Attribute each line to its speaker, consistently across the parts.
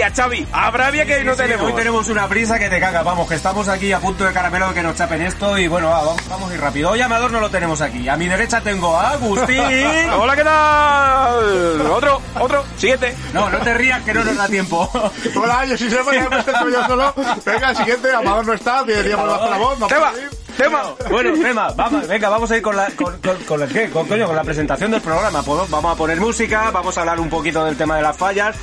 Speaker 1: abrevia, Xavi. Abrevia que
Speaker 2: Sí,
Speaker 1: no
Speaker 2: sí,
Speaker 1: tenemos.
Speaker 2: Hoy tenemos una prisa que te caga. Vamos, que estamos aquí a punto de caramelo de que nos chapen esto. Y bueno, va, vamos, vamos a ir rápido. Hoy Amador no lo tenemos aquí. A mi derecha tengo a Agustín.
Speaker 1: Hola, ¿qué tal? Otro, otro, siguiente.
Speaker 2: No, no te rías que no nos da tiempo.
Speaker 3: Hola, yo sí sé, porque me presento yo solo. Venga, siguiente, Amador no está, bajar la voz. No
Speaker 1: Tema, tema.
Speaker 2: Bueno, tema, vamos, venga, vamos a ir con la, con, con, ¿qué? Con, coño, con la presentación del programa. Pues vamos a poner música, vamos a hablar un poquito del tema de las fallas.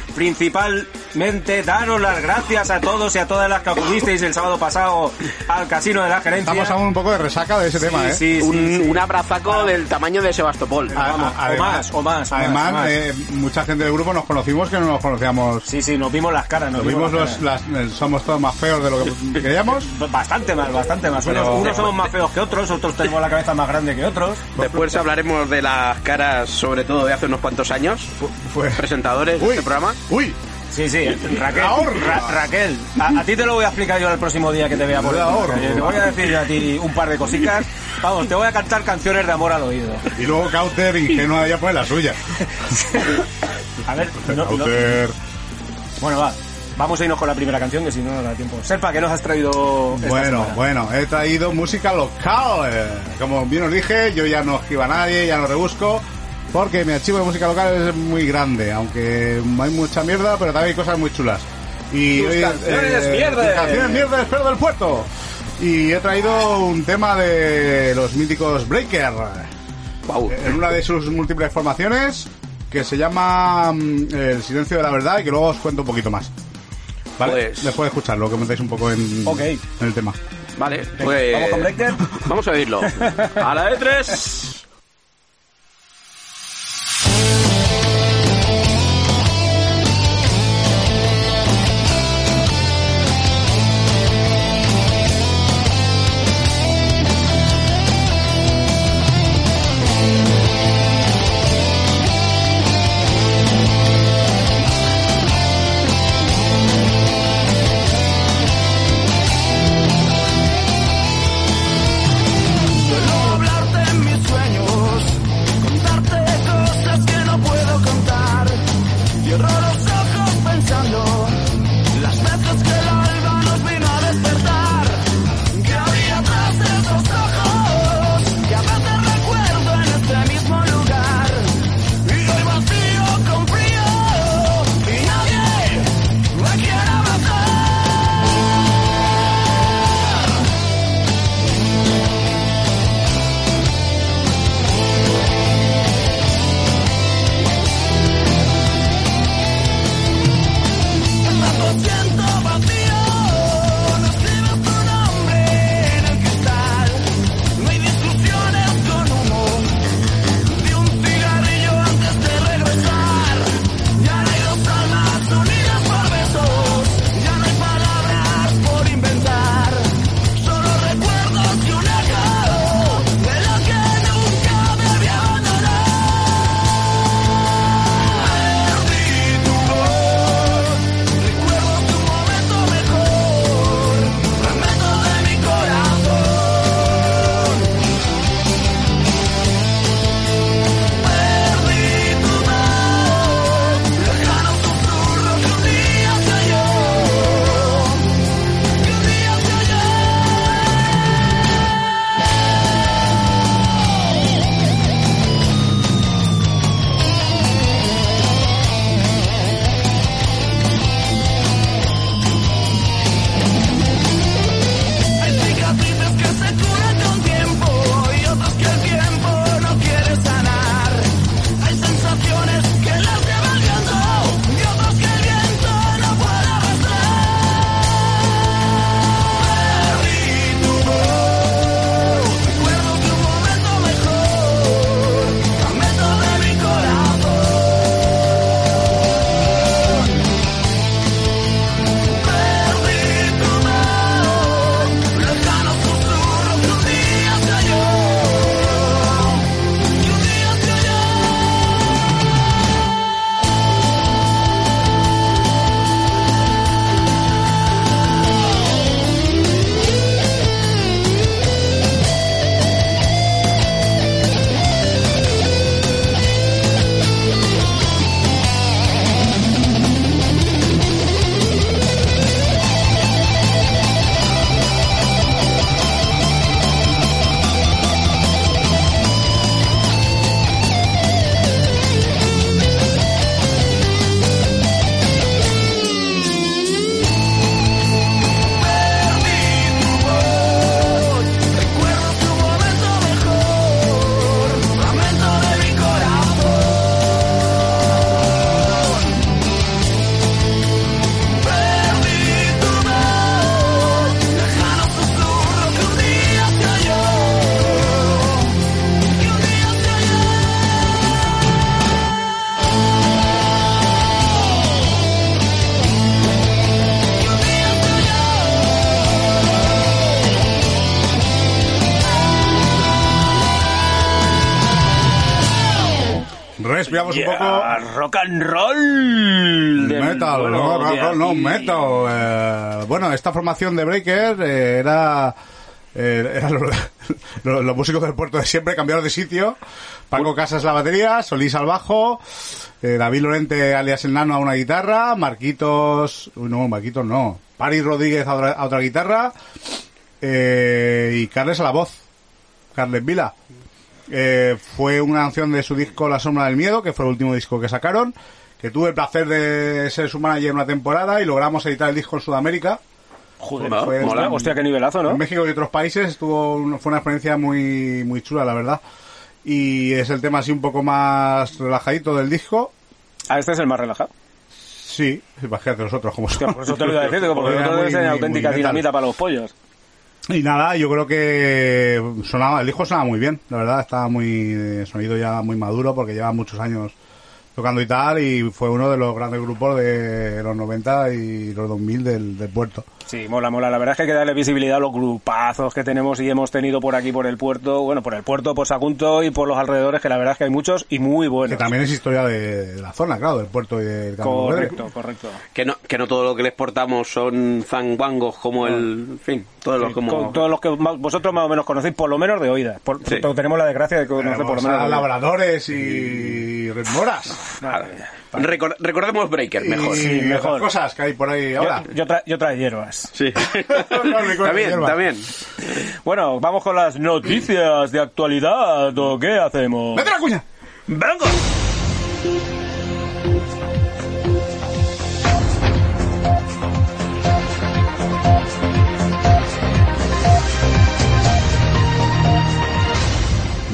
Speaker 2: Principalmente, daros las gracias a todos y a todas las que acudisteis el sábado pasado al casino de la gerencia.
Speaker 3: Estamos aún un poco de resaca de ese tema, ¿eh?
Speaker 2: Sí, sí,
Speaker 1: Un,
Speaker 2: sí.
Speaker 1: un abrazaco del tamaño de Sebastopol.
Speaker 3: A-
Speaker 2: Vamos,
Speaker 3: a-
Speaker 2: o más, o más, o más,
Speaker 3: Además,
Speaker 2: o más.
Speaker 3: eh, mucha gente del grupo nos conocimos que no nos conocíamos.
Speaker 2: Sí, sí, nos vimos las caras, nos
Speaker 3: Nos vimos
Speaker 2: las
Speaker 3: los, las, somos todos más feos de lo que queríamos.
Speaker 2: caras. Bastante más, bastante más. Unos,
Speaker 3: Pero-
Speaker 2: unos somos más feos que otros, otros tenemos la cabeza más grande que otros.
Speaker 1: Después hablaremos de las caras, sobre todo de hace unos cuantos años,
Speaker 3: Fue.
Speaker 1: presentadores de
Speaker 3: Uy,
Speaker 1: este programa.
Speaker 3: uy,
Speaker 2: Sí, sí, Raquel. Ra- Raquel, a, a ti te lo voy a explicar yo el próximo día que te vea por
Speaker 3: La
Speaker 2: aquí.
Speaker 3: horra.
Speaker 2: Te voy a decir yo a ti un par de cositas. Vamos, te voy a cantar canciones de amor al oído.
Speaker 3: y luego Cauter ingenua ella pone la suya.
Speaker 2: A ver, no- no-
Speaker 3: Cauter.
Speaker 2: bueno, va. Vamos a irnos con la primera canción, que si no nos da tiempo. Serpa, ¿qué nos has traído esta
Speaker 3: Bueno,
Speaker 2: semana?
Speaker 3: bueno, he traído música local. eh. Como bien os dije, yo ya no esquivo a nadie, ya no rebusco, porque mi archivo de música local es muy grande, aunque hay mucha mierda, pero también hay cosas muy chulas. Y hoy,
Speaker 2: canciones mierdes.
Speaker 3: tus canciones mierdes, pero del puerto. Y he traído un tema de los míticos Breaker, en una de sus múltiples formaciones, que se llama mm, El silencio de la verdad, y que luego os cuento un poquito más. ¿Vale?
Speaker 1: Pues-
Speaker 3: Después de escucharlo, que metáis un poco en el tema.
Speaker 1: Vale, pues...
Speaker 2: ¿Vamos con Breaker?
Speaker 1: Vamos a oírlo. A la de tres.
Speaker 3: Un poco
Speaker 2: rock and roll. del-
Speaker 3: metal,
Speaker 2: bueno,
Speaker 3: no,
Speaker 2: de
Speaker 3: no, metal. eh, bueno, esta formación de Breaker eh, era, eh, eran los, los- los músicos del puerto de siempre, cambiaron de sitio. Paco Casas la batería, Solís al bajo, eh, David Lorente alias el Nano a una guitarra, Marquitos, uy, no, Marquitos no, Paris Rodríguez a otra, a otra guitarra eh, y Carles a la voz, Carles Vila. Eh, fue una canción de su disco La Sombra del Miedo, que fue el último disco que sacaron, que tuve el placer de ser su manager una temporada y logramos editar el disco en Sudamérica.
Speaker 2: Joder,
Speaker 1: Mola, mola.
Speaker 2: hostia, qué nivelazo, ¿no?
Speaker 3: En México y otros países estuvo un- fue una experiencia muy muy chula, la verdad. Y es el tema así un poco más relajadito del disco.
Speaker 2: Ah, este es el más relajado.
Speaker 3: Sí, imagínate los otros como
Speaker 2: Hostia, por eso te lo iba a decir, porque
Speaker 3: Era
Speaker 2: nosotros
Speaker 3: muy-
Speaker 2: es
Speaker 3: muy-
Speaker 2: auténtica
Speaker 3: muy
Speaker 2: dinamita para los pollos.
Speaker 3: Y nada, yo creo que sonaba, el disco sonaba muy bien, la verdad, estaba muy eh, sonido ya muy maduro porque lleva muchos años tocando y tal y fue uno de los grandes grupos de los 90 y los 2000 del, del puerto.
Speaker 2: Sí, mola, mola. La verdad es que hay que darle visibilidad a los grupazos que tenemos y hemos tenido por aquí, por el puerto, bueno, por el puerto, por Sagunto y por los alrededores, que la verdad es que hay muchos y muy buenos.
Speaker 3: Que también es historia de, de la zona, claro, del puerto y del Campo Verde.
Speaker 2: Correcto, correcto.
Speaker 1: Que no, que no todo lo que le exportamos son zanguangos como el... En fin, todos los como...
Speaker 2: Con todos los que vosotros más o menos conocéis, por lo menos de oídas. Por,
Speaker 1: Sí.
Speaker 2: tenemos la desgracia de conocer por lo menos de
Speaker 3: labradores y remoras.
Speaker 1: Recor- recordemos Breaker, mejor.
Speaker 3: Y
Speaker 2: Sí, mejor.
Speaker 3: cosas que hay por ahí ahora.
Speaker 2: Yo, yo, tra- yo trae hierbas.
Speaker 1: Sí. También, también.
Speaker 2: Bueno, vamos con las noticias de actualidad, ¿o qué hacemos?
Speaker 3: ¡Vete la cuña!
Speaker 2: ¡Venga!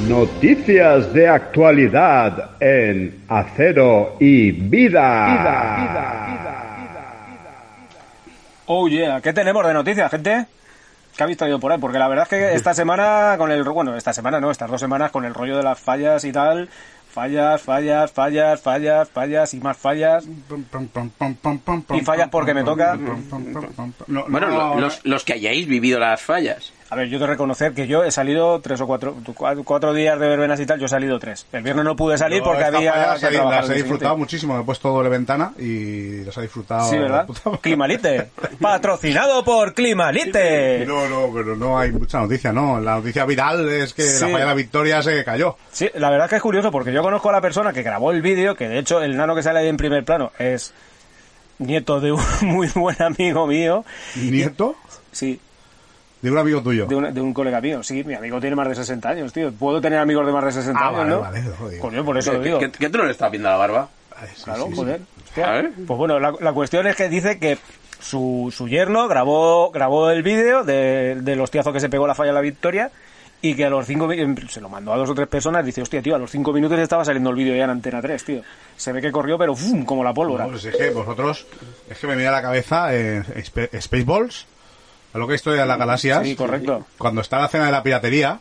Speaker 4: Noticias de actualidad en Acero y Vida.
Speaker 2: Oh yeah, ¿qué tenemos de noticias, gente? ¿Qué habéis traído por ahí? Porque la verdad es que esta semana con el bueno, esta semana no, estas dos semanas con el rollo de las fallas y tal, fallas, fallas, fallas, fallas, fallas y más fallas. Y fallas porque me toca.
Speaker 3: No,
Speaker 1: Bueno,
Speaker 3: no,
Speaker 1: lo- los, los que hayáis vivido las fallas.
Speaker 2: A ver, yo te reconocer que yo he salido tres o cuatro, cuatro, días de verbenas y tal, yo he salido tres. El viernes no pude salir
Speaker 3: yo
Speaker 2: porque había que
Speaker 3: las he-
Speaker 2: trabajar
Speaker 3: las
Speaker 2: el
Speaker 3: he
Speaker 2: día
Speaker 3: disfrutado muchísimo. Me he puesto doble ventana y las he disfrutado.
Speaker 2: Sí, ¿verdad? Climalite, patrocinado por Climalite.
Speaker 3: No, no, pero no hay mucha noticia, ¿no? La noticia viral es que
Speaker 2: Sí.
Speaker 3: la falla de la Victoria se cayó.
Speaker 2: Sí, la verdad que es curioso porque yo conozco a la persona que grabó el vídeo, que de hecho el nano que sale ahí en primer plano es nieto de un muy buen amigo mío.
Speaker 3: ¿Nieto?
Speaker 2: Sí,
Speaker 3: De un amigo tuyo.
Speaker 2: de un, de un colega mío. Sí, mi amigo tiene más de 60 años, tío. Puedo tener amigos de más de 60
Speaker 3: Ah,
Speaker 2: años,
Speaker 3: vale,
Speaker 2: ¿no?
Speaker 3: vale, joder.
Speaker 2: Coño, por eso lo
Speaker 1: ¿Que,
Speaker 2: digo.
Speaker 1: que tú no le estás viendo la barba?
Speaker 3: Ay, sí,
Speaker 2: Claro,
Speaker 3: sí, sí.
Speaker 2: joder.
Speaker 1: A ver.
Speaker 2: Pues bueno, la, la cuestión es que dice que su, su yerno grabó, grabó el vídeo de, del hostiazo que se pegó la falla a la victoria y que a los cinco em, se lo mandó a dos o tres personas dice, hostia, tío, a los cinco minutos estaba saliendo el vídeo ya en Antena 3, tío. Se ve que corrió, pero ¡fum! como la pólvora.
Speaker 3: No, pues es que vosotros, es que me viene a la cabeza eh, Spaceballs, a lo que es historia de las galaxias.
Speaker 2: Sí, correcto.
Speaker 3: Cuando está la cena de la piratería,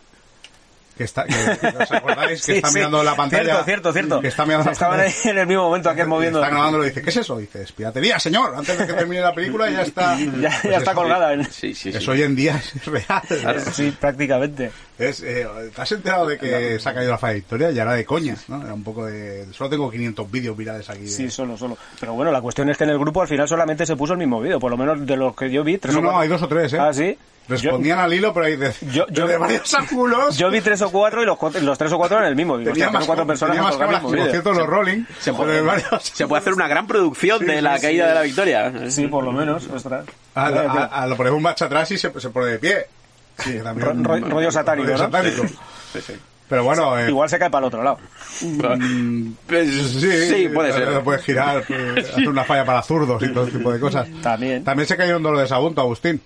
Speaker 3: que está, que, ¿os acordáis? Que
Speaker 2: Sí,
Speaker 3: está
Speaker 2: sí.
Speaker 3: mirando la pantalla.
Speaker 2: Cierto, cierto, cierto.
Speaker 3: Que está mirando
Speaker 2: Estaban ahí
Speaker 3: pantalla.
Speaker 2: en el mismo momento aquel moviendo.
Speaker 3: Está grabándolo y dice, ¿qué es eso? Dice, es piratería, señor. Antes de que termine la película ya está.
Speaker 2: Ya, ya
Speaker 3: Pues
Speaker 2: está
Speaker 3: eso,
Speaker 2: colgada. en-
Speaker 1: Sí, sí, sí.
Speaker 3: Eso hoy en día es real.
Speaker 2: Sí, prácticamente.
Speaker 3: Es, eh, ¿Te has enterado de que se ha caído la falla de Victoria? Ya era de coña, ¿no? Era un poco de... Solo tengo 500 vídeos virales aquí. de-
Speaker 2: Sí, solo, solo. Pero bueno, la cuestión es que en el grupo al final solamente se puso el mismo vídeo, por lo menos de los que yo vi. Tres
Speaker 3: No,
Speaker 2: o
Speaker 3: no, hay dos o tres, ¿eh?
Speaker 2: Ah, sí.
Speaker 3: Respondían al hilo, pero hay de,
Speaker 2: Yo- yo-
Speaker 3: de varios ángulos.
Speaker 2: Yo vi tres o cuatro y los, cuatro- los tres o cuatro en el mismo.
Speaker 3: Tenía
Speaker 2: Hostia,
Speaker 3: más,
Speaker 2: o cuatro personas
Speaker 3: tenía más cámaras
Speaker 2: mismo
Speaker 3: por cierto, los Rolling.
Speaker 1: Se puede,
Speaker 3: varios-
Speaker 1: se puede hacer una gran producción de la
Speaker 3: sí,
Speaker 1: caída
Speaker 3: sí.
Speaker 1: de la victoria.
Speaker 2: Sí, por lo menos, ostras.
Speaker 3: A,
Speaker 2: Vaya,
Speaker 3: a- a- lo ponemos marcha atrás y se, se pone de pie. Sí, también.
Speaker 2: Ro- ro- rollo satánico,
Speaker 3: rollo
Speaker 2: ¿no?
Speaker 3: satánico.
Speaker 1: Sí, sí.
Speaker 3: Pero bueno, eh,
Speaker 2: Igual se cae para el otro lado.
Speaker 1: Pues,
Speaker 3: sí,
Speaker 1: sí, puede
Speaker 3: eh,
Speaker 1: ser.
Speaker 3: Puedes girar, eh, hacer una falla para zurdos y todo ese tipo de cosas.
Speaker 2: También.
Speaker 3: También se cayó un dolo de Sagunto, Agustín.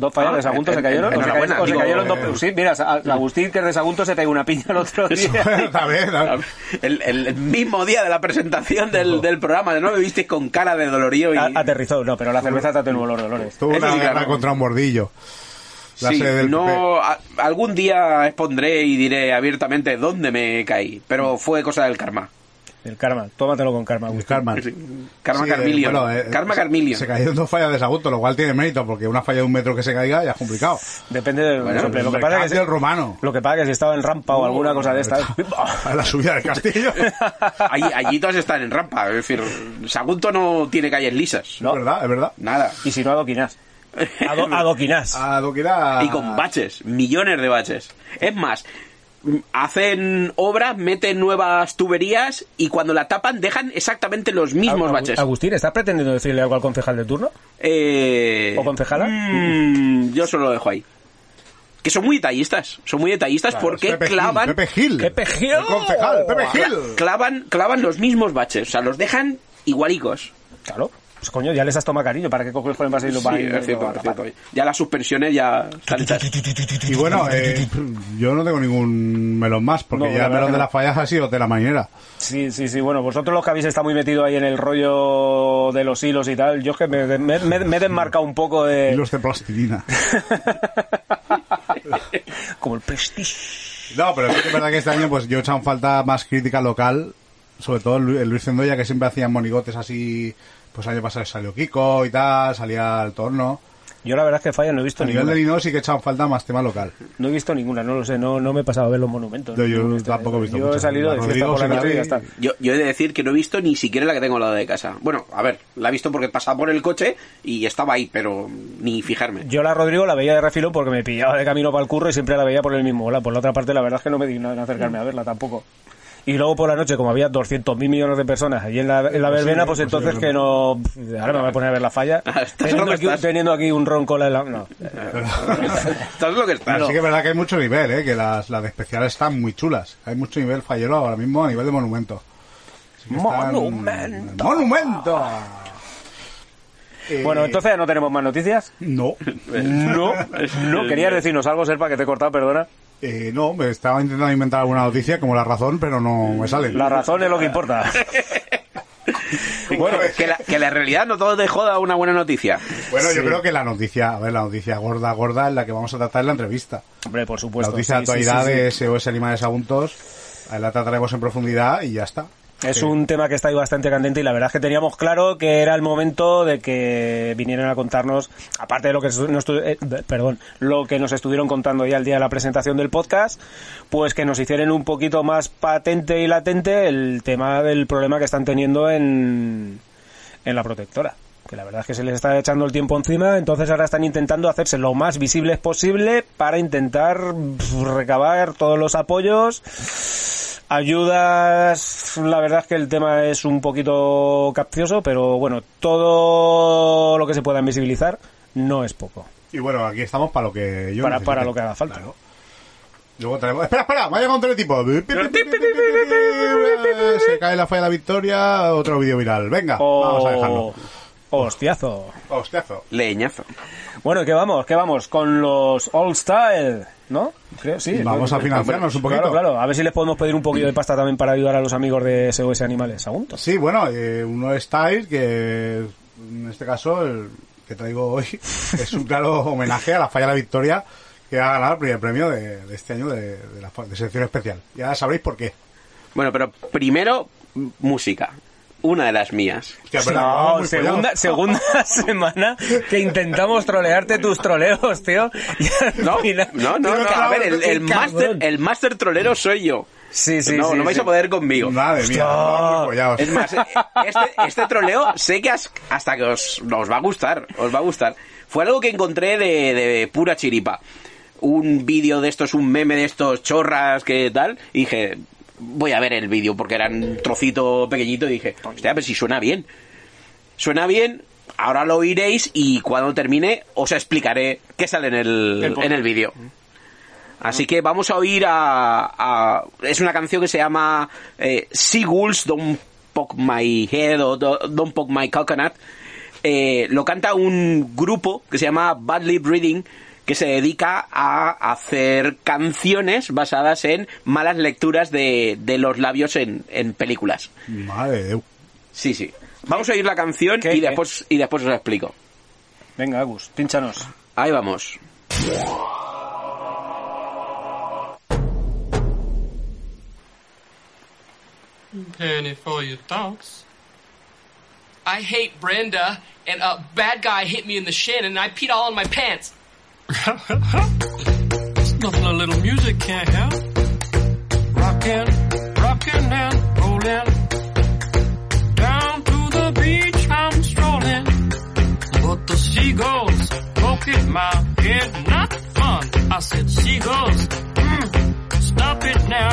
Speaker 2: Dos fallas
Speaker 1: Ah,
Speaker 2: de Sagunto
Speaker 1: en-
Speaker 2: se cayeron.
Speaker 1: en-
Speaker 2: O se o se cayeron
Speaker 3: eh,
Speaker 2: dos. Sí, mira, a- Agustín, que es de Sagunto, se pegó una piña el otro día.
Speaker 1: El, el mismo día de la presentación del, del programa, ¿no? Me visteis con cara de dolorío y...
Speaker 2: A- Aterrizó, no, pero la cerveza te atenuó los dolores.
Speaker 3: Tuvo una
Speaker 1: sí, claro.
Speaker 3: contra un bordillo. La
Speaker 1: Sí,
Speaker 3: sede del
Speaker 1: no, a- algún día expondré y diré abiertamente dónde me caí, pero fue cosa del karma.
Speaker 2: El karma. Tómatelo con karma.
Speaker 3: El. Karma.
Speaker 1: Karma
Speaker 3: Sí, eh,
Speaker 1: Carmillion.
Speaker 3: bueno, eh,
Speaker 1: Karma
Speaker 3: se-
Speaker 1: Carmillion.
Speaker 3: Se cayeron dos fallas de Sagunto, lo cual tiene mérito, porque una falla de un metro que se caiga ya es complicado.
Speaker 2: Depende de
Speaker 1: Bueno.
Speaker 2: Lo que
Speaker 3: El
Speaker 2: pasa es que
Speaker 3: del
Speaker 2: si-
Speaker 3: romano.
Speaker 2: lo que pasa es que si estaba en rampa o alguna cosa de estas.
Speaker 3: A la subida del castillo.
Speaker 1: Allí, allí todas están en rampa. Es decir, Sagunto no tiene calles lisas.
Speaker 3: Es verdad, es verdad.
Speaker 1: Nada.
Speaker 2: y si no, adoquinás. Ado- adoquinás.
Speaker 3: A Doquira...
Speaker 1: Y con baches, millones de baches. Es más, hacen obras, meten nuevas tuberías y cuando la tapan dejan exactamente los mismos baches.
Speaker 2: Agustín, ¿estás pretendiendo decirle algo al concejal de turno?
Speaker 1: Eh,
Speaker 2: ¿O concejala?
Speaker 1: mm, yo solo lo dejo ahí. Que son muy detallistas, son muy detallistas porque
Speaker 3: Pepe Gil,
Speaker 1: clavan,
Speaker 3: Pepe Gil.
Speaker 2: Pepe Gil.
Speaker 3: El concejal, Pepe Gil.
Speaker 1: clavan, clavan los mismos baches, o sea, los dejan igualicos.
Speaker 2: Claro. Pues coño, ya les has tomado cariño. ¿Para qué coges con el vas a ir los
Speaker 1: Sí,
Speaker 2: ir-
Speaker 1: es cierto, es. Ya las suspensiones ya.
Speaker 3: Y bueno, eh, yo no tengo ningún melón más, porque
Speaker 2: No,
Speaker 3: ya el melón de
Speaker 2: no.
Speaker 3: las fallas ha sido de la mañanera.
Speaker 2: Sí, sí, sí. Bueno, vosotros los que habéis estado muy metidos ahí en el rollo de los hilos y tal, yo es que me, me- me- me he desmarcado un poco de...
Speaker 3: Hilos de plastilina.
Speaker 2: Como el prestige.
Speaker 3: No, pero es verdad que este año pues yo he echado en falta más crítica local, sobre todo el, Lu- el Luis Zendoya, que siempre hacían monigotes así, pues año pasado salió Kiko y tal, salía el torno.
Speaker 2: Yo la verdad es que falla no he visto
Speaker 3: A nivel
Speaker 2: ninguna.
Speaker 3: de Lino sí que en falta más tema local.
Speaker 2: No he visto ninguna, no lo sé, no, no me he pasado a ver los monumentos.
Speaker 3: Yo- yo
Speaker 2: No he
Speaker 3: tampoco he visto
Speaker 2: Yo he salido
Speaker 3: La
Speaker 2: de fiesta
Speaker 3: Rodrigo
Speaker 2: por la
Speaker 3: sí la
Speaker 2: noche y ya
Speaker 3: vi.
Speaker 2: está.
Speaker 1: Yo, yo he de decir que no he visto ni siquiera la que tengo al lado de casa. Bueno, a ver, la he visto porque pasaba por el coche y estaba ahí, pero ni fijarme.
Speaker 2: Yo la Rodrigo la veía de refilón porque me pillaba de camino para el curro y siempre la veía por el mismo lado. Por la otra parte, la verdad es que no me digno en acercarme a verla tampoco. Y luego por la noche, como había 200.000 millones de personas allí en la, en la verbena, pues entonces que no... Ahora me voy a poner a ver la falla.
Speaker 1: Ah,
Speaker 2: teniendo, aquí, teniendo aquí un ron cola en la... No.
Speaker 1: Estás lo que estás.
Speaker 3: Pero sí que es verdad que hay mucho nivel, ¿eh? que las, las de especiales están muy chulas. Hay mucho nivel fallero ahora mismo a nivel de monumento.
Speaker 2: Monumento.
Speaker 3: ¡Monumento! Eh,
Speaker 2: Bueno, entonces ya no tenemos más noticias.
Speaker 3: No.
Speaker 2: No, no. ¿Querías decirnos algo, Serpa, que te he cortado, perdona?
Speaker 3: Eh, no, me estaba intentando inventar alguna noticia como la razón, pero no me sale.
Speaker 2: La razón es lo que importa.
Speaker 1: Bueno, que la, que la realidad no todo te joda una buena noticia.
Speaker 3: Bueno, yo creo que la noticia, a ver, la noticia gorda, gorda es la que vamos a tratar en la entrevista.
Speaker 2: Hombre, por
Speaker 3: La
Speaker 2: supuesto.
Speaker 3: noticia de
Speaker 2: sí, sí,
Speaker 3: actualidad
Speaker 2: sí, sí.
Speaker 3: de SOS Animales Aguntos, ahí la trataremos en profundidad y ya está.
Speaker 2: Es un tema que está ahí bastante candente y la verdad es que teníamos claro que era el momento de que vinieran a contarnos, aparte de lo que nos, eh, perdón, lo que nos estuvieron contando ya el día de la presentación del podcast, pues que nos hicieran un poquito más patente y latente el tema del problema que están teniendo en, en la protectora. Que la verdad es que se les está echando el tiempo encima, entonces ahora están intentando hacerse lo más visibles posible para intentar recabar todos los apoyos Ayudas, la verdad es que el tema es un poquito capcioso, pero bueno, todo lo que se pueda invisibilizar no es poco.
Speaker 3: Y bueno, aquí estamos para lo que yo
Speaker 2: Para, para lo que haga falta.
Speaker 3: Claro. Luego traemos... Espera, espera, vaya con teletipo. Se cae la falla de la victoria, otro vídeo viral. Venga, vamos a dejarlo.
Speaker 2: Hostiazo.
Speaker 3: Hostiazo.
Speaker 1: Leñazo.
Speaker 2: Bueno, ¿qué vamos? ¿Qué vamos? Con los All Style, ¿no? Creo, sí.
Speaker 3: Vamos a financiarnos un poquito.
Speaker 2: Claro, claro. A ver si les podemos pedir un poquito de pasta también para ayudar a los amigos de SOS Animales. Aguntos.
Speaker 3: Sí, bueno, eh, uno Style, que en este caso el que traigo hoy es un claro homenaje a la falla de la victoria que ha ganado el primer premio de, de este año de, de la de selección especial. Ya sabréis por qué.
Speaker 1: Bueno, pero primero, música. Una de las mías.
Speaker 3: Pero
Speaker 2: No,
Speaker 3: muy
Speaker 2: segunda, segunda semana que intentamos trolearte tus troleos, tío.
Speaker 1: No,
Speaker 2: final-
Speaker 1: no, no, no. A ver, el, el máster, el máster trolero soy yo.
Speaker 2: Sí, sí,
Speaker 1: no,
Speaker 2: sí,
Speaker 1: no vais
Speaker 2: sí.
Speaker 1: a poder conmigo.
Speaker 3: Madre mía, follados.
Speaker 1: Es más, eh, este, este troleo sé que as- hasta que os, os va a gustar, os va a gustar. Fue algo que encontré de, de pura chiripa. Un vídeo de estos, un meme de estos chorras que tal, y dije, voy a ver el vídeo porque era un trocito pequeñito y dije, hostia, pero si suena bien. Suena bien, ahora lo oiréis y cuando termine os explicaré qué sale en el, en el vídeo. Así que vamos a oír a, a- Es una canción que se llama eh, Seagulls Don't Poke My Head o Do- Don't Poke My Coconut. Eh, lo canta un grupo que se llama Badly Breathing que se dedica a hacer canciones basadas en malas lecturas de, de los labios en, en películas.
Speaker 3: Madre de Dios.
Speaker 1: Sí, sí. Vamos a oír la canción
Speaker 2: ¿Qué,
Speaker 1: y después, y después os explico.
Speaker 2: Venga, Agus, pínchanos.
Speaker 1: Ahí vamos.
Speaker 5: Penny for your thoughts. I hate Brenda, and a bad guy hit me in the shin, and I peed all on my pants. It's nothing a little music can't help. Rockin', rockin' and rollin'. Down to the beach I'm strolling. But the seagulls poke at my head, not fun. I said, seagulls, mm, stop it now.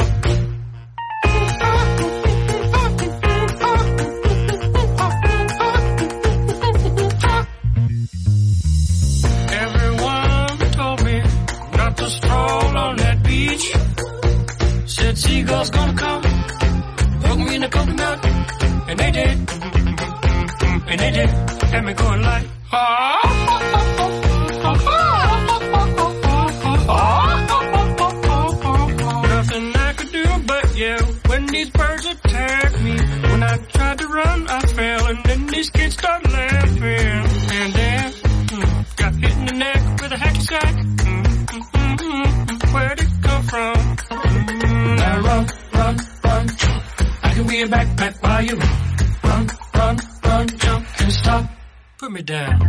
Speaker 5: Seagulls gonna come, hook me in the coconut, and they did, and they did, had me going like, ah. Nothing I could do but yell when these birds attacked me. When I tried to run, I fell, and then these kids started laughing. I a backpack while you run. Run, run, jump, and stop. Put me down.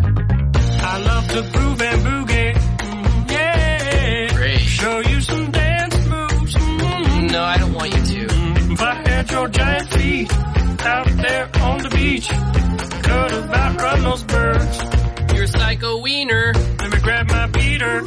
Speaker 5: I love to groove and boogie. Mm, yeah.
Speaker 6: Great.
Speaker 5: Show you some dance moves. Mm,
Speaker 6: No, I don't want you to.
Speaker 5: if I had your giant feet out there on the beach, could about run those birds.
Speaker 6: You're a psycho wiener.
Speaker 5: Let me grab my beater.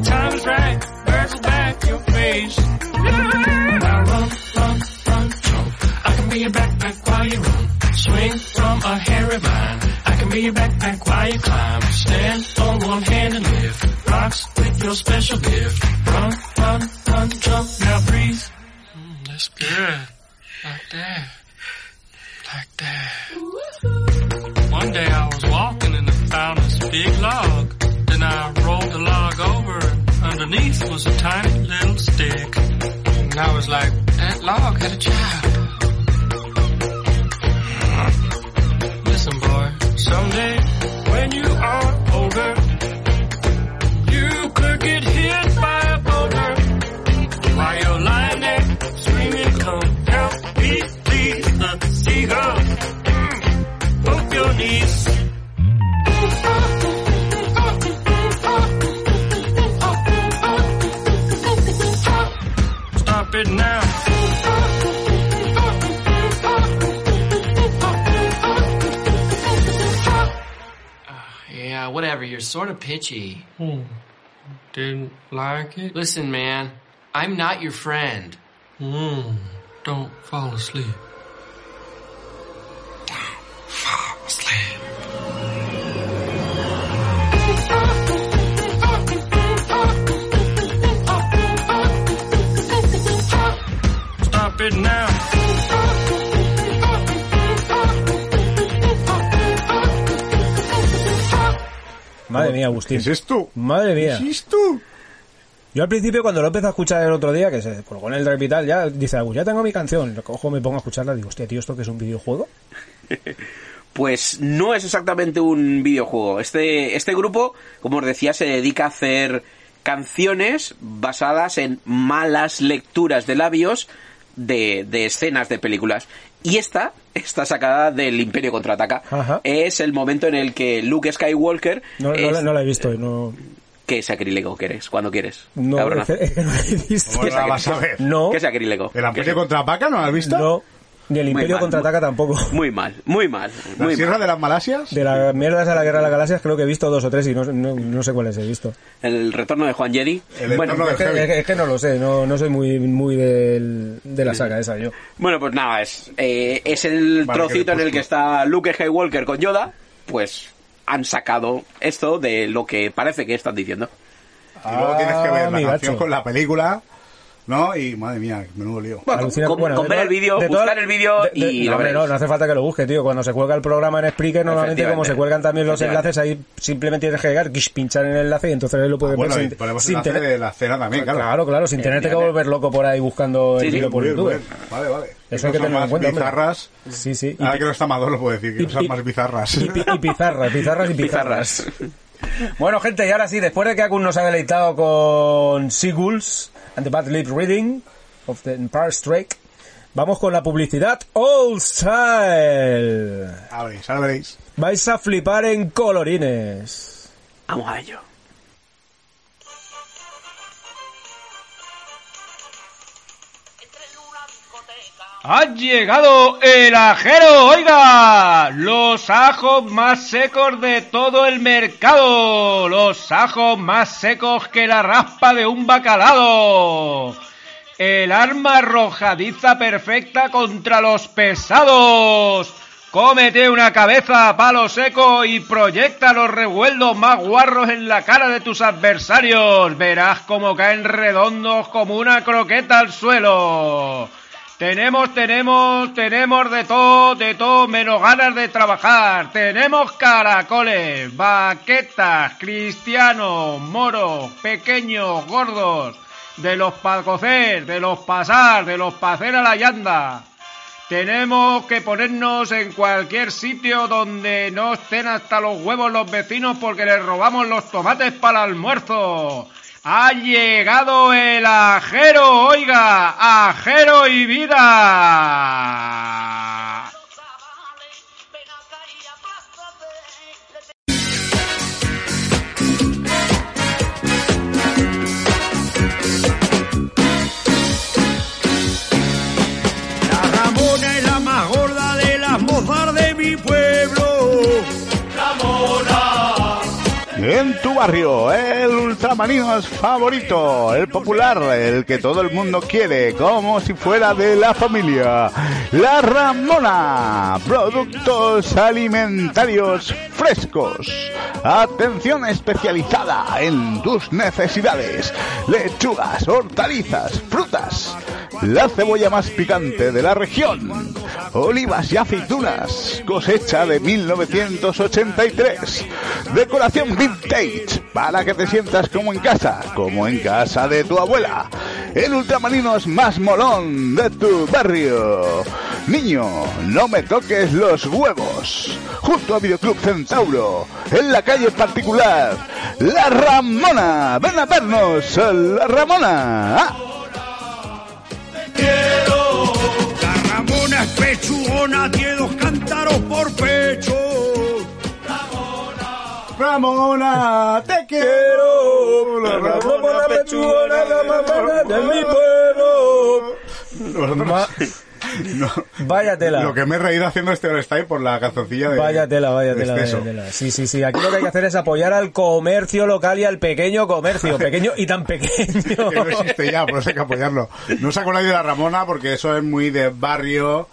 Speaker 5: The time is right. Birds will back your face. Now run, run, run, jump. I can be your backpack while you run. Swing from a hairy vine. I can be your backpack while you climb. Stand on one hand and lift. Rocks with your special gift. Run, run, run, jump. Now breathe. Mm, that's good. Like that. Underneath was a tiny little stick. And I was like, that log had a child.
Speaker 6: Whatever. You're sort of pitchy.
Speaker 5: Didn't like it?
Speaker 6: Listen, man, I'm not your friend.
Speaker 5: Mm, don't fall asleep. Stop it now.
Speaker 2: Madre mía,
Speaker 3: ¿Qué
Speaker 2: Agustín.
Speaker 3: es esto?
Speaker 2: Madre mía.
Speaker 3: ¿Qué es esto?
Speaker 2: Yo al principio cuando lo empecé a escuchar el otro día, que se colgó en el drive y tal, ya dice Agus, ya tengo mi canción. Lo cojo, me pongo a escucharla, digo, hostia, tío, ¿esto que es un videojuego?
Speaker 1: Pues no es exactamente un videojuego. Este, este grupo, como os decía, se dedica a hacer canciones basadas en malas lecturas de labios de, de escenas de películas. Y esta está sacada del Imperio Contraataca.
Speaker 2: Ajá.
Speaker 1: Es el momento en el que Luke Skywalker...
Speaker 2: No, no,
Speaker 1: es-
Speaker 2: la- no la he visto, no,
Speaker 1: ¿Qué sacrílego que eres? Cuando quieres.
Speaker 2: no,
Speaker 1: cabronazo.
Speaker 2: es que, es que no la he visto.
Speaker 3: ¿Cómo no la vas a ver?
Speaker 2: No,
Speaker 1: ¿Qué sacrílego?
Speaker 3: ¿El Amperio contra Paca no lo has visto?
Speaker 2: no, ni el
Speaker 1: Muy
Speaker 2: Imperio
Speaker 1: mal,
Speaker 2: contraataca
Speaker 1: muy-
Speaker 2: tampoco.
Speaker 1: Muy mal, muy mal.
Speaker 3: ¿La Sierra
Speaker 1: mal.
Speaker 3: de las Malasias?
Speaker 2: De las mierdas de la Guerra de las Galaxias creo que he visto dos o tres y no, no, no sé cuáles he visto.
Speaker 1: El retorno de Juan Jedi.
Speaker 3: El
Speaker 1: bueno,
Speaker 3: retorno
Speaker 2: Es que,
Speaker 3: Heavy.
Speaker 2: es que- es que no lo sé, no, no soy muy, muy del- de la saga esa yo.
Speaker 1: Bueno, pues nada, es, eh, es el
Speaker 3: Vale,
Speaker 1: trocito en el que está Luke Skywalker con Yoda, pues han sacado esto de lo que parece que están diciendo.
Speaker 3: Y luego tienes que ver
Speaker 2: Ah,
Speaker 3: la
Speaker 2: mi
Speaker 3: canción
Speaker 2: gacho.
Speaker 3: con la película ¿no? Y madre mía, menudo lío.
Speaker 1: Bueno,
Speaker 2: Alucina-
Speaker 1: con,
Speaker 2: bueno,
Speaker 1: con ver el vídeo,
Speaker 2: toda-
Speaker 1: buscar el vídeo
Speaker 2: de-
Speaker 1: y
Speaker 2: de-
Speaker 1: lo
Speaker 2: no, hombre,
Speaker 1: veréis.
Speaker 2: no, no hace falta que lo busque, tío. Cuando se cuelga el programa en Spreaker, normalmente como se cuelgan también los enlaces, ahí simplemente tienes que llegar, pinchar en el enlace y entonces lo puedes
Speaker 3: Ah, bueno,
Speaker 2: ver
Speaker 3: y
Speaker 2: sin,
Speaker 3: ponemos
Speaker 2: sin
Speaker 3: enlace
Speaker 2: tener-
Speaker 3: de la cena también, claro.
Speaker 2: Claro, claro, sin tenerte que volver loco por ahí buscando
Speaker 1: Sí,
Speaker 2: el
Speaker 1: sí,
Speaker 2: vídeo por YouTube.
Speaker 3: bien. Vale, vale.
Speaker 2: Eso hay que tenerlo en
Speaker 3: más
Speaker 2: cuenta, hombre.
Speaker 3: bizarras.
Speaker 2: Sí, sí. Y,
Speaker 3: Ahora que no está Amador lo puedo decir, que
Speaker 2: y- y-
Speaker 3: más bizarras.
Speaker 2: y y pizarras, pizarras y pizarras.
Speaker 1: Pizarras.
Speaker 2: Bueno, gente, y ahora sí, después de que Akun nos ha deleitado con Seagulls and the Bad Lip Reading of the Empire Strike, vamos con la publicidad Old Style.
Speaker 3: A veréis.
Speaker 2: Vais a flipar en colorines.
Speaker 1: Vamos a ello.
Speaker 7: Ha llegado el ajero, oiga, los ajos más secos de todo el mercado, los ajos más secos que la raspa de un bacalao, el arma arrojadiza perfecta contra los pesados. Cómete una cabeza a palo seco y proyecta los revueldos más guarros en la cara de tus adversarios. Verás cómo caen redondos como una croqueta al suelo. Tenemos, tenemos, tenemos de todo, de todo, menos ganas de trabajar. Tenemos caracoles, baquetas, cristianos, moros, pequeños, gordos, de los pa' cocer, de los pasar, de los pa' hacer a la yanda. Tenemos que ponernos en cualquier sitio donde no estén hasta los huevos los vecinos porque les robamos los tomates para el almuerzo. Ha llegado el ajero, oiga, ajero y vida.
Speaker 8: La Ramona es la más gorda de las mozas de mi pueblo.
Speaker 3: En tu barrio, el ultramarinos favorito, el popular, el que todo el mundo quiere, como si fuera de la familia. La Ramona, productos alimentarios frescos. Atención especializada en tus necesidades. Lechugas, hortalizas, frutas. La cebolla más picante de la región. Olivas y aceitunas. Cosecha de 1983. Decoración vintage para que te sientas como en casa, como en casa de tu abuela. El ultramarinos más molón de tu barrio. Niño, no me toques los huevos. Junto a Videoclub Centauro, en la calle particular. La Ramona. Ven a vernos, La Ramona. Ah.
Speaker 8: La Ramona es pechugona, tiene dos cántaros por pecho.
Speaker 3: Ramona, te quiero. La
Speaker 2: Ramona pechugona, la mamona de mi pueblo.
Speaker 3: Vosotros- No.
Speaker 2: Vaya tela.
Speaker 3: Lo que me he reído haciendo este All Style por la calzoncilla de.
Speaker 2: Vaya tela, vaya
Speaker 3: de
Speaker 2: tela, vaya tela. Sí, sí, sí. Aquí lo que hay que hacer es apoyar al comercio local y al pequeño comercio. Pequeño y tan pequeño.
Speaker 3: Que no existe ya, por eso hay que apoyarlo. No os acordáis de la Ramona porque eso es muy de barrio,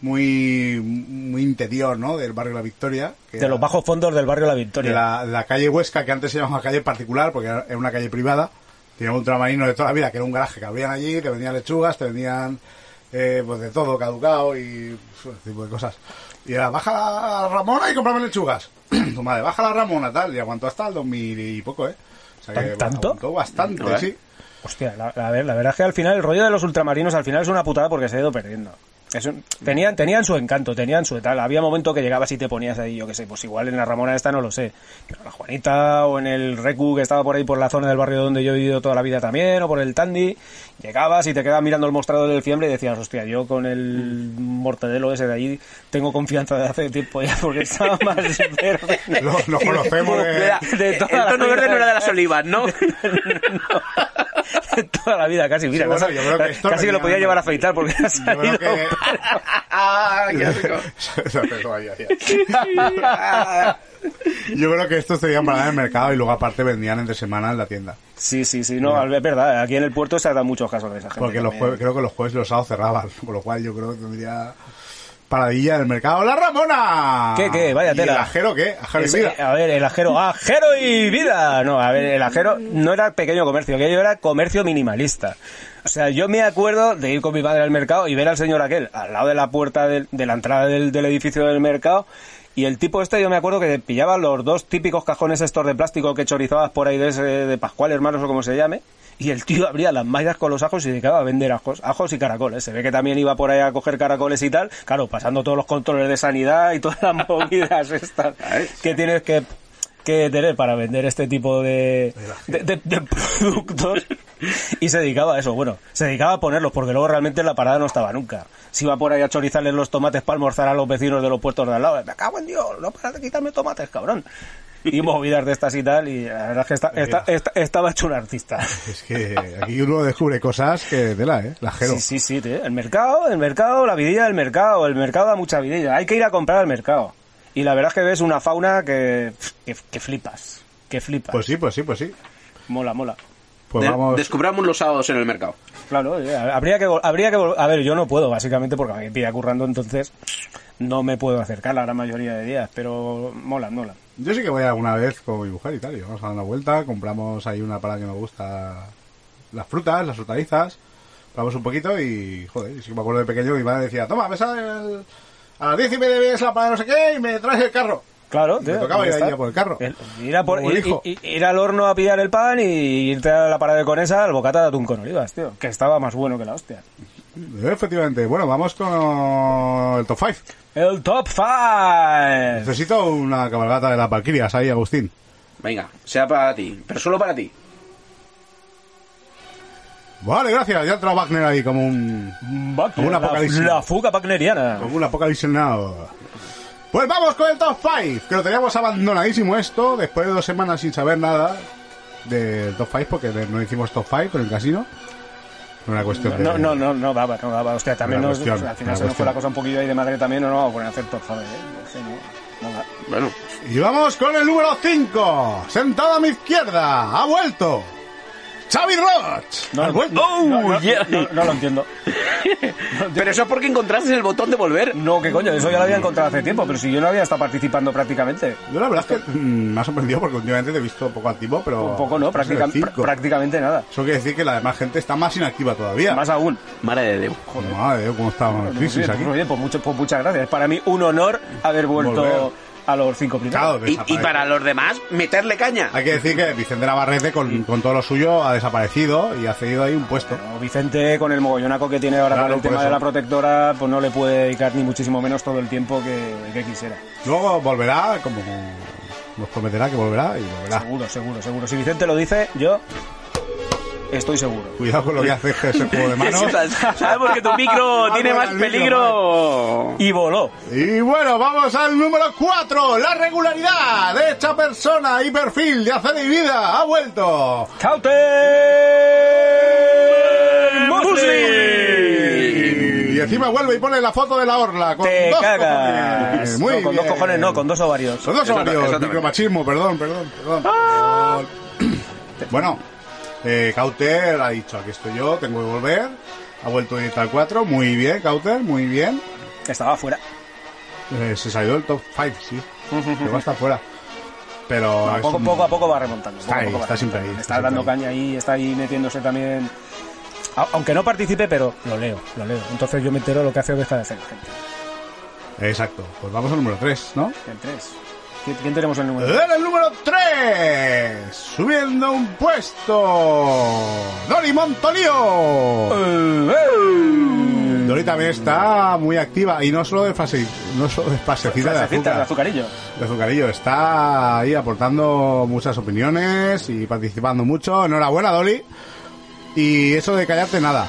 Speaker 3: muy muy interior, ¿no? Del barrio La Victoria. que
Speaker 2: De
Speaker 3: era
Speaker 2: los bajos fondos del barrio La
Speaker 3: de
Speaker 2: Victoria.
Speaker 3: la, la calle Huesca, que antes se llamaba calle particular porque era una calle privada. Tenía un ultramarino de toda la vida, que era un garaje que abrían allí, te vendían lechugas, te vendían eh, pues de todo, caducado y ese tipo de cosas. Y era, baja la Ramona y comprame lechugas. tu madre, baja la Ramona, tal. Y aguantó hasta el 2000 y poco, ¿eh? O sea que
Speaker 2: ¿Tan- tanto?
Speaker 3: aguantó bastante, sí.
Speaker 2: Hostia, la, la ver- la verdad es que al final el rollo de los ultramarinos al final es una putada porque se ha ido perdiendo. Es un- tenían, tenían su encanto, tenían su tal. Había momento que llegabas y te ponías ahí, yo qué sé, pues igual en la Ramona esta no lo sé. Pero en la Juanita o en el Recu que estaba por ahí por la zona del barrio donde yo he vivido toda la vida también, o por el Tandy, llegabas y te quedabas mirando el mostrador del fiambre y decías, hostia, yo con el mortadelo ese de ahí tengo confianza de hace tiempo ya porque estaba más verde.
Speaker 3: Lo, lo conocemos de...
Speaker 1: Era-
Speaker 2: de toda la
Speaker 1: verde no era de las olivas, ¿no?
Speaker 2: toda la vida casi, mira,
Speaker 3: Sí, bueno,
Speaker 2: casi-
Speaker 3: que
Speaker 2: lo podía llevar a afeitar porque ha
Speaker 3: Yo
Speaker 2: salido
Speaker 3: creo que...
Speaker 1: ¡Ah, qué.
Speaker 3: Yo creo que estos tenían para dar en el mercado y luego aparte vendían entre semana en la tienda.
Speaker 2: Sí, sí, sí, no, es verdad, aquí en el puerto se ha dado muchos casos de esa gente.
Speaker 3: Porque los jueves, creo que los jueves y los sábados cerraban, con lo cual yo creo que tendría paradilla del mercado La Ramona.
Speaker 2: ¿Qué, qué? Vaya
Speaker 3: ¿Y
Speaker 2: tela.
Speaker 3: el ajero qué? Ajero y vida.
Speaker 2: a ver, el ajero, ajero y vida. No, a ver, el ajero no era pequeño comercio, aquello era comercio minimalista. O sea, yo me acuerdo de ir con mi padre al mercado y ver al señor aquel al lado de la puerta del- de, la entrada del, del edificio del mercado. Y el tipo este, yo me acuerdo que pillaba los dos típicos cajones estos de plástico que chorizabas por ahí de, ese- de Pascual, hermanos o como se llame. Y el tío abría las mallas con los ajos y se dedicaba a vender ajos, ajos y caracoles. Se ve que también iba por ahí a coger caracoles y tal. Claro, pasando todos los controles de sanidad y todas las movidas estas que tienes que, que tener para vender este tipo de, de, de- de productos. Y se dedicaba a eso. Bueno, se dedicaba a ponerlos porque luego realmente en la parada no estaba nunca. Se iba por ahí a chorizarles los tomates para almorzar a los vecinos de los puestos de al lado. Me cago en Dios, no paras de quitarme tomates, cabrón. Y movidas de estas y tal. Y la verdad es que está- está- está- estaba hecho un artista.
Speaker 3: Es que aquí uno descubre cosas que de la, ¿eh? La ajero.
Speaker 2: Sí, sí, sí, tío. El mercado, el mercado, la vidilla del mercado. El mercado da mucha vidilla. Hay que ir a comprar al mercado. Y la verdad es que ves una fauna que, que, que flipas. Que flipas.
Speaker 3: Pues sí, pues sí, pues sí.
Speaker 2: Mola, mola.
Speaker 3: Pues
Speaker 1: De-
Speaker 3: vamos.
Speaker 1: Descubramos los sábados en el mercado.
Speaker 2: Claro, eh, habría que, vol- habría que A ver, yo no puedo, básicamente, porque me pilla currando, entonces no me puedo acercar la gran mayoría de días. Pero mola, mola.
Speaker 3: Yo sí que voy alguna vez con mi mujer y tal, y vamos a dar una vuelta, compramos ahí una para que nos gusta las frutas, las hortalizas, probamos un poquito y, joder, sí que me acuerdo de pequeño que mi madre decía, toma, me sale el- a las diez y media vienes la parada no sé qué y me traes el carro.
Speaker 2: Claro,
Speaker 3: Me
Speaker 2: tío,
Speaker 3: tocaba
Speaker 2: ahí
Speaker 3: ir a por el carro.
Speaker 2: El- ir, a por- ir al horno a pillar el pan y irte a la parada de conesa al bocata de atún con olivas, tío. Que estaba más bueno que la hostia.
Speaker 3: Efectivamente, bueno, vamos con el top 5.
Speaker 2: El top 5.
Speaker 3: Necesito una cabalgata de las Valquirias ahí, Agustín.
Speaker 1: Venga, sea para ti, pero solo para ti.
Speaker 3: Vale, gracias, ya ha entrado Wagner ahí como un, Como un
Speaker 2: la,
Speaker 3: apocalipsis.
Speaker 2: la fuga wagneriana.
Speaker 3: como un apocalipsis now. Pues vamos con el top 5, que lo teníamos abandonadísimo esto, después de dos semanas sin saber nada del top 5, porque no hicimos top 5 con el casino. No era cuestión de...
Speaker 2: No, no, no, no daba, no daba. Hostia, también
Speaker 3: Una
Speaker 2: nos,
Speaker 3: cuestión,
Speaker 2: al final
Speaker 3: una
Speaker 2: se nos fue la cosa un poquillo ahí de madre también, no nos vamos a poner a hacer 5, ¿eh? No, no.
Speaker 1: Bueno,
Speaker 3: Y vamos con el número 5, sentado a mi izquierda, ha vuelto. Xavi Roch.
Speaker 2: No,
Speaker 3: ha
Speaker 2: no,
Speaker 3: vuelto.
Speaker 2: no, no, no,
Speaker 1: yeah.
Speaker 2: no, no lo entiendo.
Speaker 1: pero eso es porque encontraste el botón de volver.
Speaker 2: No, qué coño, eso ya lo había encontrado hace tiempo, pero si yo no había estado participando prácticamente.
Speaker 3: Yo la verdad es que mm, me ha sorprendido porque últimamente te he visto poco activo, pero...
Speaker 2: Un poco no, práctica- pr- prácticamente nada.
Speaker 3: Eso quiere decir que la demás gente está más inactiva todavía.
Speaker 2: Más aún.
Speaker 1: Madre de Dios.
Speaker 3: Madre Dios, cómo estamos en crisis
Speaker 2: Pues,
Speaker 3: aquí.
Speaker 2: pues, mucho- pues muchas gracias. Es para mí un honor haber vuelto
Speaker 3: Volver.
Speaker 2: A los cinco primeros.
Speaker 3: Claro,
Speaker 1: Y, y para los demás, meterle caña.
Speaker 3: Hay que decir que Vicente Navarrete con, con todo lo suyo ha desaparecido y ha cedido ahí un puesto.
Speaker 2: Pero Vicente, con el mogollonaco que tiene ahora
Speaker 3: Claro,
Speaker 2: con el tema
Speaker 3: eso.
Speaker 2: de la protectora, pues no le puede dedicar ni muchísimo menos todo el tiempo que, que quisiera.
Speaker 3: Luego volverá, como nos prometerá que volverá y volverá.
Speaker 2: Seguro, seguro, seguro. Si Vicente lo dice, yo estoy seguro.
Speaker 3: Cuidado con lo que hace ese juego de manos.
Speaker 1: Sabemos que tu micro tiene más peligro.
Speaker 2: Y voló.
Speaker 3: Y bueno, vamos al número 4. La regularidad de esta persona y perfil de hacer y vida ha vuelto.
Speaker 2: ¡Caute!
Speaker 3: Y encima vuelve y pone la foto de la orla con
Speaker 2: Te
Speaker 3: dos
Speaker 2: cagas.
Speaker 3: cojones. Muy
Speaker 2: No, con dos cojones no, con dos ovarios.
Speaker 3: Son dos ovarios, micromachismo, perdón, perdón, perdón.
Speaker 2: Ah.
Speaker 3: perdón. Bueno, eh, Cauter ha dicho, aquí estoy yo, tengo que volver. Ha vuelto a ir al 4, muy bien, Cauter, muy bien.
Speaker 2: Estaba fuera.
Speaker 3: Eh, se salió del top 5, sí. Estar fuera. Pero
Speaker 2: Poco,
Speaker 3: un-
Speaker 2: poco a poco va remontando.
Speaker 3: Está ahí,
Speaker 2: poco va
Speaker 3: está siempre ahí,
Speaker 2: Está,
Speaker 3: está
Speaker 2: dando caña ahí, está ahí metiéndose también. Aunque no participe, pero lo leo, lo leo. Entonces yo me entero lo que hace o deja de hacer la gente.
Speaker 3: Exacto. Pues vamos al número 3, ¿no?
Speaker 2: El 3. ¿Quién, tenemos en el número
Speaker 3: En el número 3, subiendo un puesto, Dori Montolío. Dori también está muy activa y no solo de fase, no solo de pasecita de
Speaker 2: Frasecita
Speaker 3: azúcar,
Speaker 2: de azucarillo.
Speaker 3: de azucarillo, está ahí aportando muchas opiniones y participando mucho. Enhorabuena, Doli. Y eso de callarte nada.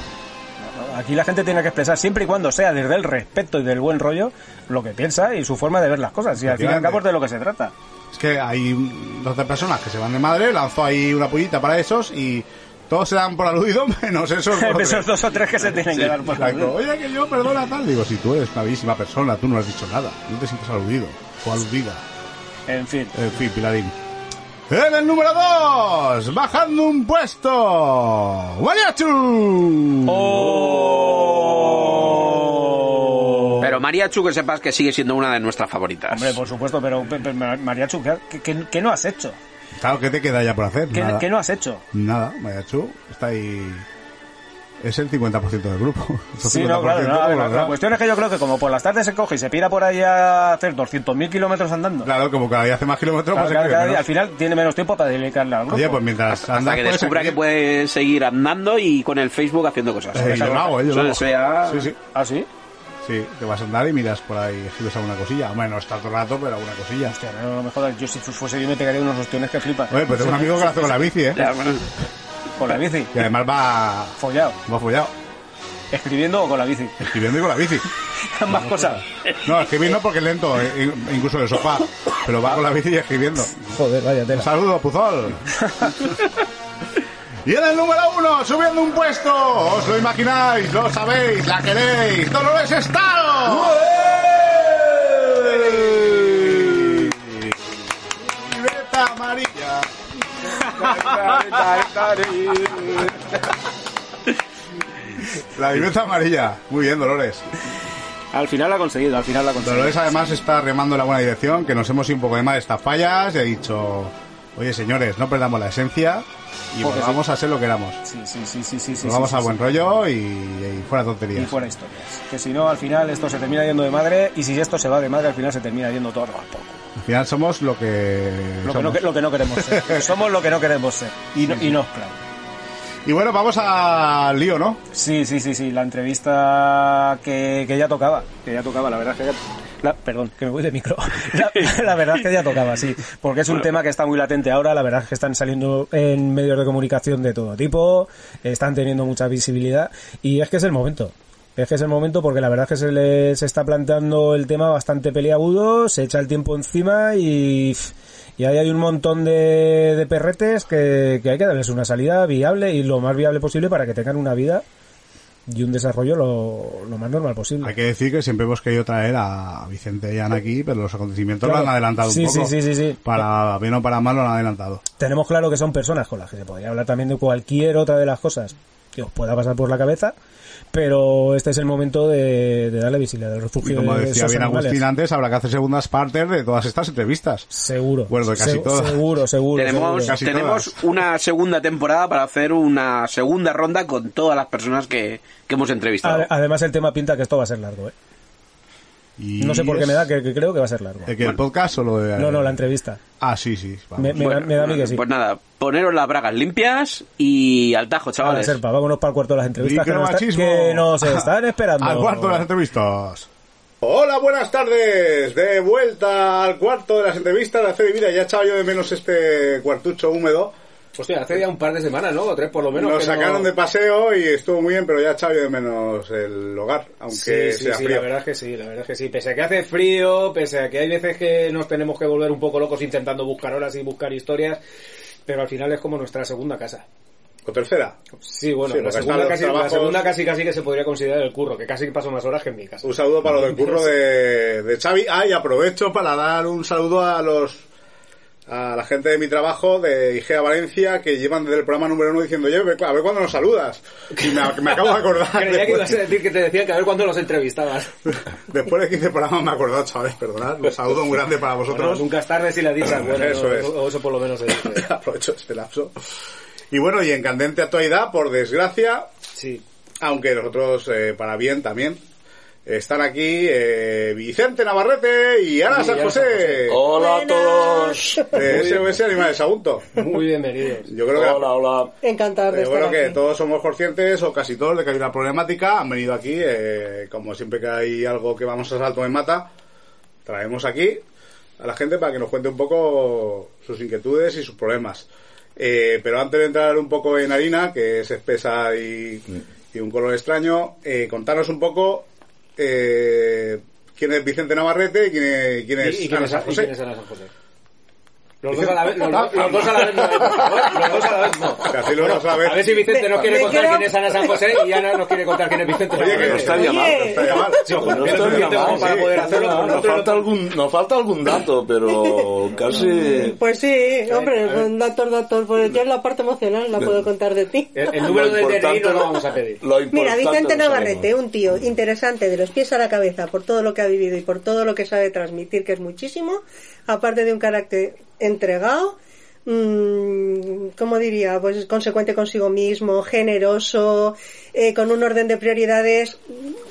Speaker 2: Aquí la gente tiene que expresar siempre y cuando sea desde el respeto y del buen rollo lo que piensa y su forma de ver las cosas. Y al fin y al cabo es de lo que se trata.
Speaker 3: Es que hay 12 personas que se van de madre, lanzó ahí una pollita para esos y todos se dan por aludido, menos esos dos. o tres.
Speaker 2: Esos dos o tres que se tienen que dar por
Speaker 3: Exacto. Oye, que yo perdona tal. Digo, si tú eres una bellísima persona, tú no has dicho nada. No te sientes aludido o aludida.
Speaker 2: En fin.
Speaker 3: En fin, Pilarín. En el número 2, bajando un puesto, Guayachu.
Speaker 2: Oh.
Speaker 1: Pero Mariachu, que sepas que sigue siendo una de nuestras favoritas.
Speaker 2: Hombre, por supuesto, pero, pe- pe- Mariachu, ¿qué, qué- qué no has hecho?
Speaker 3: Claro, ¿qué te queda ya por hacer?
Speaker 2: ¿Qué,
Speaker 3: Nada.
Speaker 2: qué no has hecho?
Speaker 3: Nada, Mayachu está ahí. Es el 50% del grupo.
Speaker 2: Sí, no,
Speaker 3: 50%
Speaker 2: claro, no, ver, la, cuestión es que yo creo que como por las tardes se coge y se pira por ahí a hacer 200.000 kilómetros andando.
Speaker 3: Claro, como cada día hace más kilómetros,
Speaker 2: Claro,
Speaker 3: pues
Speaker 2: cada- cada día, al final tiene menos tiempo para dedicarle al grupo.
Speaker 3: Oye, pues mientras
Speaker 1: hasta
Speaker 3: andas,
Speaker 1: que descubra que puede seguir andando y con el Facebook haciendo cosas.
Speaker 3: Eh, yo lo hago, eh, yo lo hago. Sí, sí.
Speaker 2: ¿Ah, sí?
Speaker 3: Sí, te vas a andar y miras por ahí, escribes alguna cosilla. Hombre, no está todo el rato, pero alguna cosilla.
Speaker 2: Hostia, no, no me jodas, yo si fuese yo me pegaría unos ostiones que flipas.
Speaker 3: Oye, pues tengo un amigo que lo hace con la bici, ¿eh?
Speaker 1: Ya, bueno.
Speaker 2: Con la bici,
Speaker 3: Y además va,
Speaker 2: follado.
Speaker 3: va follado,
Speaker 2: Escribiendo o con la bici.
Speaker 3: escribiendo y con la bici.
Speaker 2: Ambas cosas.
Speaker 3: No, escribir no porque es lento, eh, in- incluso en el sofá. Pero va con la bici y escribiendo.
Speaker 2: Joder, vaya tela.
Speaker 3: Saludos, Puzol. Y en el número uno, subiendo un puesto, os lo imagináis, lo sabéis, la queréis, Dolores Estado. Libreta amarilla. La libreta amarilla. Muy bien, Dolores.
Speaker 2: Al final la ha conseguido, al final la ha conseguido.
Speaker 3: Dolores además está remando en la buena dirección, que nos hemos ido un poco de mal de estas fallas y ha dicho, oye señores, no perdamos la esencia y
Speaker 2: Porque
Speaker 3: vamos a ser lo que éramos.
Speaker 2: Sí, sí, sí, sí, sí. sí,
Speaker 3: Nos vamos
Speaker 2: sí,
Speaker 3: a
Speaker 2: sí,
Speaker 3: buen
Speaker 2: sí.
Speaker 3: rollo y, y fuera tonterías.
Speaker 2: Y fuera historias. Que si no, al final esto se termina yendo de madre y si esto se va de madre, al final se termina yendo todo a tomar por culo.
Speaker 3: Al final somos lo que
Speaker 2: Lo que, no,
Speaker 3: somos.
Speaker 2: lo que no queremos ser. Somos lo que no queremos ser. Y no, y no, claro.
Speaker 3: Y bueno, vamos al lío, ¿no?
Speaker 2: Sí, sí, sí, sí. La entrevista que, que ya tocaba. Que ya tocaba, la verdad es que ya... la- perdón, que me voy de micro. La, la verdad es que ya tocaba, sí. Porque es un tema que está muy latente ahora. La verdad es que están saliendo en medios de comunicación de todo tipo. Están teniendo mucha visibilidad. Y es que es el momento. Es que es el momento porque la verdad es que se les está planteando el tema bastante peliagudo. Se echa el tiempo encima y... Y ahí hay un montón de, de perretes que, que hay que darles una salida viable y lo más viable posible para que tengan una vida y un desarrollo lo, lo más normal posible.
Speaker 3: Hay que decir que siempre hemos querido traer a Vicente y Ana aquí, pero los acontecimientos
Speaker 2: Claro.
Speaker 3: lo han adelantado
Speaker 2: Sí,
Speaker 3: un poco.
Speaker 2: sí, sí, sí, sí.
Speaker 3: Para bien o para mal lo han adelantado.
Speaker 2: Tenemos claro que son personas con las que se podría hablar también de cualquier otra de las cosas que os pueda pasar por la cabeza, pero este es el momento de, de darle visibilidad al
Speaker 3: Y
Speaker 2: refugio
Speaker 3: como
Speaker 2: de
Speaker 3: decía
Speaker 2: esos
Speaker 3: bien
Speaker 2: animales.
Speaker 3: Agustín antes, habrá que hacer segundas partes de todas estas entrevistas.
Speaker 2: Seguro.
Speaker 3: Bueno, de casi
Speaker 2: Se-
Speaker 3: todas.
Speaker 2: Seguro, seguro.
Speaker 1: Tenemos,
Speaker 2: seguro.
Speaker 3: Casi
Speaker 1: tenemos
Speaker 3: todas.
Speaker 1: una segunda temporada para hacer una segunda ronda con todas las personas que, que hemos entrevistado.
Speaker 2: Ade- Además el tema pinta que esto va a ser largo, ¿eh?
Speaker 3: Y
Speaker 2: No sé por qué
Speaker 3: es-
Speaker 2: me da que, que creo que va a ser largo.
Speaker 3: ¿El, que el podcast o lo de.?
Speaker 2: No, no, la entrevista.
Speaker 3: Ah, sí, sí. vamos.
Speaker 2: Me, me da, me da a mí que sí.
Speaker 1: Pues nada, poneros las bragas limpias y al tajo, chavales.
Speaker 2: serpa, vámonos para el cuarto de las entrevistas que nos, que nos están esperando.
Speaker 3: Al cuarto de las entrevistas. Hola, buenas tardes. De vuelta al cuarto de las entrevistas de Hacer Vida. Ya echaba yo de menos este cuartucho húmedo.
Speaker 9: Hostia, hace ya un par de semanas, ¿no? O tres por lo menos.
Speaker 3: Nos
Speaker 9: no-
Speaker 3: sacaron de paseo y estuvo muy bien, pero ya yo de menos el hogar, aunque
Speaker 9: Sí, sí,
Speaker 3: sea
Speaker 9: sí,
Speaker 3: frío.
Speaker 9: la verdad es que sí, la verdad es que sí. Pese a que hace frío, pese a que hay veces que nos tenemos que volver un poco locos intentando buscar horas y buscar historias, pero al final es como nuestra segunda casa.
Speaker 3: ¿O tercera?
Speaker 9: Sí, bueno,
Speaker 3: Sí,
Speaker 9: la, segunda
Speaker 3: los
Speaker 9: casi, la
Speaker 3: trabajos-
Speaker 9: segunda casi casi que se podría considerar el curro, que casi paso más horas que en mi casa.
Speaker 3: Un saludo para lo del curro de, de Xavi. Ah, y aprovecho para dar un saludo a los a la gente de mi trabajo de IGEA Valencia que llevan desde el programa número uno diciendo, oye, a ver cuándo nos saludas. Y me, me acabo de acordar.
Speaker 9: Creía que
Speaker 3: después,
Speaker 9: ibas a decir que te decían que a ver cuándo los entrevistabas.
Speaker 3: después de 15 programas me he acordado, chavales, perdonad. Un saludo muy grande para
Speaker 9: Bueno,
Speaker 3: vosotros.
Speaker 9: nunca es tarde si las dichas buenas,
Speaker 3: Eso
Speaker 9: ¿no?
Speaker 3: es.
Speaker 9: o eso por lo menos se dice.
Speaker 3: Aprovecho este lapso. Y bueno, y en candente actualidad, por desgracia,
Speaker 9: Sí.
Speaker 3: aunque nosotros eh, para bien también, están aquí eh, Vicente Navarrete y Ana San José.
Speaker 10: Hola a todos.
Speaker 3: De SOS Animales Agunto.
Speaker 9: Muy bienvenidos.
Speaker 3: Yo creo que,
Speaker 10: Hola, hola.
Speaker 11: Encantar de
Speaker 3: yo creo
Speaker 11: estar
Speaker 3: que
Speaker 11: aquí.
Speaker 3: todos somos conscientes, o casi todos, de que hay una problemática. Han venido aquí, eh, como siempre que hay algo que vamos a salto en mata, traemos aquí a la gente para que nos cuente un poco sus inquietudes y sus problemas. Eh, pero antes de entrar un poco en harina, que es espesa y, y un color extraño, eh, contaros un poco eh, quién es Vicente Navarrete y quién es, quién es
Speaker 9: ¿Y, y quién
Speaker 3: Ana
Speaker 9: es,
Speaker 3: San
Speaker 9: y
Speaker 3: José.
Speaker 9: quién es Ana San José?
Speaker 2: Los dos a la vez, los, dos- los dos a la vez no, los dos a la vez no.
Speaker 3: Así los dos a la vez.
Speaker 2: A ver si Vicente nos quiere contar quién es Ana San José y Ana nos quiere contar quién es Vicente San
Speaker 3: Oye, que
Speaker 2: José.
Speaker 3: no estaría mal, no.
Speaker 2: Sí, para poder hacerlo.
Speaker 12: No,
Speaker 2: pero
Speaker 12: nos, falta algún, nos falta algún dato, pero casi...
Speaker 11: Pues sí, hombre, con datos, datos. Pues yo la parte emocional la puedo contar de ti.
Speaker 2: El, el número del DNI no lo vamos a pedir.
Speaker 12: Lo
Speaker 11: Mira, Vicente Navarrete, un tío interesante de los pies a la cabeza por todo lo que ha vivido y por todo lo que sabe transmitir, que es muchísimo, aparte de un carácter entregado, mm, ¿cómo diría? Pues consecuente consigo mismo, generoso, eh, con un orden de prioridades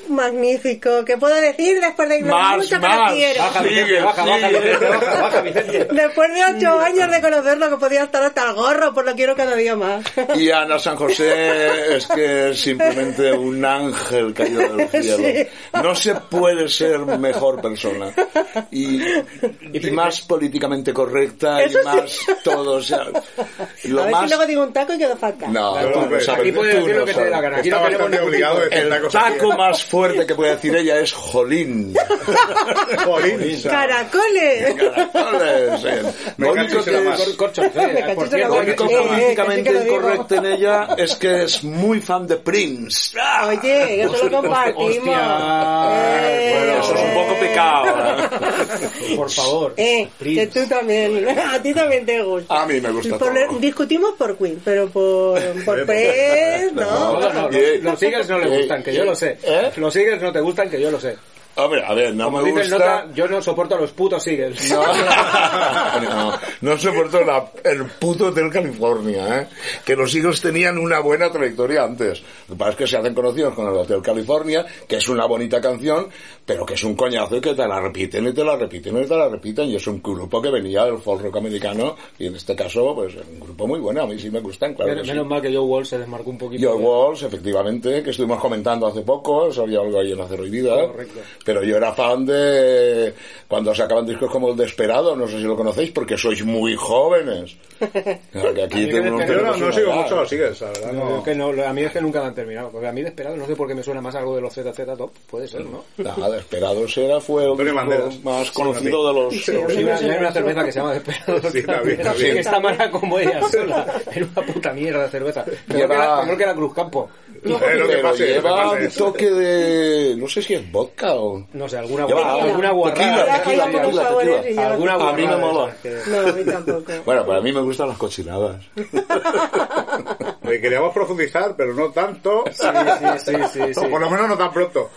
Speaker 11: magnífico, que puedo decir después de
Speaker 12: Más,
Speaker 11: mucho que lo
Speaker 12: más.
Speaker 11: quiero.
Speaker 2: Baja, Vicente, baja, baja. Vicente, baja, baja, Vicente.
Speaker 11: Después de ocho años de conocerlo, que podía estar hasta el gorro, pues lo quiero cada día más.
Speaker 12: Y Ana San José es que es simplemente un ángel caído del cielo.
Speaker 11: Sí.
Speaker 12: No se puede ser mejor persona. Y, y más políticamente correcta
Speaker 11: Eso
Speaker 12: y
Speaker 11: sí.
Speaker 12: más todo. O sea, lo
Speaker 11: a ver
Speaker 12: más...
Speaker 11: si luego digo un taco y quedo fatal.
Speaker 12: No,
Speaker 3: No,
Speaker 12: tú no
Speaker 3: hombre,
Speaker 12: sabes.
Speaker 2: Aquí puedes
Speaker 12: tú
Speaker 2: decir
Speaker 12: no
Speaker 2: lo que te dé la
Speaker 12: sabes.
Speaker 2: gana. Aquí
Speaker 3: Está
Speaker 2: no tenemos
Speaker 3: bastante
Speaker 2: ningún
Speaker 3: obligado a
Speaker 2: tipo de-
Speaker 3: decir
Speaker 12: El
Speaker 3: esta cosa.
Speaker 12: taco más fuerte que puede decir ella es jolín.
Speaker 3: Jolín.
Speaker 11: ¡Caracoles!
Speaker 12: Caracoles, eh. Lo único que
Speaker 2: Corchos, eh,
Speaker 12: Lo único
Speaker 11: Eh, eh,
Speaker 12: políticamente incorrecto en ella es que es muy fan de Prince.
Speaker 11: Oye, eso lo compartimos. Eh,
Speaker 12: Bueno, eso es un poco pecado.
Speaker 2: por favor.
Speaker 11: Eh, que tú también, a ti también te gusta.
Speaker 12: A mí me gusta
Speaker 11: Por-
Speaker 12: todo.
Speaker 11: discutimos por Queen, pero por, por Prince,
Speaker 2: No,
Speaker 11: no.
Speaker 2: no, no, los, Eagles no le gustan, que yo lo sé.
Speaker 12: ¿Eh?
Speaker 2: Los Eagles no te gustan, que yo lo sé.
Speaker 12: Hombre, a ver, no
Speaker 2: Como
Speaker 12: me
Speaker 2: dice el
Speaker 12: gusta...
Speaker 2: nota, yo no soporto a los putos Eagles.
Speaker 12: No, no, no soporto la- el puto Hotel California, ¿eh? Que los Eagles tenían una buena trayectoria antes. Lo que pasa es que se hacen conocidos con el Hotel California, que es una bonita canción, pero que es un coñazo y que te la repiten y te la repiten y te la repiten. Y es un grupo que venía del folk rock americano, y en este caso, pues, un grupo muy bueno. A mí sí me gustan, claro
Speaker 2: menos,
Speaker 12: que sí.
Speaker 2: menos mal que Joe Wall se desmarcó un poquito.
Speaker 12: Joe Walsh, efectivamente, que estuvimos comentando hace poco, sabía algo ahí en Acero y Vida.
Speaker 2: Correcto.
Speaker 12: Pero yo era fan de cuando sacaban discos como El Desperado, no sé si lo conocéis, porque sois muy jóvenes. Claro que aquí
Speaker 3: Yo
Speaker 12: tenemos
Speaker 3: no, sigo mucho la verdad.
Speaker 2: No,
Speaker 3: No.
Speaker 2: es que no, a mí es que nunca me han terminado. Porque a mí Desperado, no sé por qué me suena más algo de los ZZ Top. Puede ser, ¿no?
Speaker 12: Nada, Desperados era, fue el más
Speaker 3: Sí,
Speaker 12: conocido de los...
Speaker 11: Sí,
Speaker 12: de los
Speaker 2: Hay una,
Speaker 11: sí,
Speaker 2: hay una
Speaker 11: sí.
Speaker 2: cerveza que se llama Desperado.
Speaker 3: Sí, también, también.
Speaker 2: Que está mala como ella sola. Era una puta mierda de cerveza. Peor, que, la, peor que la Cruz Campo.
Speaker 3: No
Speaker 12: pero
Speaker 3: no te
Speaker 12: lleva un
Speaker 3: pases.
Speaker 12: toque de... no sé si es vodka o...
Speaker 2: No sé, alguna,
Speaker 12: Lleva
Speaker 2: guarrada, alguna guarrada.
Speaker 12: Tequila, tequila, tequila, tequila.
Speaker 2: Alguna
Speaker 12: A mí me
Speaker 2: guarrada de
Speaker 12: mola.
Speaker 2: que-
Speaker 11: No, a mí tampoco.
Speaker 12: Bueno, para mí me gustan las cochinadas.
Speaker 3: Queríamos profundizar, pero no tanto.
Speaker 2: Sí, sí, sí, sí,
Speaker 3: por lo menos no tan pronto.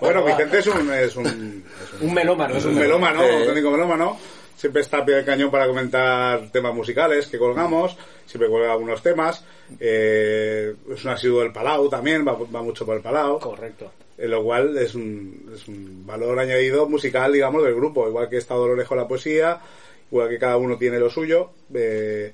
Speaker 3: Bueno, Vicente es un, es un,
Speaker 2: Un melómano, es
Speaker 3: un melómano,
Speaker 12: Eh.
Speaker 3: auténtico melómano. Siempre está a pie del cañón para comentar temas musicales que colgamos. Siempre cuelga algunos temas. Eh, es un asiduo del Palau también, va, va mucho por el Palau.
Speaker 2: Correcto.
Speaker 3: En lo cual es un, es un valor añadido musical, digamos, del grupo. Igual que está Dolores con la poesía, igual que cada uno tiene lo suyo. Eh,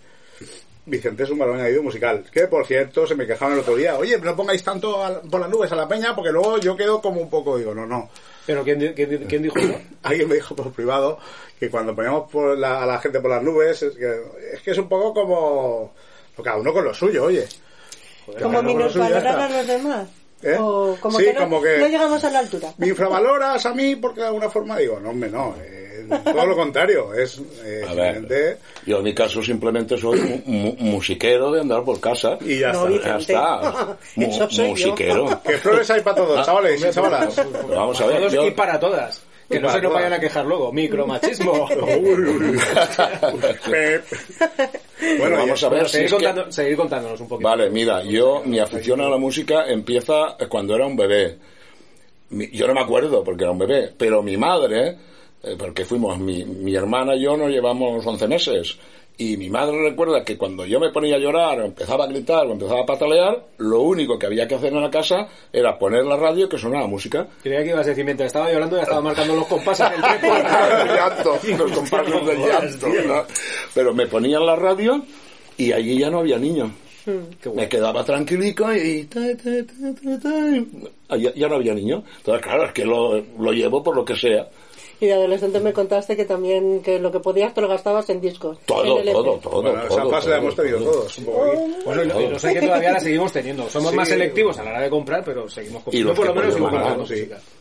Speaker 3: Vicente es un valor añadido musical. Que, por cierto, se me quejaban el otro día. Oye, no pongáis tanto a- por las nubes a la peña porque luego yo quedo como un poco... Digo, no, no.
Speaker 2: Pero ¿quién, quién, quién dijo eso?
Speaker 3: Alguien me dijo por privado que cuando poníamos por la- a la gente por las nubes es que es, que es un poco como... Cada uno con lo suyo, oye.
Speaker 11: Como minusvalorar a los demás.
Speaker 3: ¿Eh?
Speaker 11: O como,
Speaker 3: Sí,
Speaker 11: que no,
Speaker 3: como que-
Speaker 11: no llegamos a la altura.
Speaker 3: ¿Me infravaloras a mí porque de alguna forma digo, no, hombre, no. eh, todo lo contrario. Es eh,
Speaker 12: A ver,
Speaker 3: simplemente-
Speaker 12: yo en mi caso simplemente soy mu- mu- musiquero de andar por casa.
Speaker 3: Y ya
Speaker 11: No,
Speaker 3: está.
Speaker 12: Ya está. Mu-
Speaker 11: Eso soy yo.
Speaker 12: musiquero.
Speaker 3: Que flores hay para todos,
Speaker 12: Ah,
Speaker 3: chavales y chavalas.
Speaker 12: Pero vamos a ver,
Speaker 2: Todos
Speaker 12: yo-
Speaker 2: y para todas. Que no se nos vayan a quejar luego. Micromachismo.
Speaker 3: Pep.
Speaker 12: Bueno, vamos a ver si
Speaker 2: seguir,
Speaker 12: que-
Speaker 2: contándonos un poquito.
Speaker 12: Vale, mira, yo, mi afición a la música empieza cuando era un bebé. Yo no me acuerdo porque era un bebé, pero mi madre, eh, porque fuimos, mi, mi hermana y yo nos llevamos 11 meses, y mi madre recuerda que cuando yo me ponía a llorar, o empezaba a gritar, o empezaba a patalear, lo único que había que hacer en la casa era poner la radio que sonaba música.
Speaker 2: Creía que ibas a decir, mientras estaba llorando ya estaba marcando los compases del
Speaker 12: llanto, los compases del llanto, ¿no? Pero me ponían la radio y allí ya no había niños. Me quedaba tranquilico y ta, ta, ta, ta, ta, y ya, ya no había niños. Entonces, claro, es que lo, lo llevo por lo que sea.
Speaker 11: Y de adolescente me contaste que también que lo que podías te lo gastabas en discos.
Speaker 12: Todo,
Speaker 11: en
Speaker 12: todo, todo.
Speaker 3: Bueno, esa
Speaker 12: todo,
Speaker 3: fase la hemos tenido
Speaker 12: todo.
Speaker 3: todos. Un poco.
Speaker 2: Bueno, y no, y no sé que todavía la seguimos teniendo. Somos
Speaker 3: Sí.
Speaker 2: más selectivos a la hora de comprar, pero seguimos
Speaker 12: Y
Speaker 2: comprando.
Speaker 12: los
Speaker 2: Por lo menos seguimos
Speaker 12: podemos
Speaker 2: comprando
Speaker 3: ganar, sí.
Speaker 2: música.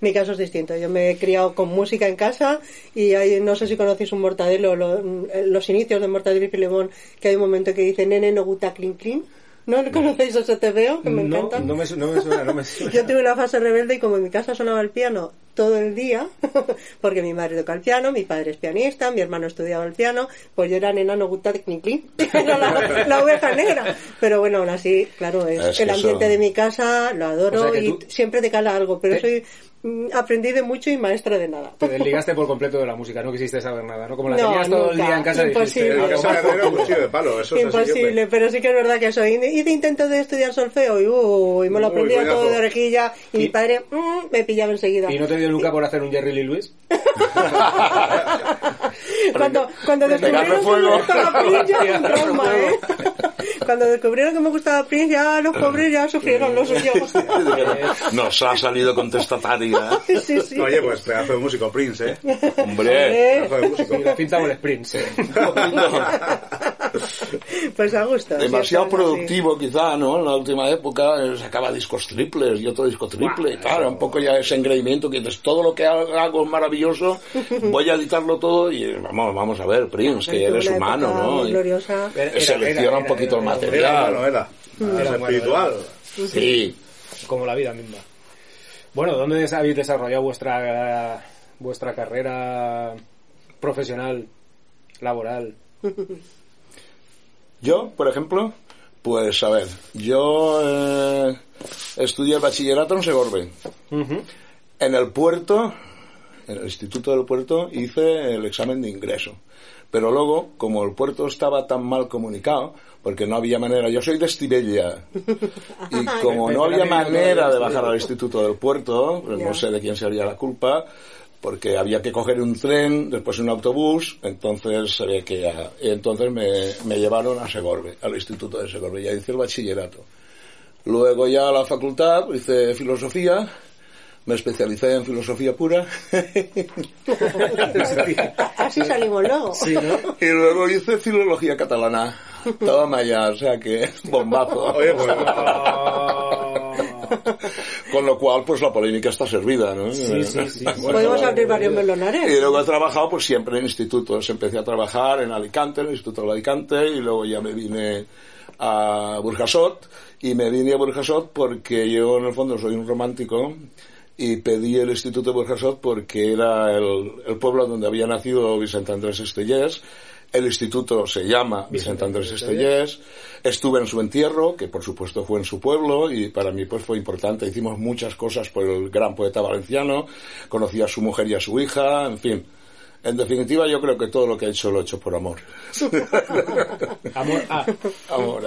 Speaker 11: Mi caso es distinto. Yo me he criado con música en casa y hay, no sé si conocéis un Mortadelo, lo- los inicios de Mortadelo y Filemón, que hay un momento que dice, nene, no gusta clean clean. ¿No conocéis ese TVO? Que me
Speaker 9: no,
Speaker 11: encanta.
Speaker 9: no me, no me suena, no me suena.
Speaker 11: Yo tuve una fase rebelde y como en mi casa sonaba el piano todo el día, porque mi madre toca el piano, mi padre es pianista, mi hermano estudiaba el piano, pues yo era nena no gusta de clink clink, era la, la oveja negra. Pero bueno, aún así, claro, es,
Speaker 12: Es que
Speaker 11: el ambiente
Speaker 12: eso-
Speaker 11: de mi casa, lo adoro
Speaker 9: O sea
Speaker 11: y
Speaker 9: tú-
Speaker 11: siempre te cala algo, pero
Speaker 9: Te-
Speaker 11: soy mm, aprendí de mucho y maestra de nada.
Speaker 9: Te desligaste por completo de la música, no quisiste saber nada, ¿no? Como la
Speaker 11: No,
Speaker 9: tenías todo el
Speaker 11: nunca.
Speaker 9: día en casa
Speaker 11: Imposible.
Speaker 9: dijiste,
Speaker 11: casa
Speaker 9: "Ah,
Speaker 3: de herrero, cuchillo de palo, eso es
Speaker 11: Imposible, pero sí que es verdad que soy. Hice intento de estudiar solfeo y, uy, me lo aprendía todo de orejilla y,
Speaker 9: Y-
Speaker 11: mi padre mm, me pillaba enseguida.
Speaker 9: ¿Y no te dio nunca por hacer un Jerry Lee Lewis?
Speaker 11: cuando, cuando descubrieron que Prince ya fue un trauma, ¿eh? Cuando descubrieron que me gustaba Prince ya los pobres ya sufrieron lo suyo.
Speaker 12: Nos ha salido contestataria. ¿eh?
Speaker 11: Sí, sí.
Speaker 3: Oye, pues pedazo de músico, Prince, ¿eh?
Speaker 12: Hombre.
Speaker 11: Eh,
Speaker 3: Pedazo de músico.
Speaker 9: Y la el Sprints.
Speaker 11: pues a gusto.
Speaker 12: Demasiado productivo quizá, ¿no? En la última época eh, sacaba discos triples y otro disco triple tal, un poco ya ese engreimiento que dices, todo lo que hago es maravilloso, voy a editarlo todo y vamos, vamos a ver, Prince, que eres humano, ¿no?
Speaker 11: gloriosa.
Speaker 9: Era- era-
Speaker 12: selecciona
Speaker 9: era-
Speaker 12: un poquito el
Speaker 9: Era
Speaker 12: material.
Speaker 3: humano, era. Era
Speaker 9: Era
Speaker 3: espiritual.
Speaker 12: Sí.
Speaker 9: Como la vida misma. Bueno, ¿dónde habéis desarrollado vuestra vuestra carrera profesional, laboral?
Speaker 12: Yo, por ejemplo, pues a ver, yo eh, estudié el bachillerato en Segorbe. En el puerto, en el Instituto del Puerto, hice el examen de ingreso. Pero luego, como el puerto estaba tan mal comunicado, porque no había manera, yo soy de Estivella, y como no había manera de bajar al Instituto del Puerto, pues no sé de quién sería la culpa, porque había que coger un tren, después un autobús, entonces se ve que ya- entonces me, me llevaron a Segorbe, al Instituto de Segorbe, ya hice el bachillerato. Luego ya a la facultad hice filosofía, me especialicé en filosofía pura.
Speaker 11: Así salimos luego.
Speaker 12: y luego hice filología catalana. Toma ya, o sea que bombazo.
Speaker 3: Oye, pues,
Speaker 12: Con lo cual, pues la polémica está servida, ¿no?
Speaker 9: Sí, sí, sí.
Speaker 11: Podemos abrir varios melonares.
Speaker 12: Y luego he trabajado pues siempre en institutos. Empecé a trabajar en Alicante, en el Instituto de Alicante, y luego ya me vine a Burjasot. Y me vine a Burjasot porque yo en el fondo soy un romántico y pedí el Instituto de Burjasot porque era el, el pueblo donde había nacido Vicente Andrés Estellés. El instituto se llama Vicente Andrés Estellés. Estuve en su entierro, que por supuesto fue en su pueblo, y para mí pues fue importante. Hicimos muchas cosas por el gran poeta valenciano. Conocí a su mujer y a su hija, en fin. En definitiva, yo creo que todo lo que he hecho lo he hecho por amor.
Speaker 9: Amor, ah,
Speaker 12: Amor.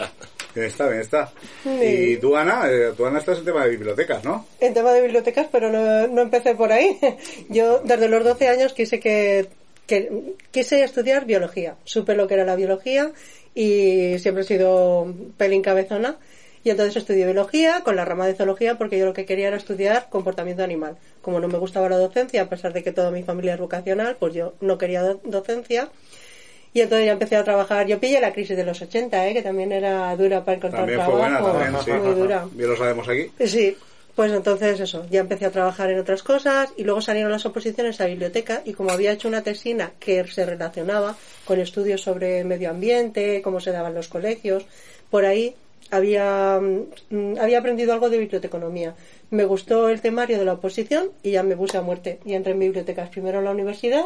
Speaker 3: bien está, bien está. Y tú, Ana, eh, tú, Ana, estás en tema de bibliotecas, ¿no?
Speaker 11: en tema de bibliotecas, pero no, no empecé por ahí. Yo desde los 12 años quise que, que quise estudiar biología. Supe lo que era la biología y siempre he sido pelín cabezona. Y entonces estudié biología con la rama de zoología porque yo lo que quería era estudiar comportamiento animal. Como no me gustaba la docencia, a pesar de que toda mi familia es vocacional, pues yo no quería do- docencia. Y entonces ya empecé a trabajar. Yo pillé la crisis de los 80, ¿eh? que también era dura para encontrar
Speaker 3: También fue
Speaker 11: trabajo.
Speaker 3: buena, también, sí.
Speaker 11: Muy dura.
Speaker 3: Bien lo sabemos aquí.
Speaker 11: Sí, pues entonces eso, ya empecé a trabajar en otras cosas y luego salieron las oposiciones a biblioteca y como había hecho una tesina que se relacionaba con estudios sobre medio ambiente, cómo se daban los colegios, por ahí había, mm, había aprendido algo de biblioteconomía. Me gustó el temario de la oposición y ya me puse a muerte y entré en bibliotecas primero en la universidad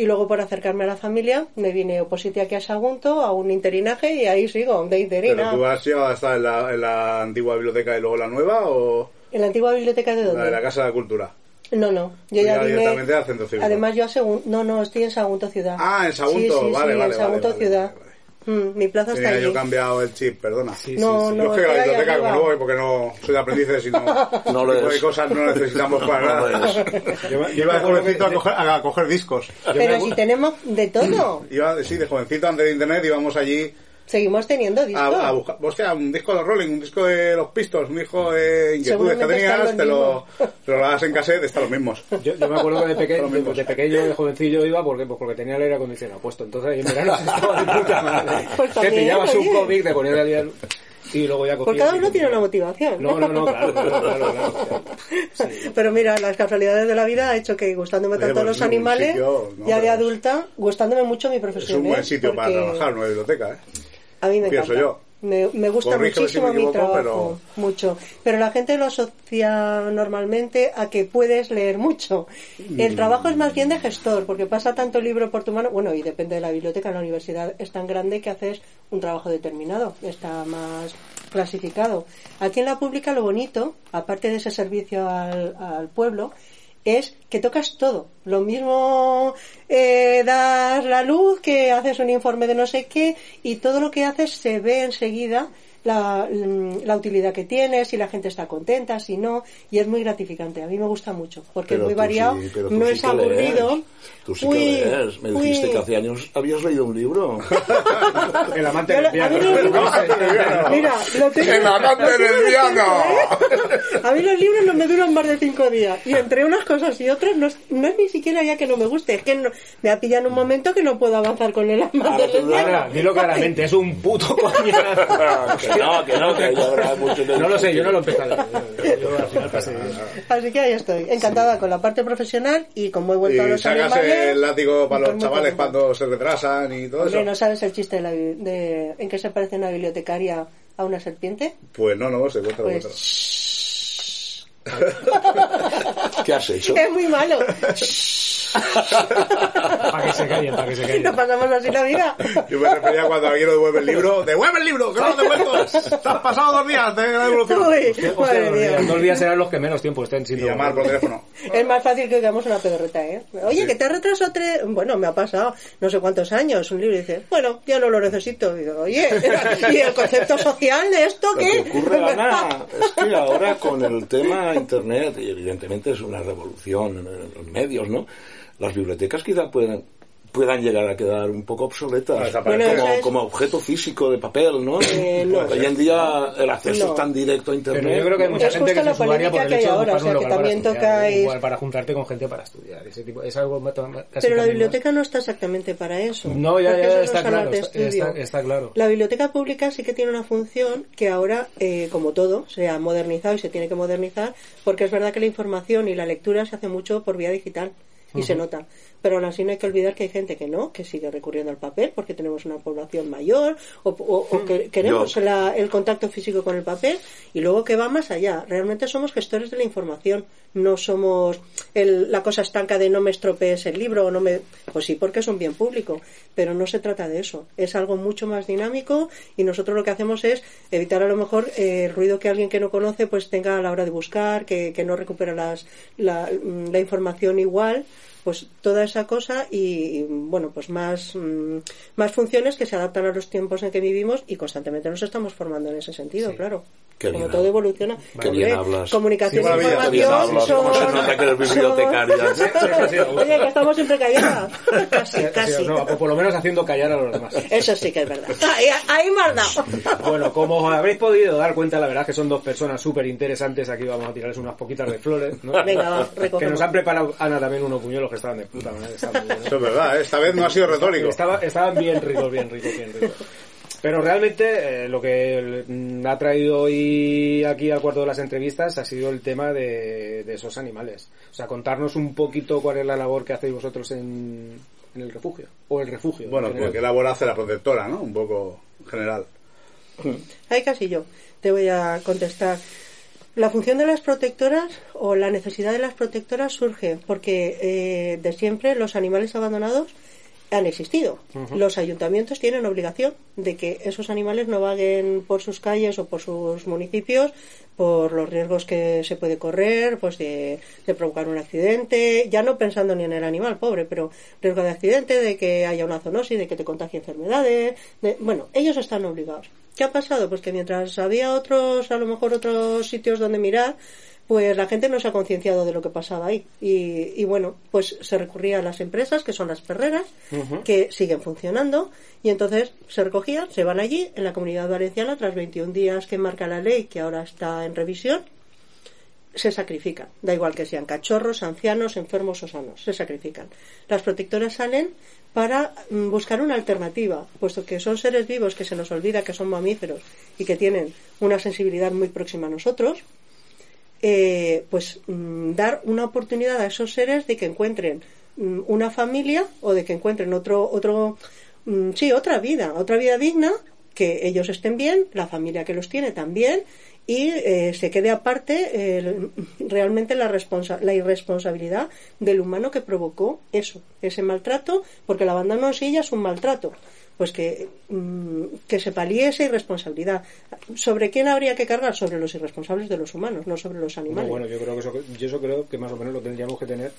Speaker 11: y luego por acercarme a la familia me vine oposite aquí a Sagunto a un interinaje y ahí sigo, de interina.
Speaker 3: ¿Pero tú has llegado hasta en la, en la antigua biblioteca y luego la nueva o
Speaker 11: ¿En la antigua biblioteca de dónde?
Speaker 3: la de la Casa de la Cultura?
Speaker 11: No, no. Yo
Speaker 3: Pues
Speaker 11: ya,
Speaker 3: ya
Speaker 11: vine-
Speaker 3: directamente al centro.
Speaker 11: Además, yo a Segun... No, no, estoy en Sagunto Ciudad.
Speaker 3: Ah, en Sagunto,
Speaker 11: Sí, sí,
Speaker 3: vale,
Speaker 11: sí,
Speaker 3: vale,
Speaker 11: en Sagunto
Speaker 3: vale, vale,
Speaker 11: Ciudad. Mm, mi plaza está
Speaker 3: Tenía
Speaker 11: allí.
Speaker 3: yo cambiado el chip, perdona.
Speaker 11: no, no,
Speaker 3: yo es que a la
Speaker 11: ahí
Speaker 3: biblioteca como no voy porque no soy de aprendices y no,
Speaker 12: No lo
Speaker 3: tipo de cosas no necesitamos para nada.
Speaker 9: Yo,
Speaker 3: Yo iba de jovencito a coger, a coger discos.
Speaker 11: Pero si tenemos de todo.
Speaker 3: Iba, sí, de jovencito antes de internet íbamos allí
Speaker 11: Seguimos teniendo discos.
Speaker 3: a, a buscar, un disco de Rolling, un disco de los Pistols, un disco de inquietudes que tenías,
Speaker 11: los
Speaker 3: te lo, te lo das en cassette, están los mismos.
Speaker 9: Yo, yo me acuerdo que de, peque-
Speaker 3: los
Speaker 9: de pequeño, de jovencillo iba porque, pues porque tenía el aire acondicionado puesto. Entonces ahí en verano estaba de puta madre.
Speaker 11: Pues
Speaker 9: te
Speaker 11: también,
Speaker 9: pillabas un cómic, te ponías liar. Y luego ya
Speaker 11: Pues cada uno tiene una motivación.
Speaker 9: No, no, no, claro, claro, claro, claro.
Speaker 11: Pero mira, las casualidades de la vida ha hecho que gustándome tanto
Speaker 3: pues
Speaker 11: los
Speaker 3: es
Speaker 11: animales,
Speaker 3: sitio, no,
Speaker 11: ya de
Speaker 3: es-
Speaker 11: adulta, gustándome mucho mi
Speaker 3: Es
Speaker 11: profesión.
Speaker 3: un buen
Speaker 11: ¿eh?
Speaker 3: sitio para
Speaker 11: Porque
Speaker 3: trabajar, una biblioteca, ¿eh?
Speaker 11: A mí me
Speaker 3: Pienso
Speaker 11: encanta.
Speaker 3: yo.
Speaker 11: Me, me gusta
Speaker 3: Corrígeme si
Speaker 11: muchísimo mi trabajo, mucho. Pero la gente lo asocia normalmente a que puedes leer mucho. El trabajo es más bien de gestor, porque pasa tanto libro por tu mano. Bueno, y depende de la biblioteca. La universidad es tan grande que haces un trabajo determinado. Está más clasificado. Aquí en la pública lo bonito, aparte de ese servicio al, al pueblo, es que tocas todo. Lo mismo eh, das la luz, que haces un informe de no sé qué, y todo lo que haces se ve enseguida la, mm, la utilidad que tiene, si la gente está contenta, si no, y es muy gratificante. A mí me gusta mucho, porque
Speaker 12: Pero
Speaker 11: es muy variado,
Speaker 12: sí, pero tú
Speaker 11: no
Speaker 12: sí
Speaker 11: es
Speaker 12: que
Speaker 11: aburrido.
Speaker 12: lees. Tú sí
Speaker 11: Uy,
Speaker 12: que lees. Me dijiste que hace años habías leído un libro.
Speaker 9: El amante
Speaker 11: los libros- Mira, lo tengo-
Speaker 12: El amante
Speaker 11: ¿eh? A mí los libros no me duran más de cinco días. Y entre unas cosas y otras no es, no es ni siquiera ya que no me guste. Es que no- me ha pillado en un momento que no puedo avanzar con el amante lesbiano.
Speaker 9: Ahora, dilo claramente, es un puto coñazo.
Speaker 12: Que no, que no, que habrá mucho
Speaker 9: No lo sé, yo no lo he empezado. Yo, yo al final pasé.
Speaker 11: Así que ahí estoy, encantada con la parte profesional y como he vuelto a
Speaker 3: Y
Speaker 11: los
Speaker 3: sacas
Speaker 11: animales...
Speaker 3: el látigo para
Speaker 11: pues
Speaker 3: los
Speaker 11: muy
Speaker 3: chavales cuando se retrasan y todo
Speaker 11: Hombre,
Speaker 3: eso.
Speaker 11: ¿no sabes el chiste de, la bi- de en qué se parece una bibliotecaria a una serpiente?
Speaker 3: Pues no, no, se cuenta,
Speaker 11: Pues-
Speaker 3: cuenta.
Speaker 12: ¿Qué has hecho?
Speaker 11: Es muy malo.
Speaker 9: Para que se callen, para que se callen.
Speaker 11: No pasamos así la vida.
Speaker 3: Yo me refería cuando alguien no devuelve el libro. ¡Devuelve el libro! ¡Que no lo devuelto! ¡Te has pasado dos días de la devolución!
Speaker 11: Uy,
Speaker 9: Hostia,
Speaker 11: madre
Speaker 9: dos días, dos días serán los que menos tiempo estén sin
Speaker 3: Y llamar por teléfono.
Speaker 11: Es más fácil que hagamos una pedorreta, ¿eh? Oye, que te has retrasado tres... Bueno, me ha pasado no sé cuántos años un libro y dices, bueno, ya no lo necesito. Y digo, oye, ¿y el concepto social de esto
Speaker 12: Lo que
Speaker 11: qué?
Speaker 12: ocurre, Ana, es que ahora con el tema Internet, y evidentemente es una revolución en los medios, ¿no? Las bibliotecas quizá puedan puedan llegar a quedar un poco obsoletas
Speaker 11: Bueno,
Speaker 12: como,
Speaker 11: es-
Speaker 12: como objeto físico de papel, ¿no?
Speaker 11: Eh, no.
Speaker 12: Hoy en día el acceso
Speaker 11: No.
Speaker 12: tan directo a Internet.
Speaker 9: Pero yo creo que hay mucha
Speaker 11: Es
Speaker 9: gente que se
Speaker 11: la
Speaker 9: subaría por el de
Speaker 11: ahora, o sea,
Speaker 9: un
Speaker 11: que
Speaker 9: para
Speaker 11: también
Speaker 9: estudiar,
Speaker 11: tocáis-
Speaker 9: igual para juntarte con gente para estudiar. Ese tipo, es algo casi
Speaker 11: Pero la biblioteca no está exactamente para eso.
Speaker 9: No, ya, ya,
Speaker 11: no
Speaker 9: está claro, está- está claro.
Speaker 11: La biblioteca pública sí que tiene una función que ahora, eh, como todo, se ha modernizado y se tiene que modernizar, porque es verdad que la información y la lectura se hace mucho por vía digital y se nota. Pero aún así no hay que olvidar que hay gente que no, que sigue recurriendo al papel porque tenemos una población mayor o, o- o que queremos la- el contacto físico con el papel y luego que va más allá. Realmente somos gestores de la información, no somos el- la cosa estanca de no me estropees el libro o no me... Pues sí, porque es un bien público, pero no se trata de eso. Es algo mucho más dinámico y nosotros lo que hacemos es evitar a lo mejor eh, el ruido que alguien que no conoce pues tenga a la hora de buscar, que, que no recupera las, la, mm, la información igual pues toda esa cosa y bueno pues más mm, más funciones que se adaptan a los tiempos en que vivimos y constantemente nos estamos formando en ese sentido claro
Speaker 12: Qué
Speaker 11: como
Speaker 12: bien
Speaker 11: todo evoluciona
Speaker 12: Qué
Speaker 11: Hombre,
Speaker 12: bien hablas.
Speaker 11: comunicación
Speaker 12: Sí,
Speaker 11: información
Speaker 12: hablas,
Speaker 11: son,
Speaker 12: cómo se nota que eres bibliotecaria.
Speaker 11: son- oye que estamos siempre calladas casi casi
Speaker 9: No, o por lo menos haciendo callar a los demás.
Speaker 11: eso sí que es verdad ahí, ahí me has dado
Speaker 9: Bueno, como os habréis podido dar cuenta, la verdad es que son dos personas súper interesantes. Aquí vamos a tirarles unas poquitas de flores. ¿no?
Speaker 11: Venga, va,
Speaker 9: Que nos han preparado, Ana, también unos puñuelos que estaban de puta.
Speaker 3: Eso es verdad, ¿eh? esta vez no ha sido retórico.
Speaker 9: Estaba- estaban bien ricos, bien ricos, bien ricos. Pero realmente eh, lo que mm, ha traído hoy aquí al cuarto de las entrevistas ha sido el tema de, de esos animales. O sea, contarnos un poquito cuál es la labor que hacéis vosotros en, en el refugio. O el refugio. en
Speaker 3: Bueno, porque labor hace la protectora, ¿no? Un poco general.
Speaker 11: Ahí casi yo te voy a contestar. La función de las protectoras o la necesidad de las protectoras surge porque eh, de siempre los animales abandonados han existido. Los ayuntamientos tienen obligación de que esos animales no vaguen por sus calles o por sus municipios por los riesgos que se puede correr, pues de, de provocar un accidente, ya no pensando ni en el animal pobre, pero riesgo de accidente, de que haya una zoonosis, de que te contagie enfermedades, de, bueno, ellos están obligados. ¿Qué ha pasado? Pues que mientras había otros, a lo mejor otros sitios donde mirar, pues la gente no se ha concienciado de lo que pasaba ahí. Y, y bueno, pues se recurría a las empresas, que son las perreras, que siguen funcionando, y entonces se recogían, se van allí, en la comunidad valenciana, tras 21 días que marca la ley, que ahora está en revisión, se sacrifican. Da igual que sean cachorros, ancianos, enfermos o sanos, se sacrifican. Las protectoras salen para mm, buscar una alternativa, puesto que son seres vivos que se nos olvida que son mamíferos y que tienen una sensibilidad muy próxima a nosotros, eh, pues mm, dar una oportunidad a esos seres de que encuentren mm, una familia o de que encuentren otro, otro, mm, sí, otra vida, otra vida digna, que ellos estén bien, la familia que los tiene también y eh, se quede aparte el- realmente la, la irresponsabilidad del humano que provocó eso, ese maltrato, porque en sí ya es un maltrato. Pues que, mm, que se palíe esa irresponsabilidad. ¿Sobre quién habría que cargar? Sobre los irresponsables de los humanos, no sobre los
Speaker 9: No,
Speaker 11: animales.
Speaker 9: bueno, yo creo que eso, yo eso creo que más o menos lo tendríamos que tener.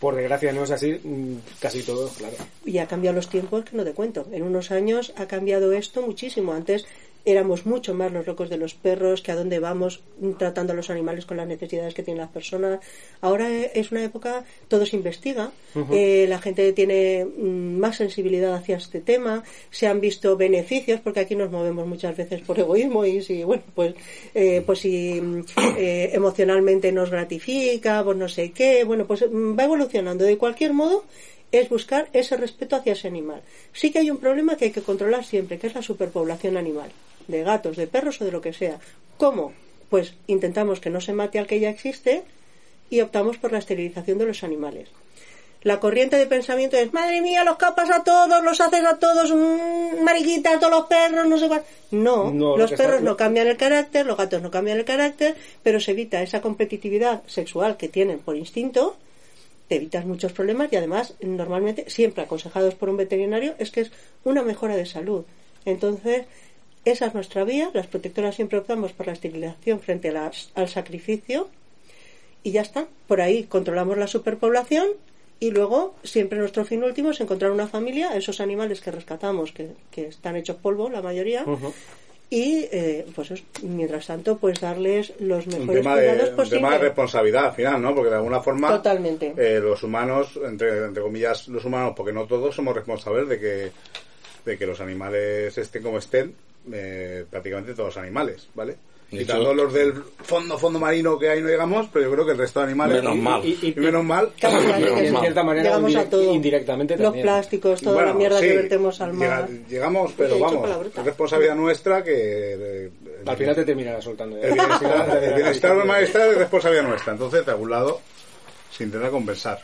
Speaker 9: Por desgracia no es así, mm, casi todo, claro.
Speaker 11: y ha cambiado los tiempos que no te cuento. En unos años ha cambiado esto muchísimo. Antes éramos mucho más los locos de los perros, que a dónde vamos tratando a los animales con las necesidades que tienen las personas. Ahora eh, es una época, todo se investiga, eh, la gente tiene mm, más sensibilidad hacia este tema, se han visto beneficios, porque aquí nos movemos muchas veces por egoísmo y si, bueno, pues, eh, pues si mm, eh, emocionalmente nos gratifica, pues no sé qué, bueno, pues mm, va evolucionando. De cualquier modo, es buscar ese respeto hacia ese animal. Sí que hay un problema que hay que controlar siempre, que es la superpoblación animal, de gatos, de perros o de lo que sea. ¿Cómo? Pues intentamos que no se mate al que ya existe y optamos por la esterilización de los animales. La corriente de pensamiento es, madre mía, los capas a todos, los haces a todos, mm, mariquitas, a todos los perros, no sé cuál. No,
Speaker 9: No, lo
Speaker 11: los perros no cambian el carácter, los gatos no cambian el carácter, pero se evita esa competitividad sexual que tienen por instinto, te evitas muchos problemas y además, normalmente, siempre aconsejados por un veterinario, es que es una mejora de salud. Entonces, esa es nuestra vía, las protectoras siempre optamos por la esterilización frente a las- al sacrificio y ya está. Por ahí controlamos la superpoblación y luego siempre nuestro fin último es encontrar una familia, esos animales que rescatamos, que, que están hechos polvo, la mayoría, y eh, pues es- mientras tanto pues darles los
Speaker 3: Un
Speaker 11: mejores
Speaker 3: tema,
Speaker 11: cuidados
Speaker 3: de, un
Speaker 11: posibles.
Speaker 3: tema de responsabilidad al final, ¿no? Porque de alguna forma
Speaker 11: Totalmente.
Speaker 3: eh, los humanos, entre, entre comillas, los humanos, porque no todos somos responsables de que, de que los animales estén como estén, eh, prácticamente todos los animales, ¿vale? Quitando los del fondo, fondo marino que ahí no llegamos, pero yo creo que el resto de animales...
Speaker 12: Menos
Speaker 3: y-
Speaker 12: mal.
Speaker 3: Y, y menos mal.
Speaker 11: Casi
Speaker 3: Menos
Speaker 11: que
Speaker 3: mal.
Speaker 11: en cierta manera Llegamos a todo.
Speaker 9: indirectamente
Speaker 11: Los
Speaker 9: también.
Speaker 11: plásticos, toda la
Speaker 3: Bueno,
Speaker 11: mierda que
Speaker 3: sí,
Speaker 11: vertemos al mar.
Speaker 3: llega- llegamos, pero vamos, es responsabilidad nuestra que... eh,
Speaker 9: Al final te terminará soltando. ¿eh?
Speaker 3: El bienestar, el bienestar del malestar es responsabilidad nuestra. Entonces, de algún lado, se intenta compensar.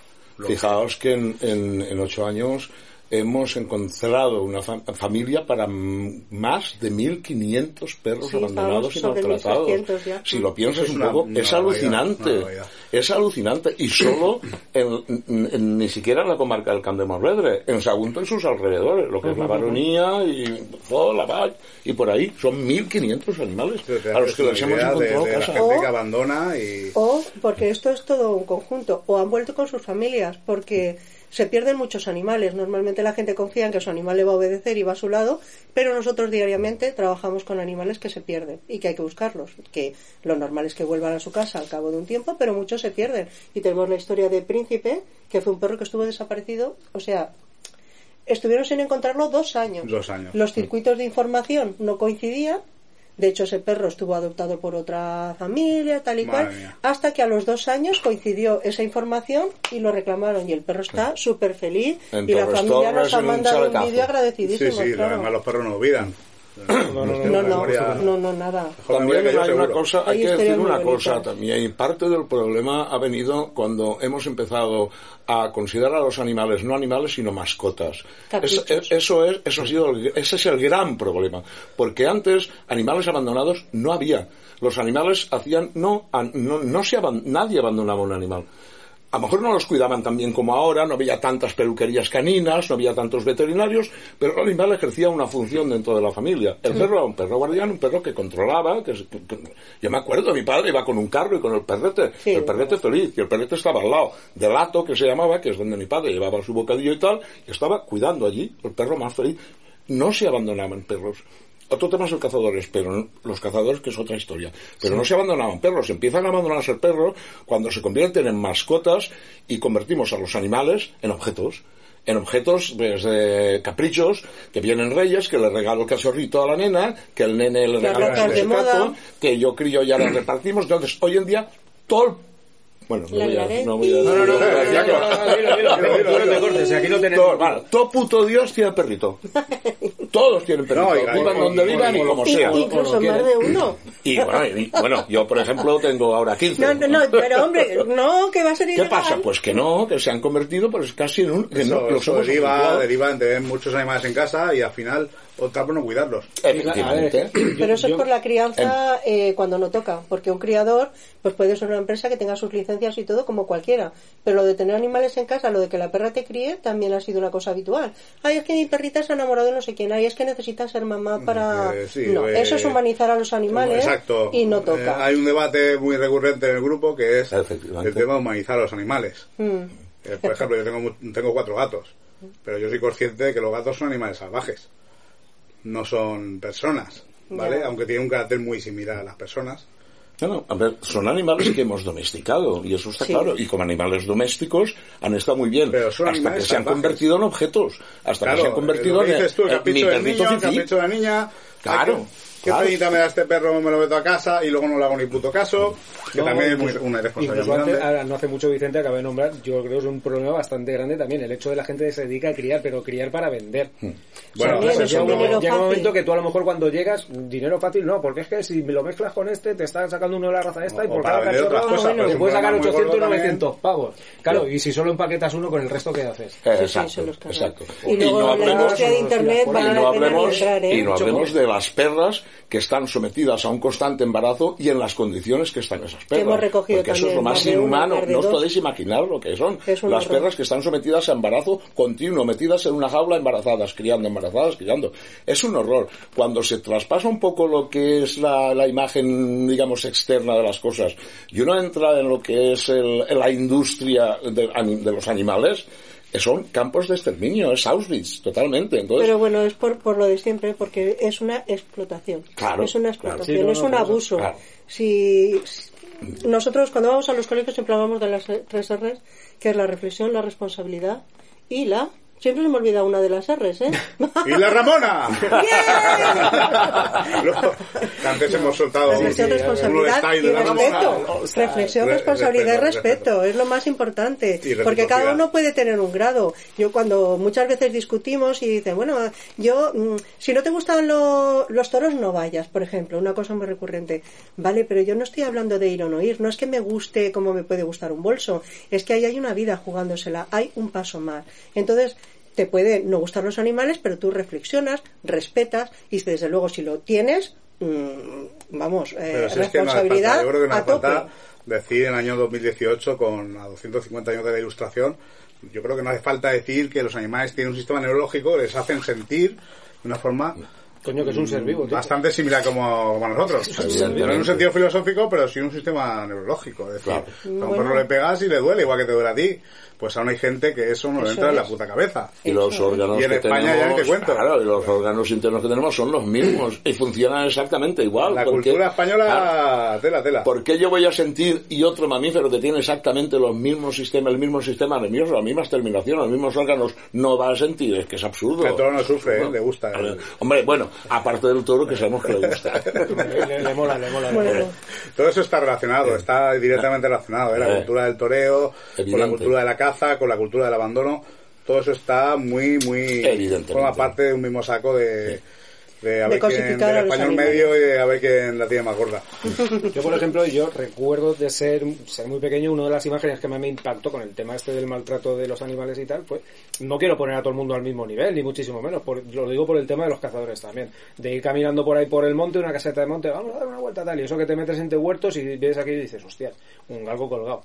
Speaker 12: Fijaos que en, en- en ocho años hemos encontrado una fa- familia para más de 1.500 perros
Speaker 11: Sí,
Speaker 12: abandonados y maltratados.
Speaker 11: 1600 ya.
Speaker 12: Si lo piensas
Speaker 3: Es
Speaker 12: un
Speaker 3: una-
Speaker 12: poco,
Speaker 3: una
Speaker 12: es alucinante.
Speaker 3: una.
Speaker 12: Es alucinante. Y solo, en, en- en- ni siquiera en la comarca del Camp de Morvedre, en Sagunto y sus alrededores, lo que es la baronía y Fo, la Vall, y por ahí, son 1.500 animales a los que les hemos
Speaker 3: de,
Speaker 12: encontrado
Speaker 3: la que abandona y...
Speaker 11: O porque esto es todo un conjunto, o han vuelto con sus familias, porque se pierden muchos animales. Normalmente la gente confía en que su animal le va a obedecer y va a su lado, pero nosotros diariamente trabajamos con animales que se pierden y que hay que buscarlos. Que lo normal es que vuelvan a su casa al cabo de un tiempo, pero muchos se pierden. Y tenemos la historia de Príncipe, que fue un perro que estuvo desaparecido, o sea, estuvieron sin encontrarlo dos años.
Speaker 3: Dos años.
Speaker 11: Los circuitos de información no coincidían. De hecho, ese perro estuvo adoptado por otra familia, tal y
Speaker 3: Madre
Speaker 11: cual,
Speaker 3: mía.
Speaker 11: hasta que a los dos años coincidió esa información y lo reclamaron. Y el perro está súper feliz.
Speaker 3: En
Speaker 11: Y la familia nos ha
Speaker 3: un
Speaker 11: mandado un
Speaker 3: chaletazo.
Speaker 11: vídeo agradecidísimo.
Speaker 3: Sí, sí,
Speaker 11: claro.
Speaker 3: además los perros no olvidan.
Speaker 11: No, no, no, no, nada.
Speaker 12: También hay una cosa, hay
Speaker 11: Hay
Speaker 12: que decir una cosa también. Y parte del problema ha venido cuando hemos empezado a considerar a los animales no animales sino mascotas. Es- es- eso es, eso ha sido, el- ese es el gran problema, porque antes animales abandonados no había. Los animales hacían no, no, no se aban- nadie abandonaba un animal. A lo mejor no los cuidaban tan bien como ahora, no había tantas peluquerías caninas, no había tantos veterinarios, pero el animal ejercía una función dentro de la familia. El
Speaker 13: Sí.
Speaker 12: perro era un perro guardián, un perro que controlaba. Que, que- que- yo me acuerdo, mi padre iba con un carro y con el perrete, el perrete feliz, y el perrete estaba al lado del lato que se llamaba, que es donde mi padre llevaba su bocadillo y tal, y estaba cuidando allí, el perro más feliz. No se abandonaban perros. Otro tema es el cazadores, pero los cazadores que es otra historia. Pero
Speaker 13: Sí.
Speaker 12: no se abandonaban perros, empiezan a abandonarse el perro cuando se convierten en mascotas y convertimos a los animales en objetos. En objetos pues, de caprichos, que vienen reyes, que le regalo el cachorrito a la nena, que el nene le regala el
Speaker 11: moda.
Speaker 12: que yo crío y ahora repartimos. Entonces, hoy en día todo bueno, no voy a, no voy a
Speaker 2: No, no, no, no, no, no, no te cortes, aquí no tenemos-
Speaker 12: Todo, puto Dios tiene perrito. Todos tienen perrito. Donde vivan y como sea.
Speaker 11: incluso más de uno.
Speaker 12: Y bueno, yo por ejemplo tengo ahora 15.
Speaker 11: No, no, no, pero hombre, no, que va a ser
Speaker 12: ¿Qué pasa? Pues que no, que se han convertido pues casi en un... Que no, los
Speaker 3: deriva, deriva tener muchos animales en casa y al final optar por no cuidarlos.
Speaker 12: Efectivamente.
Speaker 11: Pero eso es por la crianza eh, cuando no toca, porque un criador pues puede ser una empresa que tenga sus licencias y todo como cualquiera, pero lo de tener animales en casa, lo de que la perra te críe, también ha sido una cosa habitual. Ay, es que mi perrita se ha enamorado de no sé quién, ay, es que necesita ser mamá para...
Speaker 3: Eh, sí,
Speaker 11: no,
Speaker 3: eh,
Speaker 11: eso es humanizar a los animales
Speaker 3: Exacto.
Speaker 11: y no
Speaker 3: Eh,
Speaker 11: toca.
Speaker 3: hay un debate muy recurrente en el grupo que es el tema de humanizar a los animales.
Speaker 11: Mm.
Speaker 3: Eh, por ejemplo, yo tengo, mu- tengo cuatro gatos, pero yo soy consciente de que los gatos son animales salvajes, no son personas, ¿vale? Aunque tienen un carácter muy similar a las personas.
Speaker 12: No, no, a ver, son animales que hemos domesticado, y eso está
Speaker 3: Sí.
Speaker 12: claro. Y como animales domésticos han estado muy bien.
Speaker 3: son
Speaker 12: hasta que se han
Speaker 3: salvajes.
Speaker 12: convertido en objetos. Hasta
Speaker 3: Claro,
Speaker 12: que se han convertido en
Speaker 3: dices tú, el
Speaker 12: en
Speaker 3: capricho
Speaker 12: mi
Speaker 3: del
Speaker 12: perrito
Speaker 3: niño, el capricho de la niña.
Speaker 12: Claro,
Speaker 3: ¿Qué
Speaker 12: claro.
Speaker 3: peñita me da este perro? Me lo meto a casa y luego no le hago ni puto caso. Que
Speaker 2: No,
Speaker 3: también es muy- una
Speaker 2: antes-
Speaker 3: grande.
Speaker 2: no hace mucho Vicente acaba de nombrar, yo creo que es un problema bastante grande también, el hecho de la gente que se dedica a criar, pero criar para vender.
Speaker 3: Bueno,
Speaker 2: O sea, llega,
Speaker 3: un
Speaker 2: llega momento que tú a lo mejor cuando llegas, dinero fácil no, porque es que si lo mezclas con este, te están sacando uno de la raza esta y por cada cachorro te
Speaker 3: es un
Speaker 2: puedes sacar
Speaker 3: programa muy
Speaker 2: 800 o
Speaker 3: gordo
Speaker 2: 900 pavos. Claro,
Speaker 3: Sí.
Speaker 2: y si solo empaquetas uno con el resto que haces.
Speaker 12: Exacto, exacto.
Speaker 11: Y luego la industria de Internet
Speaker 12: y no hablemos,
Speaker 11: entrar, ¿eh?
Speaker 12: y no
Speaker 11: Mucho
Speaker 12: hablemos
Speaker 11: más.
Speaker 12: de las perras que están sometidas a un constante embarazo y en las condiciones que están esas perras.
Speaker 11: hemos recogido
Speaker 12: Porque eso es lo más inhumano. No os podéis imaginar lo que son.
Speaker 11: Es un
Speaker 12: Las
Speaker 11: horror.
Speaker 12: perras que están sometidas a embarazo continuo, metidas en una jaula embarazadas, criando, embarazadas, criando. Es un horror. Cuando se traspasa un poco lo que es la, la imagen, digamos, externa de las cosas, y uno entra en lo que es el- la industria de, de los animales, son campos de exterminio, es Auschwitz, totalmente. Entonces,
Speaker 11: Pero bueno, es por, por lo de siempre, porque es una explotación.
Speaker 12: Claro,
Speaker 11: es una
Speaker 12: claro.
Speaker 11: explotación,
Speaker 12: Sí, no,
Speaker 11: es un abuso.
Speaker 12: claro.
Speaker 11: Si- nosotros cuando vamos a los colegios siempre hablamos de las tres R's, que es la reflexión, la responsabilidad y la... Siempre se me olvida una de las R's, ¿eh?
Speaker 3: ¡Y la Ramona! Antes hemos soltado
Speaker 11: Reflexión, responsabilidad y
Speaker 3: de la Ramona.
Speaker 11: respeto. Reflexión,
Speaker 3: Re-
Speaker 11: responsabilidad y
Speaker 3: respeto.
Speaker 11: Es lo más importante. Porque cada uno puede tener un grado. Yo cuando muchas veces discutimos y dicen, bueno, yo, mm, si no te gustan lo- los toros, no vayas, por ejemplo. Una cosa muy recurrente. Vale, pero yo no estoy hablando de ir o no ir. No es que me guste como me puede gustar un bolso. Es que ahí hay una vida jugándosela. Hay un paso más. Entonces, te puede no gustar los animales, pero tú reflexionas, respetas y desde luego si lo tienes, mm, vamos, eh,
Speaker 3: si es que no hace
Speaker 11: responsabilidad
Speaker 3: falta, yo creo que no
Speaker 11: a
Speaker 3: hace falta
Speaker 11: tope.
Speaker 3: decir en el año 2018, con a 250 años de la ilustración, yo creo que no hace falta decir que los animales tienen un sistema neurológico les hacen sentir de una forma
Speaker 2: Coño, que es un ser vivo, tío.
Speaker 3: bastante similar como, como a nosotros. No en un sentido filosófico, pero sí un sistema neurológico. Es decir,
Speaker 12: Claro.
Speaker 3: a un
Speaker 11: Bueno.
Speaker 3: perro le pegas y le duele, igual que te duele a ti. Pues aún hay gente que eso no le
Speaker 11: Eso
Speaker 3: entra en la puta cabeza.
Speaker 12: y los órganos
Speaker 3: Y en
Speaker 12: que
Speaker 3: España ya
Speaker 12: tenemos,
Speaker 3: ni te cuento.
Speaker 12: claro, y los órganos internos que tenemos son los mismos y funcionan exactamente igual.
Speaker 3: La
Speaker 12: porque-
Speaker 3: cultura española,
Speaker 12: Claro,
Speaker 3: tela, tela.
Speaker 12: ¿Por qué yo voy a sentir y otro mamífero que tiene exactamente los mismos sistemas, el mismo sistema nervioso, las mismas terminaciones, los mismos órganos, no va a sentir? Es que es absurdo.
Speaker 3: El toro no sufre, ¿eh? le gusta.
Speaker 12: Hombre, bueno, aparte del toro que sabemos que le gusta.
Speaker 2: Le, le- le mola, le mola. le
Speaker 11: Bueno,
Speaker 2: mola.
Speaker 3: Todo eso está relacionado, está directamente relacionado. ¿eh? La
Speaker 12: Eh.
Speaker 3: cultura del toreo, con la
Speaker 12: Evidente.
Speaker 3: cultura de la caza, con la cultura del abandono. Todo eso está muy, muy.
Speaker 12: Evidentemente.
Speaker 3: Forma parte de un mismo saco de. De a
Speaker 11: De
Speaker 3: ver quién, del español
Speaker 11: animales.
Speaker 3: medio y de a ver quién la tiene más gorda.
Speaker 2: Yo, por ejemplo, yo recuerdo de ser, ser muy pequeño, una de las imágenes que más me impactó con el tema este del maltrato de los animales y tal, pues no quiero poner a todo el mundo al mismo nivel, ni muchísimo menos, por- lo digo por el tema de los cazadores también, de ir caminando por ahí por el monte, una caseta de monte, vamos a dar una vuelta tal, y eso que te metes entre huertos y ves aquí y dices, hostias, un galgo colgado.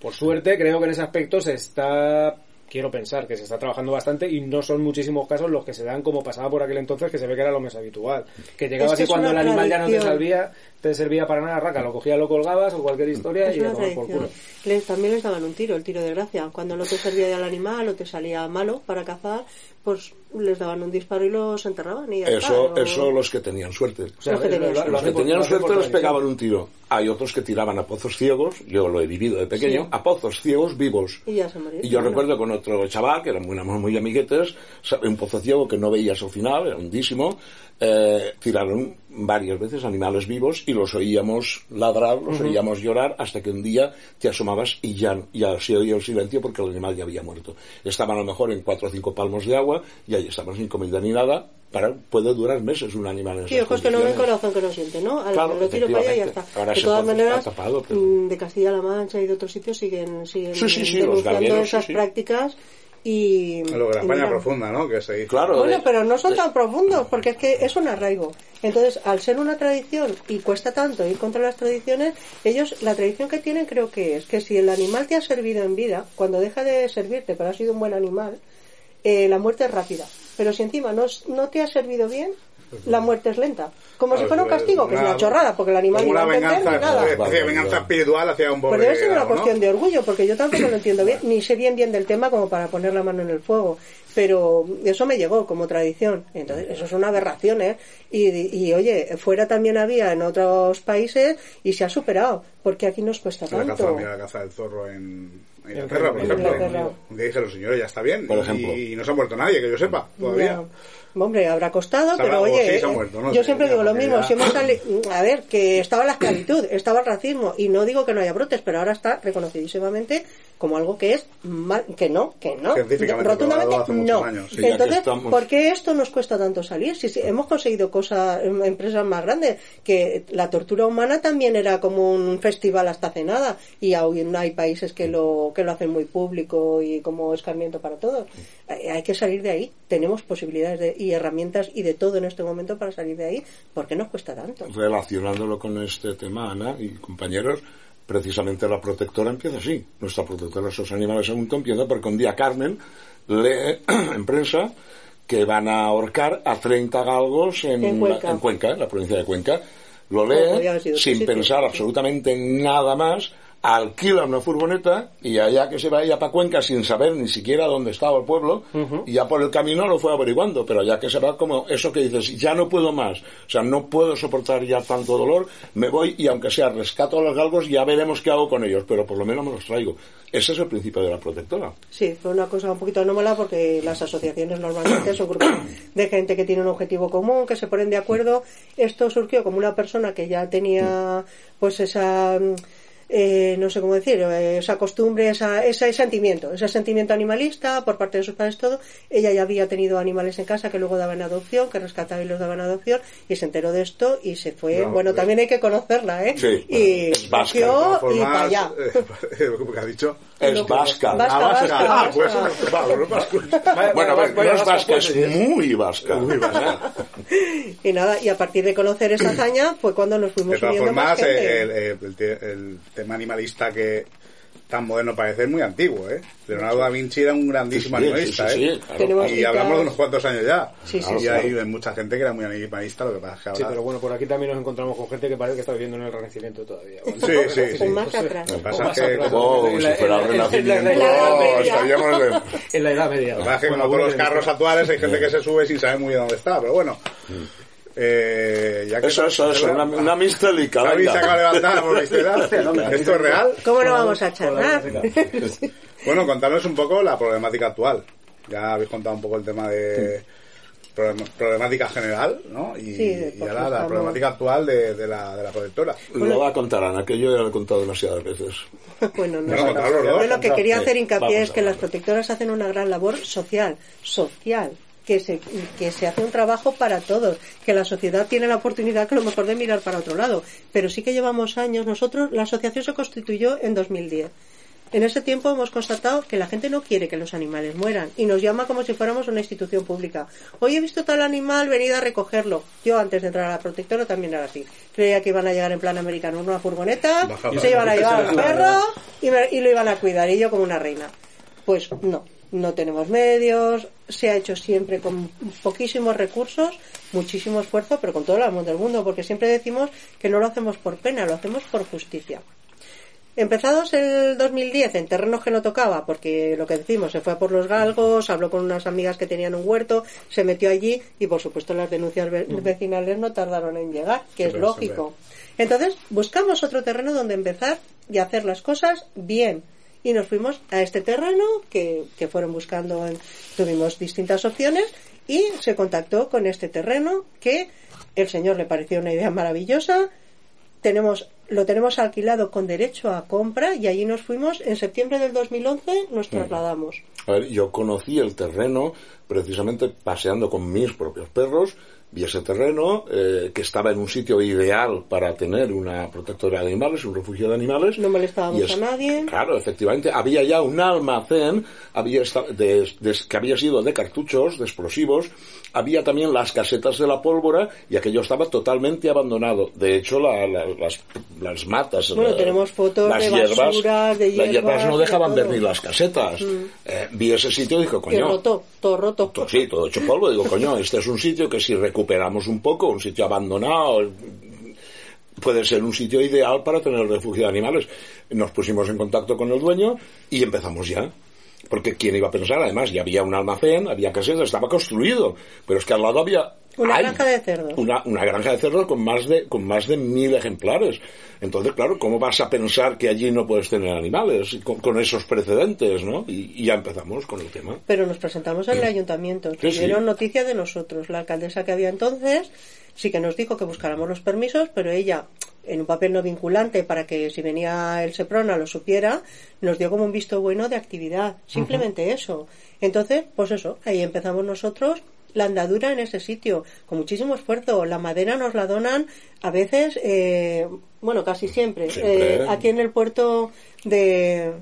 Speaker 2: Por suerte, creo que en ese aspecto se está quiero pensar que se está trabajando bastante y no son muchísimos casos los que se dan como pasaba por aquel entonces que se ve que era lo más habitual. Que llegabas
Speaker 11: Es que
Speaker 2: y cuando el animal ya no te servía te servía para nada raca lo cogías lo colgabas o cualquier historia
Speaker 11: Es
Speaker 2: y
Speaker 11: una
Speaker 2: tomar por culo.
Speaker 11: Les, también les daban un tiro, el tiro de gracia. Cuando no te servía ya el animal o te salía malo para cazar, pues les daban un disparo y los enterraban. Y ya está,
Speaker 12: Eso, eso los que tenían suerte.
Speaker 11: sea, Los que tenían
Speaker 12: Los
Speaker 11: suerte.
Speaker 12: que tenían suerte les pegaban un tiro. Hay otros que tiraban a pozos ciegos, yo lo he vivido de pequeño,
Speaker 11: Sí.
Speaker 12: a pozos ciegos vivos.
Speaker 11: Y ya se murió.
Speaker 12: Y yo
Speaker 11: Bueno.
Speaker 12: recuerdo con otro chaval, que éramos muy, muy amiguetes, un pozo ciego que no veías al final, era hondísimo, eh, tiraron varias veces animales vivos y los oíamos ladrar, los oíamos llorar hasta que un día te asomabas y ya, ya se oía el silencio porque el animal ya había muerto. Estaban a lo mejor en cuatro o cinco palmos de agua y ahí estaban sin comida ni nada. Para, puede durar meses un animal en
Speaker 11: Sí, ojos que no ven, corazón que no siente, ¿no? Al
Speaker 12: Claro,
Speaker 11: lo tiro para allá y ya está.
Speaker 12: Ahora
Speaker 11: de todas maneras,
Speaker 12: tapado, pero-
Speaker 11: mm, de Castilla-La Mancha y de otros sitios siguen, siguen
Speaker 12: Sí, sí, sí, los
Speaker 11: denunciando esas prácticas y...
Speaker 3: Lo de la España
Speaker 11: mira,
Speaker 3: profunda, ¿no? Que se dice.
Speaker 11: Bueno, pero no son tan profundos, porque es que es un arraigo. Entonces, al ser una tradición y cuesta tanto ir contra las tradiciones, ellos, la tradición que tienen creo que es que si el animal te ha servido en vida, cuando deja de servirte, pero ha sido un buen animal, eh, la muerte es rápida. Pero si encima no, no te ha servido bien, la muerte es lenta. Como
Speaker 3: Claro,
Speaker 11: si fuera un
Speaker 3: pues,
Speaker 11: castigo, que es
Speaker 3: una-
Speaker 11: chorrada, porque el animal ni va a entender
Speaker 3: venganza,
Speaker 11: ni nada.
Speaker 3: una venganza espiritual hacia un pobre
Speaker 11: Pues debe ser una
Speaker 3: grado, ¿no?
Speaker 11: cuestión de orgullo, porque yo tampoco lo entiendo bien, ni sé bien bien del tema como para poner la mano en el fuego. Pero eso me llegó como tradición. Entonces, eso es una aberración, ¿eh? Y, y, oye, fuera también había en otros países y se ha superado, porque aquí nos cuesta
Speaker 3: La caza,
Speaker 11: tanto.
Speaker 3: mira, la caza del zorro en Inglaterra, por ejemplo.
Speaker 11: Inglaterra.
Speaker 3: Día dijeron, señores, ya está bien.
Speaker 12: Por
Speaker 3: y-
Speaker 12: ejemplo.
Speaker 3: Y, no se ha muerto nadie, que yo sepa, todavía.
Speaker 11: Ya. Hombre, habrá costado, pero oye,
Speaker 3: sí muerto, no
Speaker 11: yo siempre digo lo mismo,
Speaker 3: ya-
Speaker 11: si hemos sali- a ver, que estaba la esclavitud, estaba el racismo, y no digo que no haya brotes, pero ahora está reconocidísimamente como algo que es mal, que no, que no, rotundamente no.
Speaker 3: años, sí,
Speaker 11: Entonces,
Speaker 3: estamos.
Speaker 11: ¿por qué esto nos cuesta tanto salir? Si, si hemos conseguido cosas, em, empresas más grandes, que la tortura humana también era como un festival hasta hace nada, y aún hay países que lo, que lo hacen muy público y como escarmiento para todos. Hay que salir de ahí. Tenemos posibilidades de- y herramientas y de todo en este momento para salir de ahí. ¿Por qué nos cuesta tanto?
Speaker 12: relacionándolo con este tema, Ana y compañeros, precisamente la protectora empieza así. Nuestra protectora de esos animales en mundo empieza porque un día Carmen lee en prensa que van a ahorcar a 30 galgos en,
Speaker 11: En Cuenca.
Speaker 12: en Cuenca, en la provincia de Cuenca. Lo lee sin pensar absolutamente en nada más, alquila una furgoneta y allá que se va ella para Cuenca sin saber ni siquiera dónde estaba el pueblo y ya por el camino lo fue averiguando, pero ya que se va como eso que dices, ya no puedo más, o sea, no puedo soportar ya tanto dolor, me voy y aunque sea rescato a los galgos, ya veremos qué hago con ellos, pero por lo menos me los traigo. Ese es el principio de la protectora.
Speaker 11: Sí, fue una cosa un poquito anómala porque las asociaciones normalmente son grupos de gente que tiene un objetivo común, que se ponen de acuerdo. Esto surgió como una persona que ya tenía pues esa eh, no sé cómo decir, eh, esa costumbre, esa, ese sentimiento, ese sentimiento animalista por parte de sus padres, todo. Ella ya había tenido animales en casa que luego daban adopción, que rescataba y los daban adopción, y se enteró de esto y se fue.
Speaker 3: No,
Speaker 11: bueno,
Speaker 3: eh,
Speaker 11: también hay que conocerla, ¿eh?
Speaker 12: Sí,
Speaker 11: y
Speaker 3: vasca, todas
Speaker 11: y para allá.
Speaker 3: eh, ¿Cómo que has dicho?
Speaker 12: Es vasca.
Speaker 11: Vasca,
Speaker 3: Ah, Ah, pues.
Speaker 12: Bueno, a ver, no es
Speaker 9: vasca,
Speaker 12: vasca,
Speaker 9: pues,
Speaker 12: es muy vasca.
Speaker 11: Y nada, y a partir de conocer esa hazaña fue cuando nos fuimos
Speaker 3: De todas
Speaker 11: uniendo más
Speaker 3: formas,
Speaker 11: gente.
Speaker 3: eh, el, el- el te- el tema animalista que tan moderno parece es muy antiguo, ¿eh? Leonardo da Vinci era un grandísimo
Speaker 12: Sí, sí,
Speaker 3: animalista,
Speaker 12: sí, sí,
Speaker 3: ¿eh?
Speaker 12: claro.
Speaker 3: Y
Speaker 11: citas-
Speaker 3: hablamos de unos cuantos años ya.
Speaker 11: Sí, sí,
Speaker 3: y hay mucha gente que era muy animalista, lo que pasa es que ahora...
Speaker 9: Sí, pero bueno, por aquí también nos encontramos con gente que parece que está viviendo en el Renacimiento todavía.
Speaker 3: Sí, sí, sí.
Speaker 11: O más atrás.
Speaker 3: Lo que pasa es que...
Speaker 9: En
Speaker 12: si
Speaker 9: la-
Speaker 12: fuera el renacimiento,
Speaker 9: en la Edad Media.
Speaker 12: estaríamos de...
Speaker 9: En la Edad Media.
Speaker 3: Lo que pasa es que
Speaker 9: Bueno,
Speaker 3: como todos los
Speaker 9: bueno,
Speaker 3: carros actuales hay gente que se sube sin saber muy bien dónde está, pero bueno. Eh, ya que
Speaker 12: Eso, eso, eso, una, una mistelica,
Speaker 3: se acaba de levantar por mistera. ¿Esto es real?
Speaker 11: ¿Cómo no vamos a charlar?
Speaker 3: Bueno, contanos un poco la problemática actual. Ya habéis contado un poco el tema de problem- problemática general, ¿no? Y,
Speaker 11: Sí,
Speaker 3: ahora la problemática actual de, de la, de la protectora.
Speaker 12: Lo va a contar Ana, que yo ya lo he contado demasiadas veces.
Speaker 11: Bueno, no. Lo que quería hacer hincapié es que las protectoras hacen una gran labor social, social, que se, que se hace un trabajo para todos, que la sociedad tiene la oportunidad que a lo mejor de mirar para otro lado. Pero sí que llevamos años, nosotros, la asociación se constituyó en 2010. En ese tiempo hemos constatado que la gente no quiere que los animales mueran y nos llama como si fuéramos una institución pública. Hoy he visto tal animal, venid a recogerlo. Yo antes de entrar a la protectora también era así. Creía que iban a llegar en plan americano una furgoneta, se iban a llevar al perro y, me- y lo iban a cuidar y yo como una reina. Pues no, no tenemos medios, se ha hecho siempre con poquísimos recursos, muchísimo esfuerzo, pero con todo el amor del mundo, porque siempre decimos que no lo hacemos por pena, lo hacemos por justicia. Empezados el 2010 en terrenos que no tocaba, porque lo que decimos, se fue a por los galgos, habló con unas amigas que tenían un huerto, se metió allí y por supuesto las denuncias ve- vecinales no tardaron en llegar, que es lógico. Entonces buscamos otro terreno donde empezar y hacer las cosas bien. Y nos fuimos a este terreno que, que fueron buscando, en- tuvimos distintas opciones y se contactó con este terreno que el señor le pareció una idea maravillosa. Tenemos, lo tenemos alquilado con derecho a compra y allí nos fuimos. En septiembre del 2011 nos trasladamos.
Speaker 12: A ver, yo conocí el terreno precisamente paseando con mis propios perros. Vi ese terreno eh, que estaba en un sitio ideal para tener una protectora de animales, un refugio de animales.
Speaker 11: No molestábamos
Speaker 12: Y es-
Speaker 11: a nadie.
Speaker 12: Claro, efectivamente, había ya un almacén había esta- de- de- que había sido de cartuchos, de explosivos. Había también las casetas de la pólvora y aquello estaba totalmente abandonado. De hecho, la- la- las, las matas,
Speaker 11: Bueno,
Speaker 12: la-
Speaker 11: tenemos fotos
Speaker 12: las
Speaker 11: de
Speaker 12: hierbas,
Speaker 11: basuras, de
Speaker 12: las hierbas no dejaban
Speaker 11: de
Speaker 12: ver ni las casetas.
Speaker 11: Mm.
Speaker 12: Eh, vi ese sitio y dije,
Speaker 11: Que
Speaker 12: coño,
Speaker 11: roto, todo roto.
Speaker 12: to- sí, todo hecho polvo. Digo, coño, este es un sitio que si recuperamos un poco, un sitio abandonado, puede ser un sitio ideal para tener refugio de animales. Nos pusimos en contacto con el dueño y empezamos ya. Porque quién iba a pensar, además, ya había un almacén, había casetas, estaba construido, pero es que al lado había
Speaker 11: Una
Speaker 12: hay
Speaker 11: granja de cerdos.
Speaker 12: una, una granja de cerdos con más de con más de mil ejemplares. Entonces, claro, ¿cómo vas a pensar que allí no puedes tener animales con, con esos precedentes, no? Y, y ya empezamos con el tema.
Speaker 11: Pero nos presentamos en el ayuntamiento.
Speaker 12: Sí, sí.
Speaker 11: Tuvieron noticia de nosotros. La alcaldesa que había entonces sí que nos dijo que buscáramos los permisos, pero ella, en un papel no vinculante para que si venía el Seprona lo supiera, nos dio como un visto bueno de actividad. Simplemente eso. Entonces, pues eso, ahí empezamos nosotros la andadura en ese sitio, con muchísimo esfuerzo. La madera nos la donan a veces, eh, bueno, casi siempre,
Speaker 12: Siempre.
Speaker 11: eh, aquí en el puerto de,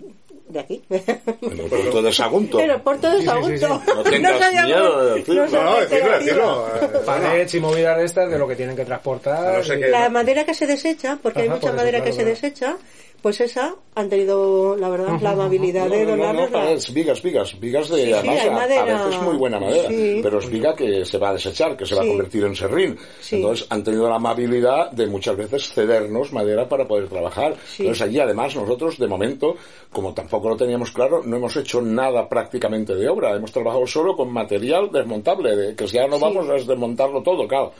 Speaker 11: de aquí.
Speaker 12: En el puerto de Sagunto.
Speaker 11: En el puerto de Sagunto.
Speaker 12: No tengas miedo de decirlo.
Speaker 11: no
Speaker 9: No, decirlo, decirlo. Palets y movidas de estas de lo que tienen que transportar.
Speaker 3: No sé
Speaker 9: y-
Speaker 3: qué-
Speaker 11: La madera que se desecha, porque hay mucha
Speaker 9: por eso,
Speaker 11: madera
Speaker 9: claro,
Speaker 11: que se desecha, pues esa han tenido, la verdad, la amabilidad de
Speaker 12: No, no, no,
Speaker 11: donarnos
Speaker 12: no, es vigas, vigas, vigas de
Speaker 11: Sí, sí,
Speaker 12: además,
Speaker 11: madera.
Speaker 12: a veces muy buena madera,
Speaker 11: Sí.
Speaker 12: pero es viga que se va a desechar, que se va a convertir en serrín.
Speaker 11: Sí.
Speaker 12: Entonces han tenido la amabilidad de muchas veces cedernos madera para poder trabajar.
Speaker 11: Sí.
Speaker 12: Entonces allí además nosotros de momento, como tampoco lo teníamos claro, no hemos hecho nada prácticamente de obra. Hemos trabajado solo con material desmontable, de que si ya no
Speaker 11: Sí.
Speaker 12: vamos a desmontarlo todo, claro.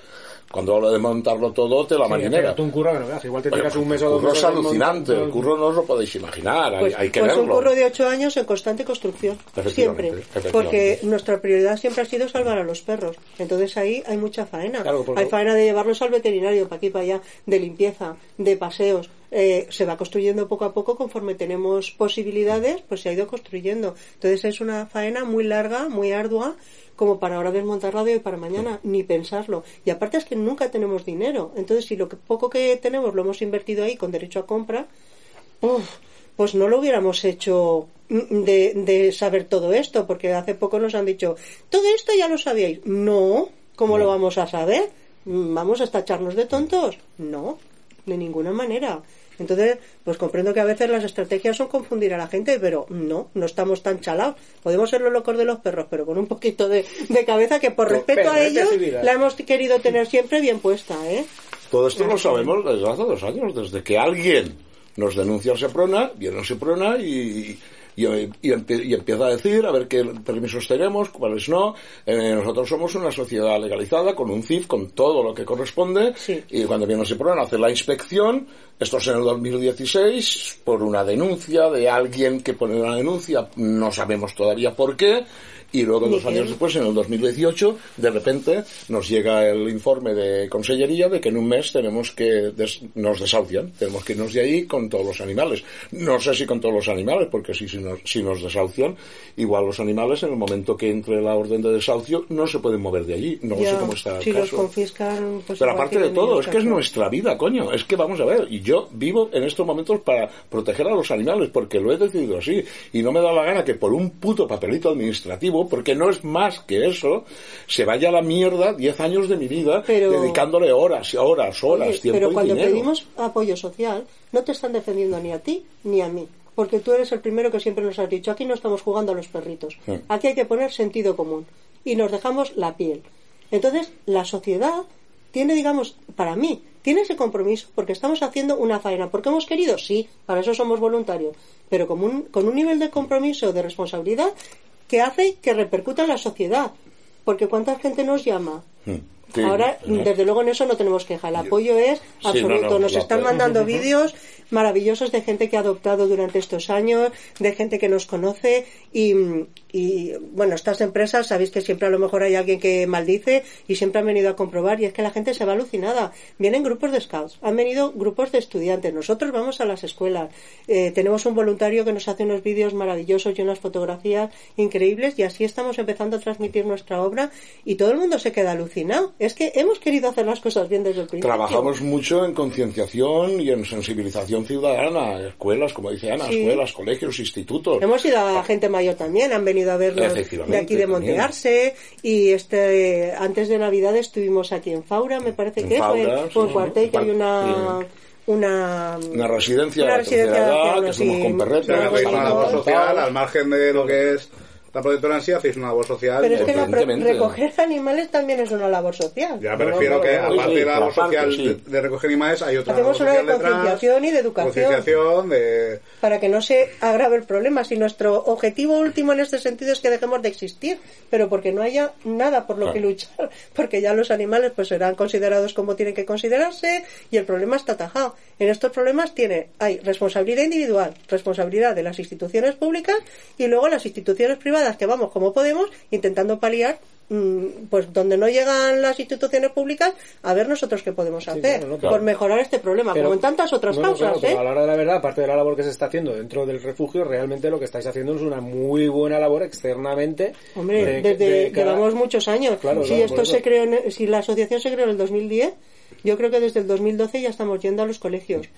Speaker 12: Cuando hablo de montarlo todo, te la
Speaker 9: Sí,
Speaker 12: marinera.
Speaker 9: un curro que no veas. Igual te tiras un mes o
Speaker 12: el
Speaker 9: dos meses
Speaker 12: es alucinante, el curro no os lo podéis imaginar, hay-
Speaker 11: Pues,
Speaker 12: hay, que
Speaker 11: pues un
Speaker 12: verlo.
Speaker 11: curro de ocho años en constante construcción,
Speaker 12: Efectivamente,
Speaker 11: siempre,
Speaker 12: efectivamente.
Speaker 11: porque nuestra prioridad siempre ha sido salvar a los perros. Entonces ahí hay mucha faena.
Speaker 9: Claro, porque-
Speaker 11: Hay faena de llevarlos al veterinario, para aquí, para allá, de limpieza, de paseos. Eh, se va construyendo poco a poco conforme tenemos posibilidades, pues se ha ido construyendo. Entonces es una faena muy larga, muy ardua, como para ahora desmontarla de hoy para mañana, ni pensarlo. Y aparte es que nunca tenemos dinero. Entonces si lo que, poco que tenemos lo hemos invertido ahí con derecho a compra, Uf, pues no lo hubiéramos hecho de, de saber todo esto, porque hace poco nos han dicho, todo esto ya lo sabíais. No, ¿cómo lo vamos a saber? Mm, ¿Vamos a estacharnos de tontos? No, de ninguna manera. Entonces, pues comprendo que a veces las estrategias son confundir a la gente, pero no, no estamos tan chalados. Podemos ser los locos de los perros, pero con un poquito de, de cabeza que por respeto a ellos
Speaker 9: permisividad.
Speaker 11: la hemos querido tener siempre bien puesta, ¿eh?
Speaker 12: Todo esto lo sabemos desde hace dos años, desde que alguien nos denuncia al Seprona, viene al Seprona y, y, y empie- y empieza a decir a ver qué permisos tenemos, cuáles no. Eh, nosotros somos una sociedad legalizada con un CIF, con todo lo que corresponde. Y cuando viene el Seprona a hacer la inspección, esto es en el 2016, por una denuncia de alguien que pone una denuncia, no sabemos todavía por qué. Y luego, dos años después, en el 2018, de repente nos llega el informe de Consellería de que en un mes tenemos que des- nos desahucian, tenemos que irnos de ahí con todos los animales. No sé si con todos los animales, porque si, si, nos, si nos desahucian, igual los animales en el momento que entre la orden de desahucio no se pueden mover de allí. No
Speaker 11: Ya,
Speaker 12: sé cómo está el
Speaker 11: si los confiscan, pues
Speaker 12: Pero aparte de todo, es que es nuestra vida, coño. Es que vamos a ver, y yo vivo en estos momentos para proteger a los animales, porque lo he decidido así. Y no me da la gana que por un puto papelito administrativo, porque no es más que eso, se vaya a la mierda 10 años de mi vida
Speaker 11: Pero-
Speaker 12: dedicándole horas y horas, horas,
Speaker 11: Oye,
Speaker 12: tiempo
Speaker 11: pero
Speaker 12: y
Speaker 11: cuando
Speaker 12: dinero.
Speaker 11: pedimos apoyo social, no te están defendiendo ni a ti ni a mí. Porque tú eres el primero que siempre nos has dicho, aquí no estamos jugando a los perritos. Aquí hay que poner sentido común. Y nos dejamos la piel. Entonces, la sociedad tiene, digamos, para mí, tiene ese compromiso porque estamos haciendo una faena. ¿Porque hemos querido? Sí, para eso somos voluntarios. Pero con un, con un nivel de compromiso, de responsabilidad, que hace que repercuta en la sociedad. Porque ¿cuánta gente nos llama?
Speaker 12: Mm. Sí,
Speaker 11: Ahora,
Speaker 12: ¿no?
Speaker 11: desde luego en eso no tenemos queja. El apoyo es
Speaker 12: Sí,
Speaker 11: absoluto.
Speaker 12: no, no,
Speaker 11: Nos están
Speaker 12: apoyo.
Speaker 11: mandando vídeos maravillosos de gente que ha adoptado durante estos años, de gente que nos conoce y, bueno, estas empresas sabéis que siempre a lo mejor hay alguien que maldice y siempre han venido a comprobar y es que la gente se va alucinada. Vienen grupos de scouts, han venido grupos de estudiantes, nosotros vamos a las escuelas, eh, tenemos un voluntario que nos hace unos vídeos maravillosos y unas fotografías increíbles y así estamos empezando a transmitir nuestra obra y todo el mundo se queda alucinado. Es que hemos querido hacer las cosas bien desde el principio.
Speaker 12: Trabajamos mucho en concienciación y en sensibilización ciudadana, escuelas, como dice Ana,
Speaker 11: Sí.
Speaker 12: escuelas, colegios, institutos.
Speaker 11: Hemos ido a gente mayor también, han venido a vernos de aquí de
Speaker 12: también.
Speaker 11: Montearse y este antes de Navidad estuvimos aquí en Faura, me parece
Speaker 12: En
Speaker 11: que
Speaker 12: Faura,
Speaker 11: fue, o en
Speaker 12: sí,
Speaker 11: Cuartel, que hay
Speaker 12: sí.
Speaker 11: una una
Speaker 12: Una residencia
Speaker 11: una residencia de
Speaker 12: edad,
Speaker 11: ancianos,
Speaker 12: que somos
Speaker 11: sí.
Speaker 12: con perretes,
Speaker 3: una social, al margen de lo que es la protectora en sí, hacéis una labor social.
Speaker 11: Pero es que la recoger animales también es una labor social.
Speaker 3: Ya me
Speaker 12: No,
Speaker 3: refiero
Speaker 12: no,
Speaker 3: que,
Speaker 12: no,
Speaker 3: aparte
Speaker 12: sí,
Speaker 3: de la labor social
Speaker 12: sí.
Speaker 3: de, de recoger animales, hay otra
Speaker 11: Hacemos
Speaker 3: labor
Speaker 11: una de
Speaker 3: social detrás,
Speaker 11: concienciación y de educación.
Speaker 3: concienciación, de...
Speaker 11: para que no se agrave el problema. Si nuestro objetivo último en este sentido es que dejemos de existir, pero porque no haya nada por lo que luchar, porque ya los animales pues serán considerados como tienen que considerarse y el problema está atajado. En estos problemas tiene hay responsabilidad individual, responsabilidad de las instituciones públicas y luego las instituciones privadas que vamos como podemos intentando paliar mm, pues donde no llegan las instituciones públicas a ver nosotros qué podemos hacer
Speaker 9: no,
Speaker 11: por
Speaker 9: claro.
Speaker 11: mejorar este problema
Speaker 9: Pero-
Speaker 11: como en tantas otras
Speaker 9: no,
Speaker 11: causas
Speaker 9: claro,
Speaker 11: ¿eh?
Speaker 9: a la hora de la verdad, aparte de la labor que se está haciendo dentro del refugio, realmente lo que estáis haciendo es una muy buena labor externamente.
Speaker 11: Hombre,
Speaker 9: de-
Speaker 11: desde
Speaker 9: de cada-
Speaker 11: llevamos muchos años.
Speaker 9: Claro,
Speaker 11: si esto se creó, en- si la asociación se creó en el 2010, yo creo que desde el 2012 ya estamos yendo a los colegios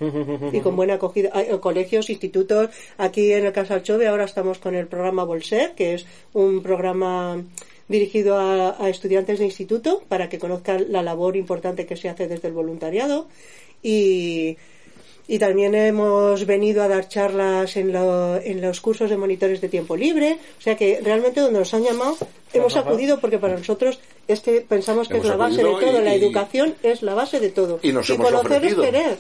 Speaker 11: y con buena acogida, a- a colegios, institutos. Aquí en el Casal Chove ahora estamos con el programa Bolser, que es un programa dirigido a, a estudiantes de instituto para que conozcan la labor importante que se hace desde el voluntariado y y también hemos venido a dar charlas en, lo- en los cursos de monitores de tiempo libre. O sea que realmente donde nos han llamado hemos acudido porque para nosotros es que pensamos que
Speaker 12: Hemos
Speaker 11: es la base de todo.
Speaker 12: y-
Speaker 11: la educación es la base de todo.
Speaker 12: Y nos hemos
Speaker 11: conocer
Speaker 12: ofrecido.
Speaker 11: es querer.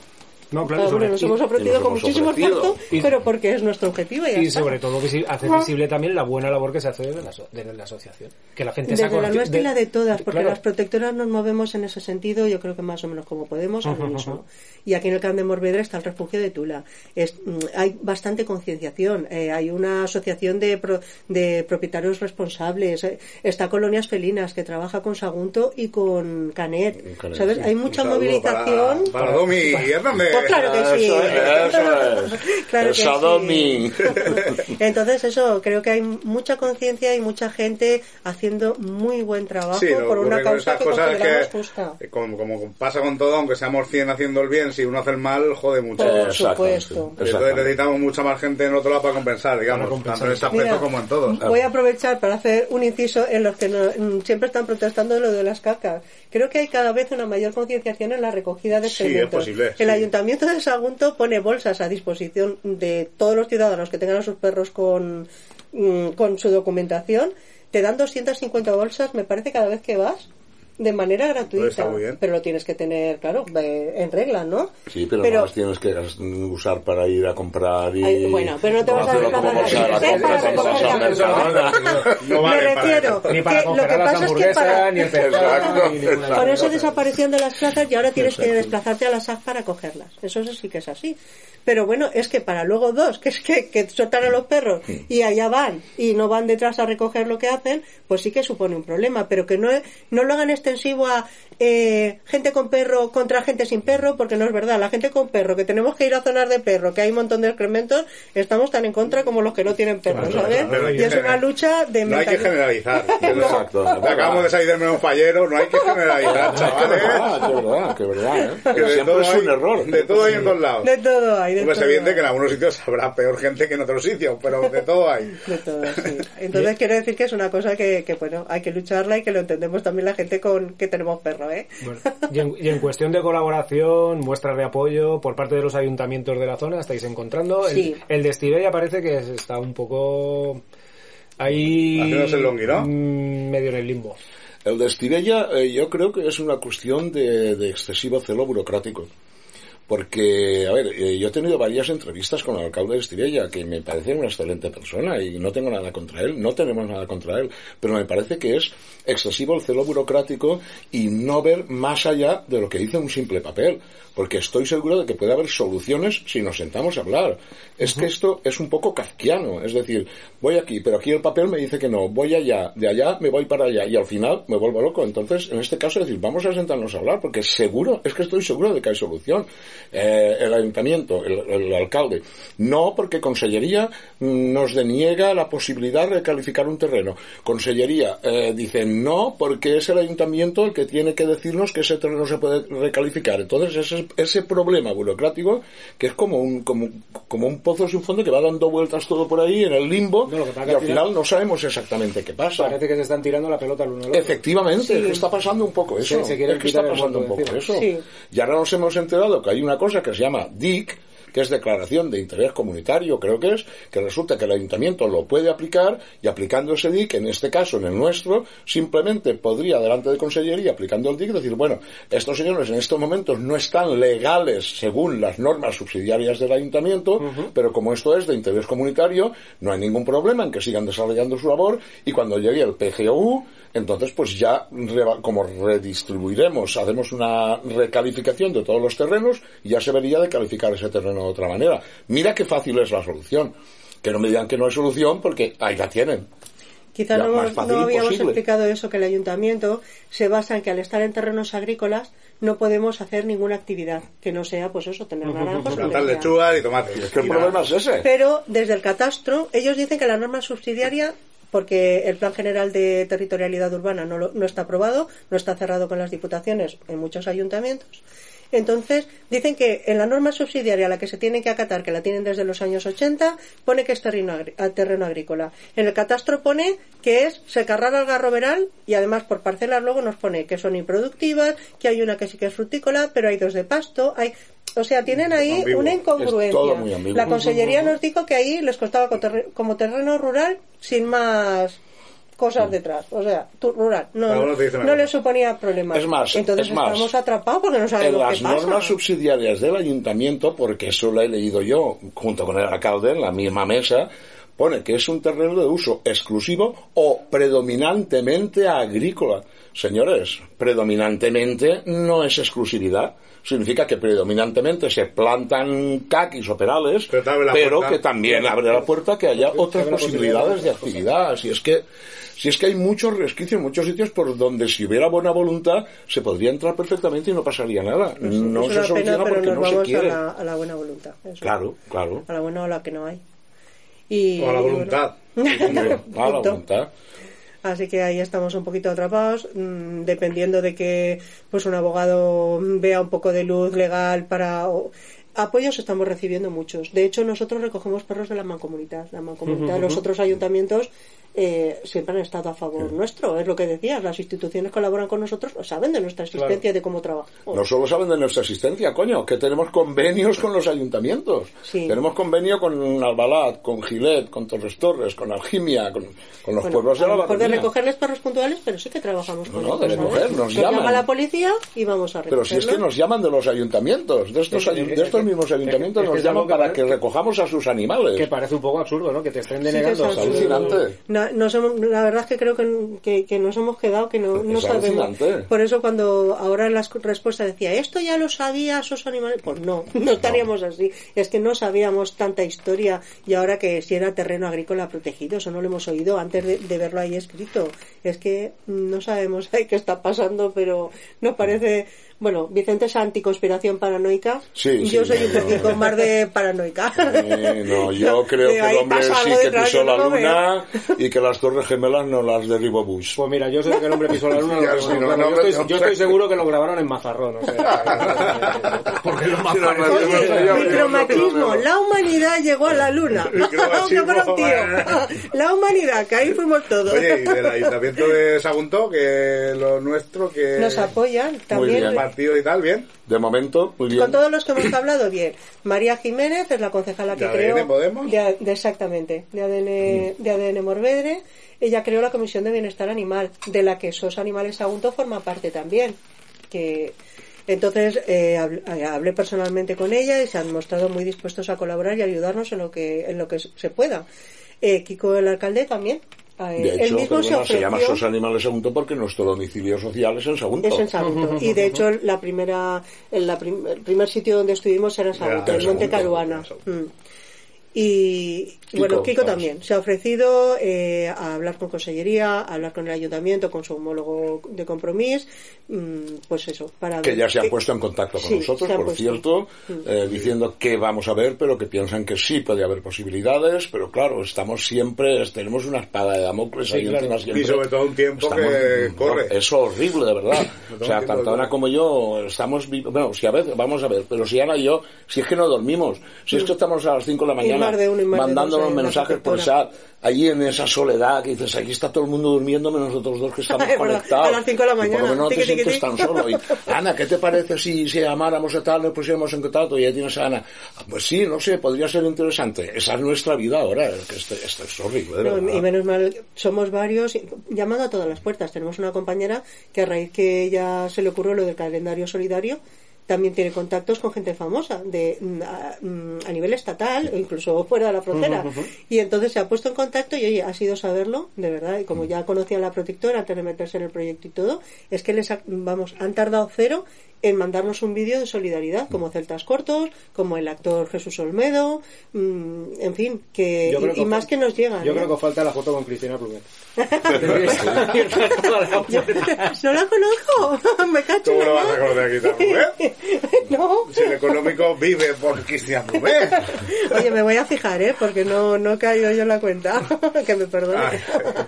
Speaker 9: No, claro, sobre-
Speaker 11: bueno, nos
Speaker 9: y-
Speaker 11: hemos ofrecido con
Speaker 12: hemos
Speaker 11: muchísimo
Speaker 12: ofrecido.
Speaker 11: esfuerzo,
Speaker 9: Y-
Speaker 11: pero porque es nuestro objetivo y ya
Speaker 9: Y
Speaker 11: está.
Speaker 9: sobre todo visi- hacer visible también la buena labor que se hace desde la, desde la asociación. Que la gente
Speaker 11: Desde la nuestra y la de todas, porque
Speaker 9: claro.
Speaker 11: las protectoras nos movemos en ese sentido, yo creo que más o menos como podemos, al unísono. Y aquí en el Camp de Morvedre está el refugio de Tula. Es, mm, hay bastante concienciación, eh, hay una asociación de, pro- de propietarios responsables, eh, está Colonias Felinas que trabaja con Sagunto y con Canet.
Speaker 12: Canet,
Speaker 11: ¿Sabes?
Speaker 12: sí.
Speaker 11: Hay mucha movilización.
Speaker 3: Para, para Domi y Hernández.
Speaker 11: Pues claro que sí.
Speaker 12: Eso es.
Speaker 11: Claro
Speaker 12: El
Speaker 11: que sí. Entonces eso, creo que hay mucha conciencia y mucha gente haciendo muy buen trabajo
Speaker 3: Sí,
Speaker 11: por una causa
Speaker 3: estas
Speaker 11: que consideramos
Speaker 3: que,
Speaker 11: justa.
Speaker 3: como, como pasa con todo, aunque seamos 100 haciendo el bien, si uno hace el mal, jode mucho.
Speaker 11: Por
Speaker 12: Exacto,
Speaker 11: supuesto.
Speaker 12: sí.
Speaker 3: Entonces necesitamos mucha más gente en otro lado para compensar, digamos,
Speaker 9: compensar.
Speaker 3: tanto en ese aspecto
Speaker 11: Mira,
Speaker 3: como en todos.
Speaker 11: Voy a aprovechar para hacer un inciso en los que no- mm, siempre están protestando lo de las cacas. Creo que hay cada vez una mayor concienciación en la recogida de
Speaker 3: Sí, es posible,
Speaker 11: El
Speaker 3: sí.
Speaker 11: Ayuntamiento de Sagunto pone bolsas a disposición de todos los ciudadanos que tengan a sus perros con, mm, con su documentación. Te dan 250 bolsas, me parece, cada vez que vas. De manera gratuita.
Speaker 3: está muy bien.
Speaker 11: Pero lo tienes que tener, claro, en regla, ¿no?
Speaker 12: Sí, pero, no las tienes que usar para ir a comprar y...
Speaker 11: Ay, bueno, pero no te vas a.
Speaker 3: No
Speaker 11: Me refiero
Speaker 3: eso.
Speaker 9: Ni para
Speaker 11: que lo que
Speaker 9: las
Speaker 11: pasa es que para,
Speaker 9: ni el pescado,
Speaker 12: Exacto,
Speaker 9: ni ninguna
Speaker 11: Por eso
Speaker 9: cosa.
Speaker 11: desaparición de las plazas y ahora tienes que desplazarte a la SAC para cogerlas. Eso sí que es así. Pero bueno, es que para luego dos, que es que, que sueltan a los perros y allá van y no van detrás a recoger lo que hacen, pues sí que supone un problema. Pero que no, no lo hagan extensivo a eh, gente con perro contra gente sin perro, porque no es verdad. La gente con perro, que tenemos que ir a zonas de perro, que hay un montón de excrementos, estamos tan en contra como los que no tienen perro,
Speaker 3: Claro,
Speaker 11: ¿sabes? Y es una lucha de
Speaker 3: No hay que generalizar.
Speaker 12: Exacto.
Speaker 3: Acabamos de salir del menos fallero, no hay que generalizar,
Speaker 12: Que
Speaker 3: chavales.
Speaker 12: verdad, que verdad, que verdad, ¿eh?
Speaker 3: Que de
Speaker 12: Siempre
Speaker 3: todo
Speaker 12: es
Speaker 3: hay-
Speaker 12: un error.
Speaker 3: De todo hay en todos lados.
Speaker 11: De todo hay, de
Speaker 3: Pues es
Speaker 11: todo
Speaker 3: evidente
Speaker 11: hay.
Speaker 3: que en algunos sitios habrá peor gente que en otros sitios, pero de todo hay.
Speaker 11: De todo, sí. Entonces quiero decir que es una cosa que, que, bueno, hay que lucharla y que lo entendemos también la gente con que tenemos perro, ¿eh?
Speaker 9: Bueno, y, en, y en cuestión de colaboración, muestras de apoyo por parte de los ayuntamientos de la zona, estáis encontrando. El-
Speaker 11: Sí.
Speaker 9: El, de Estivella parece que está un poco ahí.
Speaker 3: El
Speaker 9: mm, Medio en el limbo.
Speaker 12: El de Estivella eh, yo creo que es una cuestión de, de excesivo celo burocrático. Porque, a ver, eh, yo he tenido varias entrevistas con el alcalde de Estirella, que me parece una excelente persona y no tengo nada contra él, no tenemos nada contra él, pero me parece que es excesivo el celo burocrático y no ver más allá de lo que dice un simple papel. Porque estoy seguro de que puede haber soluciones si nos sentamos a hablar. Es que esto es un poco kafkiano. Es decir, voy aquí, pero aquí el papel me dice que no. Voy allá, de allá me voy para allá. Y al final me vuelvo loco. Entonces, en este caso, es decir, vamos a sentarnos a hablar porque seguro, es que estoy seguro de que hay solución. Eh, el ayuntamiento, el, el alcalde. No porque Consellería nos deniega la posibilidad de recalificar un terreno. Consellería eh, dice no porque es el ayuntamiento el que tiene que decirnos que ese terreno se puede recalificar. Entonces ese, ese problema burocrático que es como un, como, como un pozo sin fondo que va dando vueltas todo por ahí en el limbo
Speaker 9: No,
Speaker 12: y al
Speaker 9: al
Speaker 12: final no sabemos exactamente qué pasa.
Speaker 9: Parece que se están tirando la pelota al uno al otro.
Speaker 12: Efectivamente,
Speaker 9: Sí.
Speaker 12: es que está pasando un poco eso.
Speaker 9: Se
Speaker 12: es que está pasando un poco
Speaker 9: encima.
Speaker 12: eso.
Speaker 9: Sí.
Speaker 12: Y ahora nos hemos enterado que hay una cosa que se llama DIC, que es Declaración de Interés Comunitario, creo que es, que resulta que el ayuntamiento lo puede aplicar y aplicando ese DIC, en este caso, en el nuestro, simplemente podría, delante de Consellería, aplicando el DIC, decir, bueno, estos señores en estos momentos no están legales según las normas subsidiarias del ayuntamiento, pero como esto es de interés comunitario, no hay ningún problema en que sigan desarrollando su labor y cuando llegue el PGU, entonces pues ya como redistribuiremos, hacemos una recalificación de todos los terrenos y ya se vería de calificar ese terreno de otra manera. Mira qué fácil es la solución. Que no me digan que no hay solución porque ahí la tienen.
Speaker 11: Quizá
Speaker 12: Ya,
Speaker 11: no, habíamos
Speaker 12: imposible.
Speaker 11: explicado eso, que el ayuntamiento se basa en que al estar en terrenos agrícolas no podemos hacer ninguna actividad que no sea, pues eso, tener naranjos.
Speaker 3: Plantar lechugas y tomates.
Speaker 12: Es que el problema es ese.
Speaker 11: Pero desde el catastro, ellos dicen que la norma subsidiaria, porque el Plan General de Territorialidad Urbana no, lo- no está aprobado, no está cerrado con las diputaciones en muchos ayuntamientos. Entonces, dicen que en la norma subsidiaria a la que se tiene que acatar, que la tienen desde los años 80, pone que es terreno, terreno agrícola. En el catastro pone que es secarrar algarroberal y además por parcelas luego nos pone que son improductivas, que hay una que sí que es frutícola, pero hay dos de pasto, hay... O sea, tienen ahí
Speaker 12: ambiguo.
Speaker 11: una incongruencia. La Consellería nos dijo que ahí les costaba como terreno rural sin más cosas detrás. O sea, tu- rural. No, no, le suponía problemas.
Speaker 12: Es más,
Speaker 11: Entonces
Speaker 12: es más.
Speaker 11: estamos atrapados porque no
Speaker 12: en
Speaker 11: sabemos
Speaker 12: las
Speaker 11: qué pasa.
Speaker 12: normas subsidiarias del ayuntamiento, porque eso lo he leído yo junto con el alcalde en la misma mesa, pone que es un terreno de uso exclusivo o predominantemente agrícola. Señores, predominantemente no es exclusividad. Significa que predominantemente se plantan caquis o perales, pero,
Speaker 3: puerta.
Speaker 12: que también abre la puerta que haya otras posibilidades de actividad. Si es que si es que hay muchos resquicios, muchos sitios por donde si hubiera buena voluntad se podría entrar perfectamente y no pasaría nada. No
Speaker 11: es
Speaker 12: se soluciona
Speaker 11: pena, pero
Speaker 12: porque
Speaker 11: nos
Speaker 12: no se
Speaker 11: vamos a
Speaker 12: quiere.
Speaker 11: la, a la buena voluntad. eso.
Speaker 12: Claro, claro.
Speaker 11: A la buena o la que no hay. Y,
Speaker 3: O a la
Speaker 11: bueno.
Speaker 3: voluntad.
Speaker 12: A la voluntad.
Speaker 11: Así que ahí estamos un poquito atrapados, mm, dependiendo de que pues un abogado vea un poco de luz legal para o- apoyos estamos recibiendo muchos. De hecho, nosotros recogemos perros de la mancomunidad. La mancomunidad,
Speaker 9: Ujú,
Speaker 11: los otros ayuntamientos eh, siempre han estado a favor nuestro. Es lo que decías. Las instituciones colaboran con nosotros, o saben de nuestra existencia y de cómo trabajamos.
Speaker 12: No solo saben de nuestra existencia, coño, que tenemos convenios con los ayuntamientos.
Speaker 11: Sí.
Speaker 12: Tenemos convenio con Albalat, con Gilet, con Torres Torres, con Algimia, con, con los
Speaker 11: Bueno,
Speaker 12: pueblos de
Speaker 11: a
Speaker 12: la
Speaker 11: lo mejor de recogerles perros puntuales, pero sí que trabajamos con
Speaker 12: No, no, de recoger, nos llaman.
Speaker 11: llama la policía y vamos a
Speaker 12: Pero si es que nos llaman de los ayuntamientos, de estos,
Speaker 9: Es-
Speaker 12: ayu- de estos
Speaker 9: es-
Speaker 12: mismos ayuntamientos nos llaman para que recojamos a sus animales.
Speaker 9: Que parece un poco absurdo, ¿no? Que te estén
Speaker 11: Sí que es No, nos hemos- la verdad es que creo que, que, que nos hemos quedado, que no, sabemos. Por eso cuando ahora en las respuestas decía, esto ya lo sabía esos animales, pues no, no estaríamos así. Es que no sabíamos tanta historia y ahora que si era terreno agrícola protegido, eso no lo hemos oído antes de, de verlo ahí escrito. Es que no sabemos qué está pasando, pero nos parece... Bueno, Vicente es anticonspiración paranoica.
Speaker 12: Sí,
Speaker 11: Yo
Speaker 12: sí,
Speaker 11: soy
Speaker 12: no,
Speaker 11: un
Speaker 12: no.
Speaker 11: poquito más de paranoica.
Speaker 12: Eh, no, yo creo que el hombre sí que pisó la
Speaker 11: no
Speaker 12: luna y que las torres gemelas no las derribó Bush.
Speaker 9: Pues mira, yo sé que el hombre pisó la luna.
Speaker 12: no,
Speaker 9: yo,
Speaker 12: no,
Speaker 9: estoy,
Speaker 12: no,
Speaker 9: yo estoy seguro que lo grabaron en Mazarrón. O sea,
Speaker 3: Porque los
Speaker 12: no, no, no
Speaker 11: Micromachismo, la humanidad llegó a la luna. ¡Qué buen tío! La humanidad, que ahí fuimos todos.
Speaker 3: Oye, y del ayuntamiento de Sagunto, que lo nuestro, que...
Speaker 11: Nos apoyan también.
Speaker 3: Partido y tal, bien.
Speaker 12: De momento, muy bien.
Speaker 11: Con todos los que hemos hablado, bien. María Jiménez es la concejala que
Speaker 3: ¿De
Speaker 11: creó.
Speaker 3: ADN Podemos?
Speaker 11: de- de- exactamente, de ADN, de ADN Morvedre. Ella creó la Comisión de Bienestar Animal, de la que SOS Animales Sagunto forma parte también. Que, Entonces eh, eh, hablé personalmente con ella y se han mostrado muy dispuestos a colaborar y ayudarnos en lo que en lo que se pueda. Eh, Kiko el alcalde también.
Speaker 12: De hecho,
Speaker 11: mismo se
Speaker 12: perdona, se llama Sos Animales Sagunto porque nuestro domicilio social es en Sagunto.
Speaker 11: es en Sagunto. Y de hecho la primera, en la prim- el primer sitio donde estuvimos era en Sagunto, en Monte Caruana. Mm. Y
Speaker 12: Kiko,
Speaker 11: bueno, Kiko
Speaker 12: vamos.
Speaker 11: también se ha ofrecido eh, a hablar con Consellería, a hablar con el Ayuntamiento, con su homólogo de compromiso, mm, pues eso, para
Speaker 12: que
Speaker 11: ver
Speaker 12: ya se han puesto en contacto con
Speaker 11: Sí,
Speaker 12: nosotros, por
Speaker 11: puesto.
Speaker 12: cierto, eh, diciendo que vamos a ver, pero que piensan que sí puede haber posibilidades, pero claro, estamos siempre, tenemos una espada de Damocles
Speaker 3: Sí,
Speaker 12: ahí
Speaker 3: claro.
Speaker 12: encima siempre.
Speaker 3: Y sobre todo un tiempo que corre.
Speaker 12: Es horrible, de verdad. o sea, tanto Ana como yo estamos, bueno, si a veces, vamos a ver, pero si Ana y yo, si es que no dormimos, si es que estamos a las 5 de la mañana
Speaker 11: más de uno y más de
Speaker 12: mandando
Speaker 11: dos
Speaker 12: los
Speaker 11: en la
Speaker 12: mensajes por chat, allí en esa soledad que dices, aquí está todo el mundo durmiendo menos nosotros dos que estamos
Speaker 11: Es
Speaker 12: conectados.
Speaker 11: a las cinco de la
Speaker 12: Y por
Speaker 11: mañana,
Speaker 12: lo menos no te sientes tan solo. Y, Ana, ¿qué te parece si, si llamáramos a tal, nos pusiéramos en contacto y ya tienes a Ana? Ah, Pues sí, no sé, podría ser interesante. Esa es nuestra vida ahora, que esto, esto es horrible,
Speaker 11: No, y menos mal, somos varios, llamando a todas las puertas. Tenemos una compañera que a raíz que ella se le ocurrió lo del calendario solidario, también tiene contactos con gente famosa de mm, a, mm, a nivel estatal o incluso fuera de la frontera. Y entonces se ha puesto en contacto y oye, ha sido saberlo, de verdad, y como ya conocía a la protectora antes de meterse en el proyecto y todo, es que les ha- vamos, han tardado cero en mandarnos un vídeo de solidaridad, como Celtas Cortos, como el actor Jesús Olmedo, mm, en fin, que, y,
Speaker 9: que
Speaker 11: y más que nos llegan.
Speaker 9: Yo
Speaker 11: ¿eh?
Speaker 9: creo que falta la foto con Cristina Plumet.
Speaker 11: No la conozco, me cacho.
Speaker 3: ¿Cómo lo vas a conocer aquí también?
Speaker 11: No.
Speaker 3: Si el económico vive por Cristian Rubén.
Speaker 11: Oye, me voy a fijar, ¿eh? Porque no, no he caído yo en la cuenta. que me perdone.